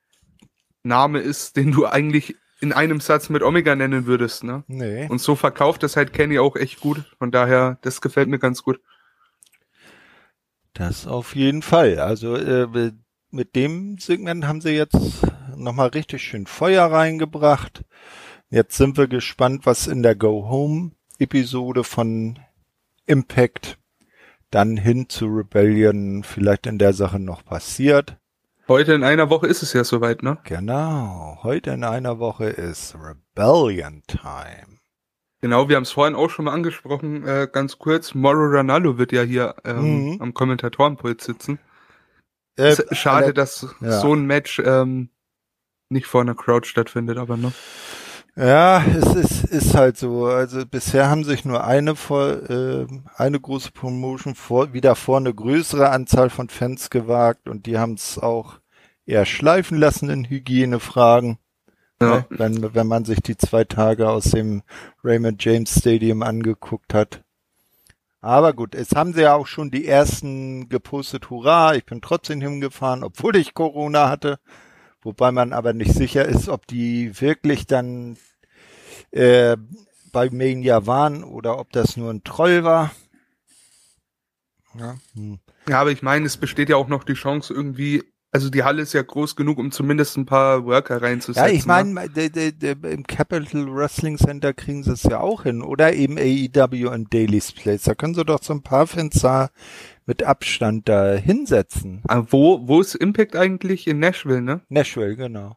Name ist, den du eigentlich in einem Satz mit Omega nennen würdest, ne? Nee. Und so verkauft das halt Kenny auch echt gut. Von daher, das gefällt mir ganz gut. Das auf jeden Fall. Also äh, mit dem Segment haben sie jetzt nochmal richtig schön Feuer reingebracht. Jetzt sind wir gespannt, was in der Go Home Episode von Impact dann hin zu Rebellion vielleicht in der Sache noch passiert. Heute in einer Woche ist es ja soweit, ne? Genau. Heute in einer Woche ist Rebellion Time. Genau, wir haben es vorhin auch schon mal angesprochen, äh, ganz kurz. Moro Ranallo wird ja hier ähm, mhm. am Kommentatorenpult sitzen. Äh, schade, alle, dass ja. so ein Match ähm, nicht vor einer Crowd stattfindet, aber noch. Ja, es ist, ist halt so. Also bisher haben sich nur eine vor, äh, eine große Promotion vor, wieder vor eine größere Anzahl von Fans gewagt und die haben es auch eher schleifen lassen in Hygienefragen. Ja. Ne, wenn, wenn man sich die zwei Tage aus dem Raymond James Stadium angeguckt hat. Aber gut, es haben sie ja auch schon die ersten gepostet, hurra, ich bin trotzdem hingefahren, obwohl ich Corona hatte. Wobei man aber nicht sicher ist, ob die wirklich dann äh, bei Mania waren oder ob das nur ein Troll war. Ja, hm. ja, aber ich meine, es besteht ja auch noch die Chance irgendwie, also die Halle ist ja groß genug, um zumindest ein paar Worker reinzusetzen. Ja, ich meine, ne? im Capital Wrestling Center kriegen sie es ja auch hin. Oder eben AEW und Daily's Place. Da können sie doch so ein paar Fenster mit Abstand da hinsetzen. Aber wo, wo ist Impact eigentlich? In Nashville, ne? Nashville, genau.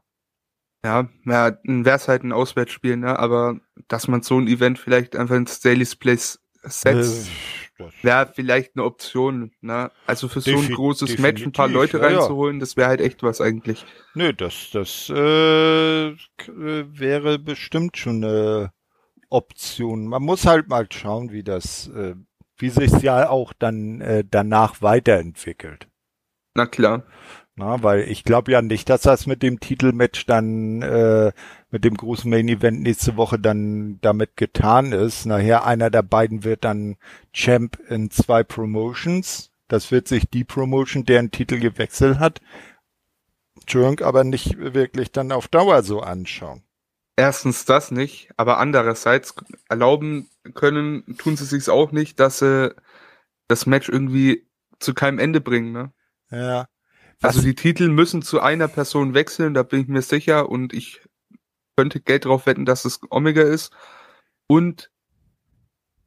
Ja, ja, wäre es halt ein Auswärtsspiel, ne? Aber dass man so ein Event vielleicht einfach ins Daily's Place setzt, äh, wäre vielleicht eine Option, ne? Also für so ein großes Match ein paar Leute ja, reinzuholen, das wäre halt echt was eigentlich. Nö, das, das äh, wäre bestimmt schon eine Option. Man muss halt mal schauen, wie das äh, wie sich's ja auch dann äh, danach weiterentwickelt. Na klar. Na, weil ich glaube ja nicht, dass das mit dem Titelmatch dann äh, mit dem großen Main Event nächste Woche dann damit getan ist. Nachher einer der beiden wird dann Champ in zwei Promotions. Das wird sich die Promotion, deren Titel gewechselt hat, Entschuldigung, aber nicht wirklich dann auf Dauer so anschauen. Erstens das nicht, aber andererseits erlauben können, tun sie sich auch nicht, dass sie das Match irgendwie zu keinem Ende bringen, ne? Ja. Was? Also die Titel müssen zu einer Person wechseln, da bin ich mir sicher und ich könnte Geld drauf wetten, dass es Omega ist. Und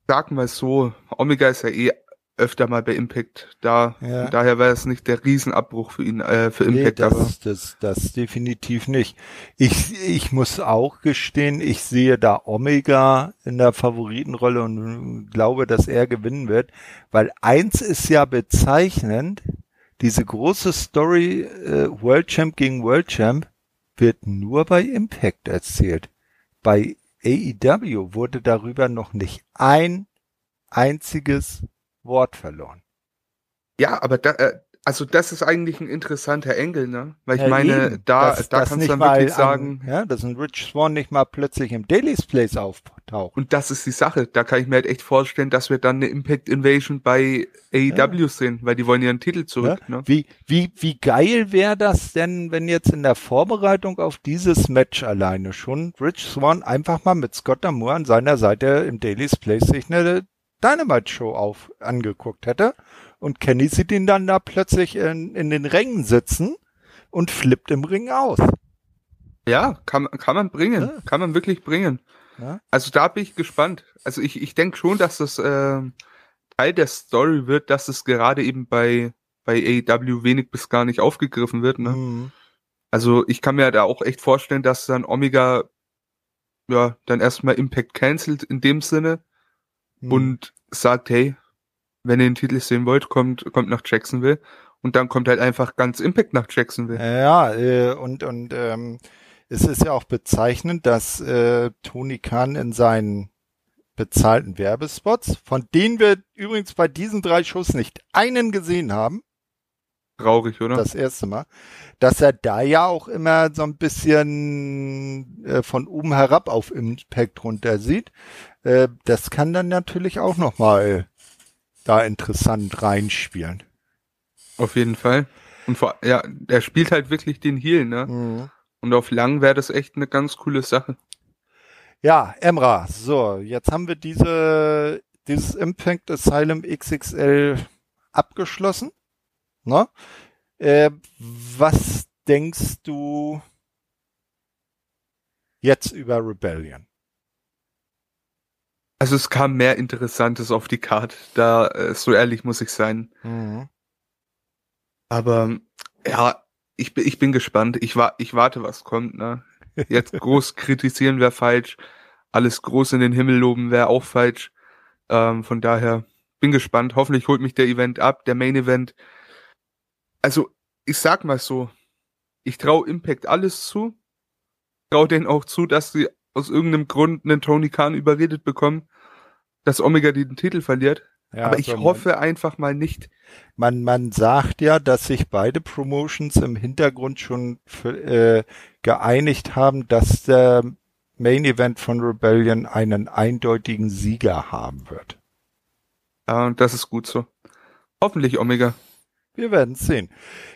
sag mal so, Omega ist ja eh öfter mal bei Impact da. Ja. Daher war es nicht der Riesenabbruch für ihn, äh, für Impact. Nee, das, aber. Das, das definitiv nicht. Ich, ich muss auch gestehen, ich sehe da Omega in der Favoritenrolle und glaube, dass er gewinnen wird, weil eins ist ja bezeichnend, diese große Story äh, World Champ gegen World Champ wird nur bei Impact erzählt. Bei AEW wurde darüber noch nicht ein einziges Wort verloren. Ja, aber da, äh, also das ist eigentlich ein interessanter Engel, ne? Weil ich ja, meine, eben. da, das, da das kannst du dann wirklich sagen. An, ja, dass ein Rich Swan nicht mal plötzlich im Daily's Place auftaucht. Und das ist die Sache. Da kann ich mir halt echt vorstellen, dass wir dann eine Impact Invasion bei AEW ja. sehen, weil die wollen ihren Titel zurück. Ja. Ne? Wie, wie, wie geil wäre das denn, wenn jetzt in der Vorbereitung auf dieses Match alleine schon Rich Swan einfach mal mit Scott D'Amour an seiner Seite im Daily's Place sich eine Dynamite-Show auf angeguckt hätte und Kenny sieht ihn dann da plötzlich in, in den Rängen sitzen und flippt im Ring aus. Ja, kann, kann man bringen. Ja. Kann man wirklich bringen. Ja. Also da bin ich gespannt. Also ich, ich denke schon, dass das äh, Teil der Story wird, dass es gerade eben bei, bei AEW wenig bis gar nicht aufgegriffen wird. Ne? Mhm. Also ich kann mir da auch echt vorstellen, dass dann Omega ja dann erstmal Impact cancelt in dem Sinne hm. und sagt, hey, wenn ihr den Titel sehen wollt, kommt, kommt nach Jacksonville. Und dann kommt halt einfach ganz Impact nach Jacksonville. Ja, äh, und, und ähm, es ist ja auch bezeichnend, dass äh, Tony Khan in seinen bezahlten Werbespots, von denen wir übrigens bei diesen drei Shows nicht einen gesehen haben. Traurig, oder? Das erste Mal. Dass er da ja auch immer so ein bisschen äh, von oben herab auf Impact runter sieht. Äh, das kann dann natürlich auch nochmal da interessant reinspielen. Auf jeden Fall. Und vor, ja, er spielt halt wirklich den Heal, ne? Mhm. Und auf lang wäre das echt eine ganz coole Sache. Ja, Emra, so, jetzt haben wir diese, dieses Impact Asylum XXL abgeschlossen. Ne? Äh, was denkst du jetzt über Rebellion? Also es kam mehr Interessantes auf die Karte, da äh, so ehrlich muss ich sein. Mhm. Aber ja, ich, bin ich bin gespannt. Ich, wa ich warte, was kommt. Ne? Jetzt groß kritisieren wäre falsch. Alles groß in den Himmel loben wäre auch falsch. Ähm, von daher bin gespannt. Hoffentlich holt mich der Event ab, der Main Event. Also ich sag mal so, ich traue Impact alles zu. Traue denen auch zu, dass sie aus irgendeinem Grund einen Tony Khan überredet bekommen, dass Omega den Titel verliert. Ja, aber ich hoffe einfach mal nicht. Man, man sagt ja, dass sich beide Promotions im Hintergrund schon äh, geeinigt haben, dass der Main Event von Rebellion einen eindeutigen Sieger haben wird. Ja, und das ist gut so. Hoffentlich Omega. Wir werden sehen.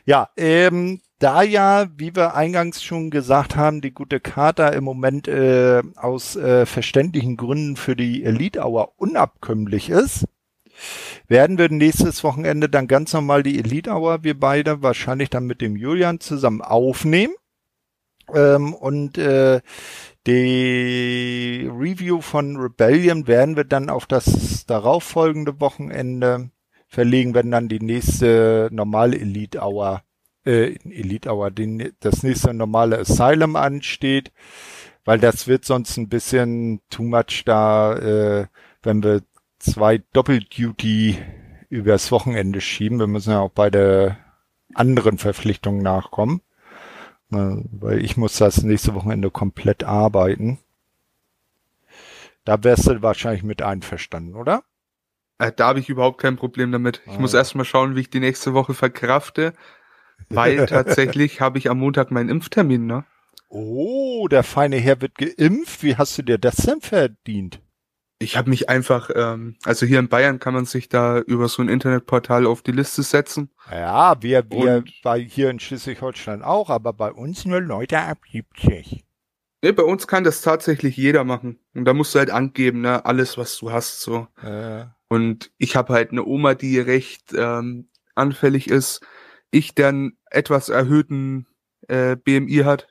Ja, ähm, da ja, wie wir eingangs schon gesagt haben, die gute Kater im Moment äh, aus äh, verständlichen Gründen für die Elite Hour unabkömmlich ist, werden wir nächstes Wochenende dann ganz normal die Elite Hour, wir beide, wahrscheinlich dann mit dem Julian zusammen aufnehmen. Ähm, und äh, die Review von Rebellion werden wir dann auf das darauffolgende Wochenende verlegen, wenn dann die nächste normale Elite Hour äh, Elite Hour, den, das nächste normale Asylum ansteht, weil das wird sonst ein bisschen too much da, äh, wenn wir zwei Doppelduty übers Wochenende schieben. Wir müssen ja auch bei der anderen Verpflichtungen nachkommen, weil ich muss das nächste Wochenende komplett arbeiten. Da wärst du wahrscheinlich mit einverstanden, oder? Äh, da habe ich überhaupt kein Problem damit. Ich ah. muss erst mal schauen, wie ich die nächste Woche verkrafte. Weil tatsächlich habe ich am Montag meinen Impftermin, ne? Oh, der feine Herr wird geimpft. Wie hast du dir das denn verdient? Ich habe mich einfach, ähm, also hier in Bayern kann man sich da über so ein Internetportal auf die Liste setzen. Ja, wir, wir bei hier in Schleswig-Holstein auch, aber bei uns nur Leute ab 70. Nee, bei uns kann das tatsächlich jeder machen. Und da musst du halt angeben, ne, alles, was du hast, so. Äh. Und ich habe halt eine Oma, die recht ähm, anfällig ist. Ich, der einen etwas erhöhten äh, BMI hat.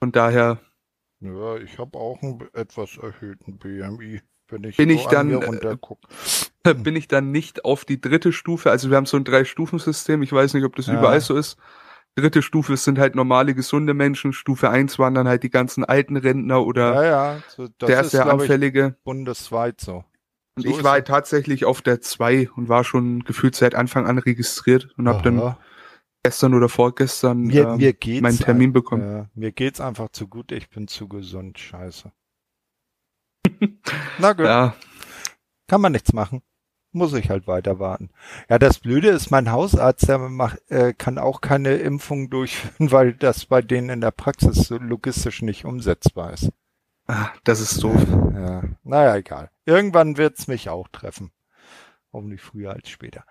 Von daher ja, ich habe auch einen etwas erhöhten BMI, wenn ich, bin ich dann äh, bin ich dann nicht auf die dritte Stufe. Also wir haben so ein Drei-Stufen-System. Ich weiß nicht, ob das ja. überall so ist. Dritte Stufe sind halt normale, gesunde Menschen. Stufe eins waren dann halt die ganzen alten Rentner oder ja, ja. So, der ist, sehr anfällige. Ich, bundesweit so. Und so ich war halt tatsächlich auf der zwei und war schon gefühlt seit Anfang an registriert und habe dann gestern oder vorgestern mir, ähm, mir geht's meinen Termin bekommen. Äh, mir geht's einfach zu gut, ich bin zu gesund, scheiße. Na gut. Ja. Kann man nichts machen. Muss ich halt weiter warten. Ja, das Blöde ist, mein Hausarzt, der macht, äh, kann auch keine Impfung durchführen, weil das bei denen in der Praxis so logistisch nicht umsetzbar ist. Ah, das ist doof. Ja, naja, egal. Irgendwann wird's mich auch treffen. Hoffentlich früher als später.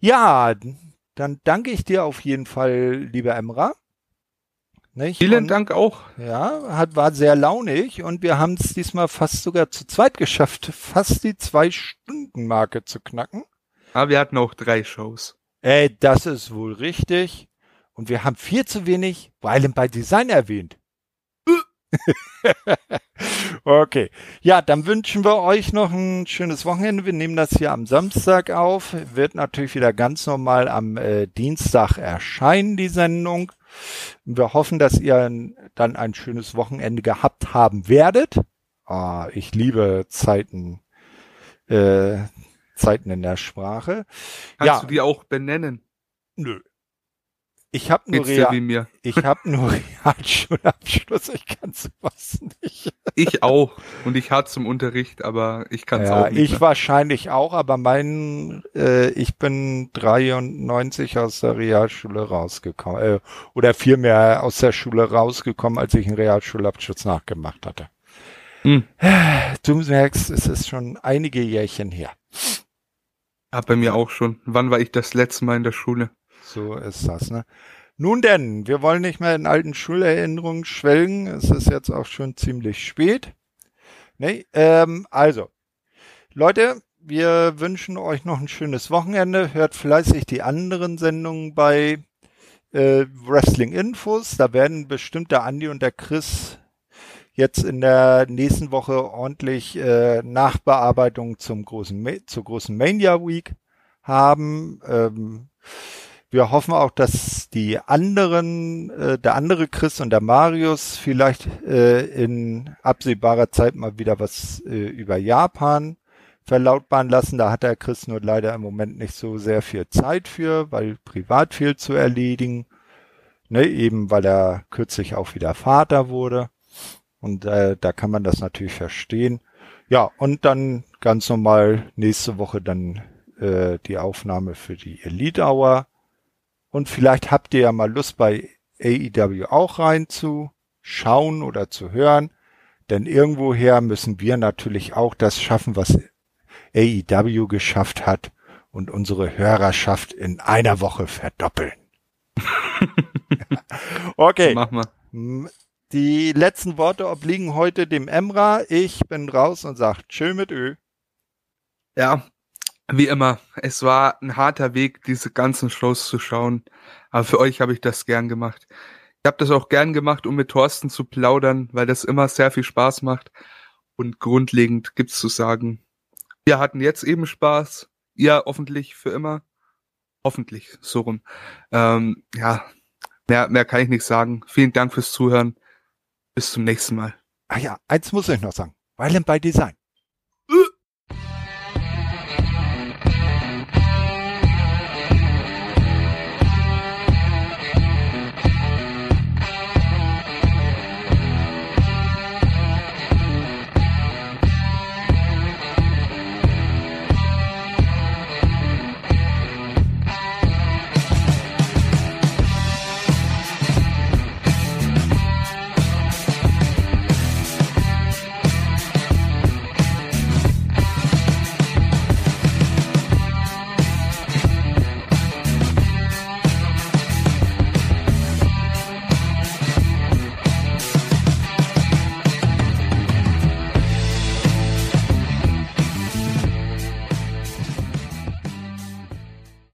Ja, dann danke ich dir auf jeden Fall, lieber Emra. Nicht? Vielen und, Dank auch. Ja, hat, war sehr launig und wir haben es diesmal fast sogar zu zweit geschafft, fast die Zwei-Stunden-Marke zu knacken. Aber wir hatten auch drei Shows. Ey, das ist wohl richtig. Und wir haben viel zu wenig Violent by Design erwähnt. okay. Ja, dann wünschen wir euch noch ein schönes Wochenende. Wir nehmen das hier am Samstag auf. Wird natürlich wieder ganz normal am äh, Dienstag erscheinen, die Sendung. Wir hoffen, dass ihr dann ein schönes Wochenende gehabt haben werdet. Ah, ich liebe Zeiten, äh, Zeiten in der Sprache. Kannst ja. du die auch benennen? Nö. Ich habe nur, Real, ich hab nur Realschulabschluss, ich kann sowas nicht. Ich auch und ich hatte zum Unterricht, aber ich kann es ja, auch nicht. Ich mehr. wahrscheinlich auch, aber mein, äh, ich bin 93 aus der Realschule rausgekommen, äh, oder vielmehr aus der Schule rausgekommen, als ich einen Realschulabschluss nachgemacht hatte. Hm. Du merkst, es ist schon einige Jährchen her. Ja, bei mir auch schon. Wann war ich das letzte Mal in der Schule? So ist das, ne? Nun denn, wir wollen nicht mehr in alten Schulerinnerungen schwelgen. Es ist jetzt auch schon ziemlich spät. Ne? Ähm, also, Leute, wir wünschen euch noch ein schönes Wochenende. Hört fleißig die anderen Sendungen bei äh, Wrestling Infos. Da werden bestimmt der Andi und der Chris jetzt in der nächsten Woche ordentlich äh, Nachbearbeitung zum großen zur großen Mania Week haben. Ähm, wir hoffen auch, dass die anderen, äh, der andere Chris und der Marius vielleicht äh, in absehbarer Zeit mal wieder was äh, über Japan verlautbaren lassen. Da hat der Chris nur leider im Moment nicht so sehr viel Zeit für, weil privat viel zu erledigen. Ne, eben weil er kürzlich auch wieder Vater wurde. Und äh, da kann man das natürlich verstehen. Ja, und dann ganz normal nächste Woche dann äh, die Aufnahme für die Elite Hour. Und vielleicht habt ihr ja mal Lust bei AEW auch reinzuschauen oder zu hören. Denn irgendwoher müssen wir natürlich auch das schaffen, was AEW geschafft hat und unsere Hörerschaft in einer Woche verdoppeln. okay. Mach mal. Die letzten Worte obliegen heute dem Emra. Ich bin raus und sag Tschö mit Ö. Ja, wie immer, es war ein harter Weg, diese ganzen Shows zu schauen. Aber für euch habe ich das gern gemacht. Ich habe das auch gern gemacht, um mit Thorsten zu plaudern, weil das immer sehr viel Spaß macht. Und grundlegend gibt's zu sagen, wir hatten jetzt eben Spaß. Ihr hoffentlich für immer. Hoffentlich, so rum. Ähm, ja, mehr, mehr kann ich nicht sagen. Vielen Dank fürs Zuhören. Bis zum nächsten Mal. Ah ja, eins muss ich noch sagen. Violent by Design.